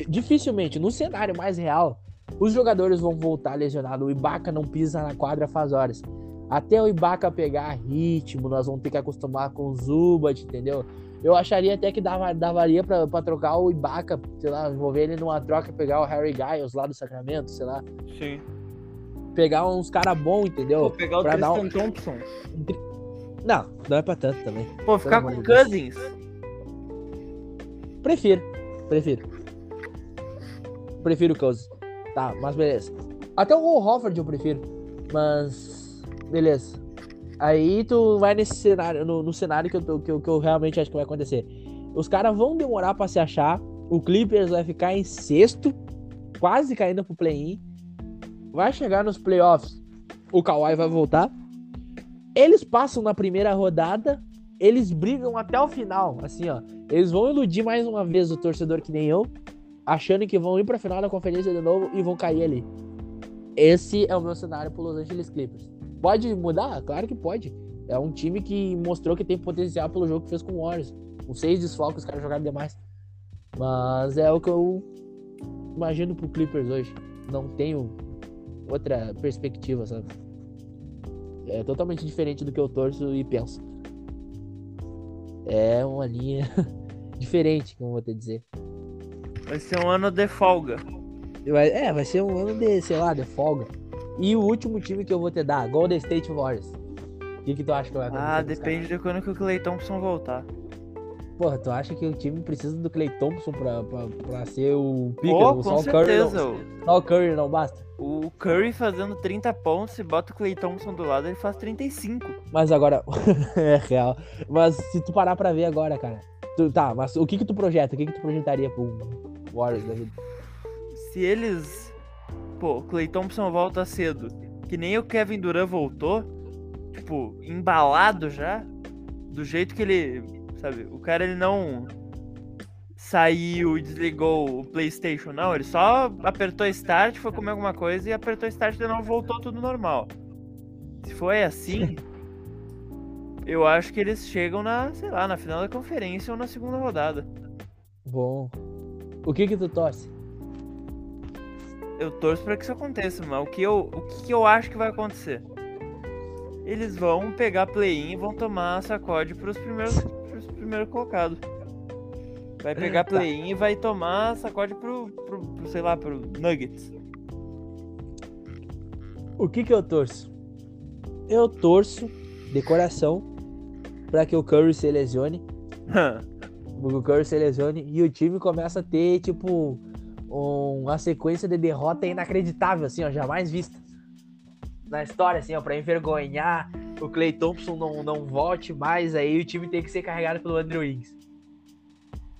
dificilmente, no cenário mais real, os jogadores vão voltar lesionados. O Ibaka não pisa na quadra faz horas. Até o Ibaka pegar ritmo, nós vamos ter que acostumar com o Zubat, entendeu? Eu acharia até que dava, davaria pra, pra trocar o Ibaka, sei lá, envolver ele numa troca, pegar o Harry Giles lá do Sacramento, sei lá. Sim. Pegar uns caras bons, entendeu? Vou pegar o Pra Tristan dar um- Thompson. Não, não é pra tanto também. Pô, ficar com. Cousins. Prefiro. Prefiro. Prefiro o Cousins. Tá, mas beleza. Até o Hofford eu prefiro. Mas. Beleza. Aí tu vai nesse cenário, no, no cenário que eu, tô- que, eu, que eu realmente acho que vai acontecer. Os caras vão demorar pra se achar. O Clippers vai ficar em sexto, quase caindo pro play-in. Vai chegar nos playoffs. O Kawhi vai voltar. Eles passam na primeira rodada. Eles brigam até o final. Assim, ó. Eles vão iludir mais uma vez o torcedor que nem eu, achando que vão ir pra final da conferência de novo e vão cair ali. Esse é o meu cenário pro Los Angeles Clippers. Pode mudar? Claro que pode. É um time que mostrou que tem potencial pelo jogo que fez com o Warriors. Com seis desfalques, os caras jogaram demais. Mas é o que eu imagino pro Clippers hoje. Não tenho outra perspectiva, sabe? É totalmente diferente do que eu torço e penso. É uma linha diferente, como eu vou te dizer. Vai ser um ano de folga. Vai- é, vai ser um ano de, sei lá, de folga. E o último time que eu vou te dar, Golden State Warriors. O que, que tu acha que vai acontecer? Ah, com os depende de quando que o Clay Thompson voltar. Porra, tu acha que o time precisa do Clay Thompson pra, pra, pra ser o pica? Pô, só o Curry certeza. não, só o Curry não basta? O Curry fazendo 30 pontos, se bota o Clay Thompson do lado, ele faz 35. Mas agora, é real. Mas se tu parar pra ver agora, cara. tu- tá, mas o que que tu projeta? O que que tu projetaria pro Warriors da vida? Se eles. Pô, o Clay Thompson volta cedo. Que nem o Kevin Durant voltou. Tipo, embalado já. Do jeito que ele. Sabe? O cara ele não saiu e desligou o PlayStation, não. Ele só apertou Start, foi comer alguma coisa e apertou Start de novo voltou tudo normal. Se foi assim. Eu acho que eles chegam na, sei lá, na final da conferência ou na segunda rodada. Bom. O que que tu torce? Eu torço pra que isso aconteça, mas o que eu, o que eu acho que vai acontecer? Eles vão pegar play-in e vão tomar sacode pros primeiros, pros primeiros colocados. Vai pegar Tá. play-in e vai tomar sacode pro, pro, pro, sei lá, pro Nuggets. O que que eu torço? Eu torço de coração pra que o Curry se lesione, o Curry se lesione e o time começa a ter tipo um- uma sequência de derrota inacreditável assim, ó, jamais vista na história assim, ó, para envergonhar o Clay Thompson não não volte mais aí o time tem que ser carregado pelo Andrew Wiggins.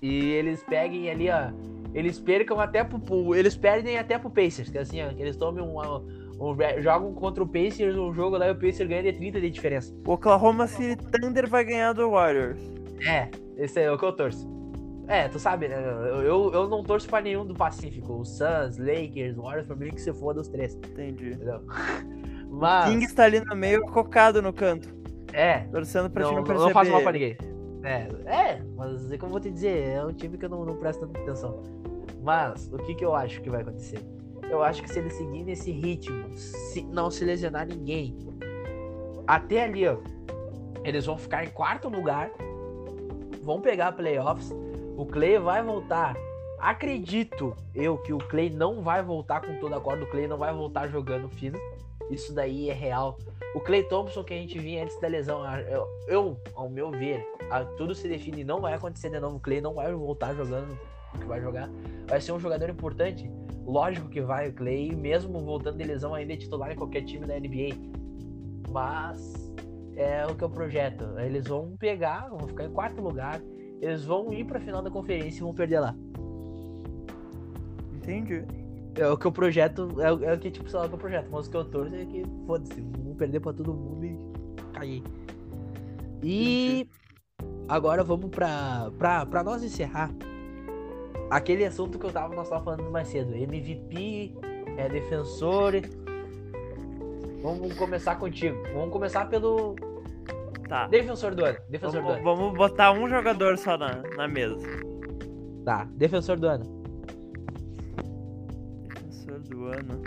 E eles peguem ali, ó, eles percam até pro, Eles perdem até pro Pacers, que assim, ó, que eles tomem um- Jogam contra o Pacers um jogo lá e o Pacers ganha de 30 de diferença. O Oklahoma City Thunder vai ganhar do Warriors. É, esse é o que eu torço. É, tu sabe, né? Eu, eu, eu não torço pra nenhum do Pacífico. O Suns, Lakers, Warriors, pra mim que se foda os três, Entendi. entendeu? O Mas. King está ali no meio, cocado no canto. É, Torcendo pra não, ti não perceber. não faço mal pra ninguém. É, é, mas é como eu vou te dizer, é um time que eu não, não presto tanta atenção. Mas, o que, que eu acho que vai acontecer? Eu acho que se eles seguirem nesse ritmo, se não se lesionar ninguém, até ali, ó, eles vão ficar em quarto lugar, vão pegar playoffs, o Clay vai voltar. Acredito eu que o Clay não vai voltar com toda a corda, o Clay não vai voltar jogando fino. Isso daí é real. O Clay Thompson que a gente vinha antes da lesão, a- eu, eu, ao meu ver, a- tudo se define, não vai acontecer de novo. O Clay não vai voltar jogando o que vai jogar. Vai ser um jogador importante. Lógico que vai, o Clay, mesmo voltando de lesão, ainda é titular em qualquer time da NBA. Mas é o que eu projeto. Eles vão pegar, vão ficar em quarto lugar. Eles vão ir pra final da conferência e vão perder lá. Entendi. É o que eu projeto, é, o- é o que, tipo, sei lá, o que eu projeto. Mas o que eu torço é que, foda-se, vão perder pra todo mundo e cair. E agora vamos pra, pra, pra nós encerrar aquele assunto que eu tava, nós tava falando mais cedo. MVP, é, defensor. Vamos começar contigo. Vamos começar pelo Tá. defensor do ano. Defensor do Vamos, ano. vamos botar um jogador só na, na mesa. Tá, defensor do ano. Do ano.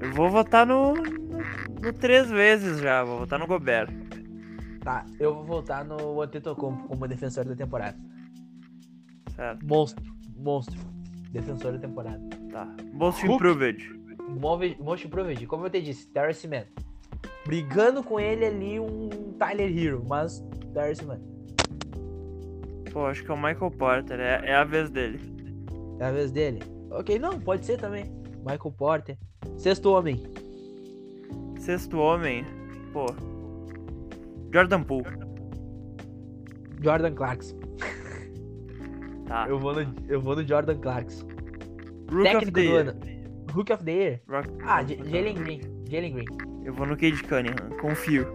Eu vou votar no, no, três vezes já. Vou votar no Gobert. Tá, eu vou voltar no Antetokounmpo como defensor da temporada. Certo. Monstro, monstro. Defensor da temporada. Tá. Most. Improved. Most Improved, como eu te disse, Terrence Mann. Brigando com ele ali um Tyler Hero, mas Terrence Mann. Pô, acho que é o Michael Porter. É, é a vez dele. É a vez dele. Ok, não, pode ser também. Michael Porter. Sexto homem. Sexto homem. Pô. Jordan Poole. Jordan Clarkson. Tá. Eu vou no, eu vou no Jordan Clarkson. Rookie of Técnico the do ano. Rookie of the Year. Rock- Ah, Jalen Green. Jalen Green. Eu vou no Cade Cunningham. Confio.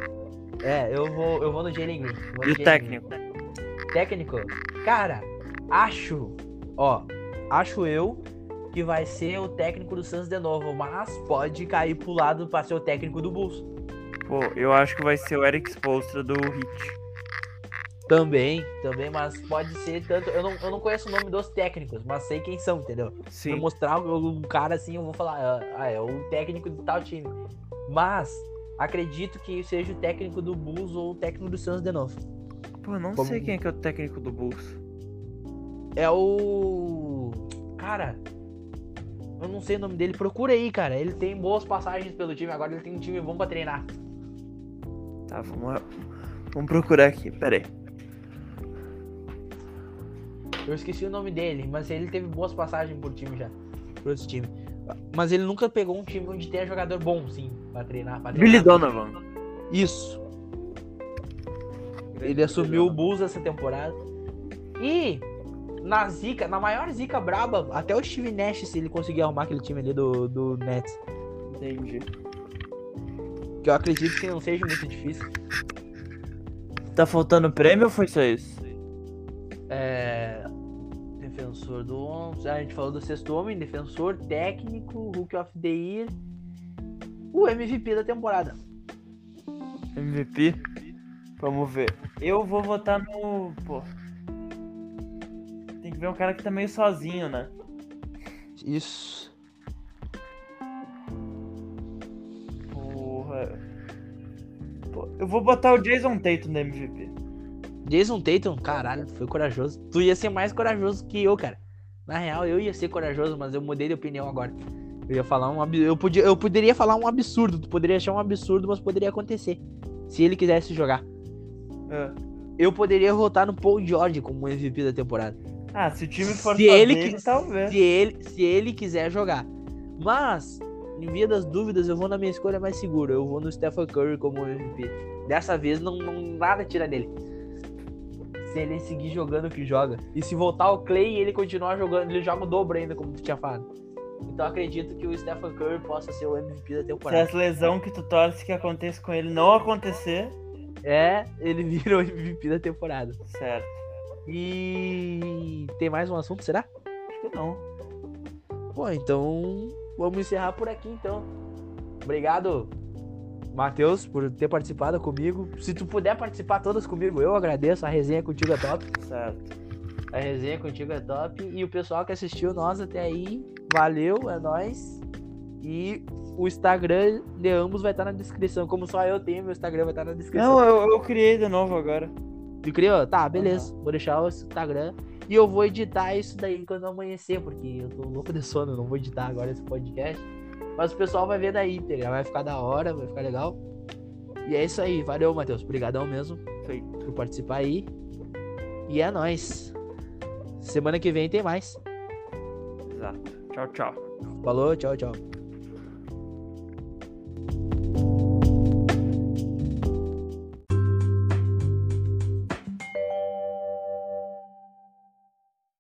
É, eu vou, eu vou no Jalen Green. E o técnico? Green. Técnico? Cara, acho, ó, acho eu que vai ser o técnico do Suns de novo, mas pode cair pro lado pra ser o técnico do Bulls. Pô, eu acho que vai ser o Eric Spoelstra do Heat. Também, também, mas pode ser tanto. Eu não, eu não conheço o nome dos técnicos, mas sei quem são, entendeu? Se Sim. eu mostrar um cara assim, eu vou falar, ah, ah, é o técnico de tal time. Mas acredito que seja o técnico do Bulls ou o técnico do Suns de novo. Pô, eu não Como- sei quem é que é o técnico do Bulls. É o. Cara. Eu não sei o nome dele. Procura aí, cara. Ele tem boas passagens pelo time. Agora ele tem um time bom pra treinar. Tá, vamos, vamos procurar aqui. Pera aí. Eu esqueci o nome dele, mas ele teve boas passagens por time já. Por outros times. Mas ele nunca pegou um time onde tenha jogador bom, sim, pra treinar. Pra Billy treinar. Donovan. Isso. Ele assumiu o Bulls essa temporada. E na zica, na maior zica braba, até o Steve Nash, se ele conseguir arrumar aquele time ali do, do Nets. Entendi. Que eu acredito que não seja muito difícil. Tá faltando prêmio ou foi só isso? É, defensor do 11. A gente falou do sexto homem, defensor, técnico, Rookie of the Year. O MVP da temporada. MVP? Vamos ver. Eu vou votar no. Pô. Tem que ver um cara que tá meio sozinho, né? Isso. Porra. Pô, eu vou botar o Jason Tatum no MVP. Jason Tatum, caralho, foi corajoso. Tu ia ser mais corajoso que eu, cara. Na real, eu ia ser corajoso, mas eu mudei de opinião agora. Eu ia falar um eu, podia... eu poderia falar um absurdo. Tu poderia achar um absurdo, mas poderia acontecer. Se ele quisesse jogar. Ah. Eu poderia votar no Paul George como MVP da temporada. Ah, se o time for Se ele que- talvez. se ele, se ele quiser jogar. Mas, em via das dúvidas, eu vou na minha escolha mais segura. Eu vou no Stephen Curry como MVP. Dessa vez, não, não- nada tira dele. se ele seguir jogando o que joga. E se voltar o Clay e ele continuar jogando, ele joga o dobro ainda, como tu tinha falado. Então acredito que o Stephen Curry possa ser o MVP da Se temporada. essa lesão que tu torce que aconteça com ele não acontecer, É, ele vira o MVP da temporada. certo. E tem mais um assunto, será? Acho que não. Pô, então vamos encerrar por aqui então. Obrigado, Matheus, por ter participado comigo. Se tu puder participar todas comigo, eu agradeço. A resenha contigo é top. Certo. A resenha contigo é top. E o pessoal que assistiu nós até aí, valeu, é nóis. E o Instagram de ambos vai estar na descrição. Como só eu tenho, meu Instagram vai estar na descrição. Não, eu, eu criei de novo agora. Tu criou? Tá, beleza. Vou deixar o Instagram. E eu vou editar isso daí quando amanhecer, porque eu tô louco de sono, não vou editar agora esse podcast. Mas o pessoal vai ver daí, íntegra. Vai ficar da hora, vai ficar legal. E é isso aí. Valeu, Matheus. Obrigadão mesmo Feito. por participar aí. E é nóis. Semana que vem tem mais. Exato. Tchau, tchau. Falou, tchau, tchau.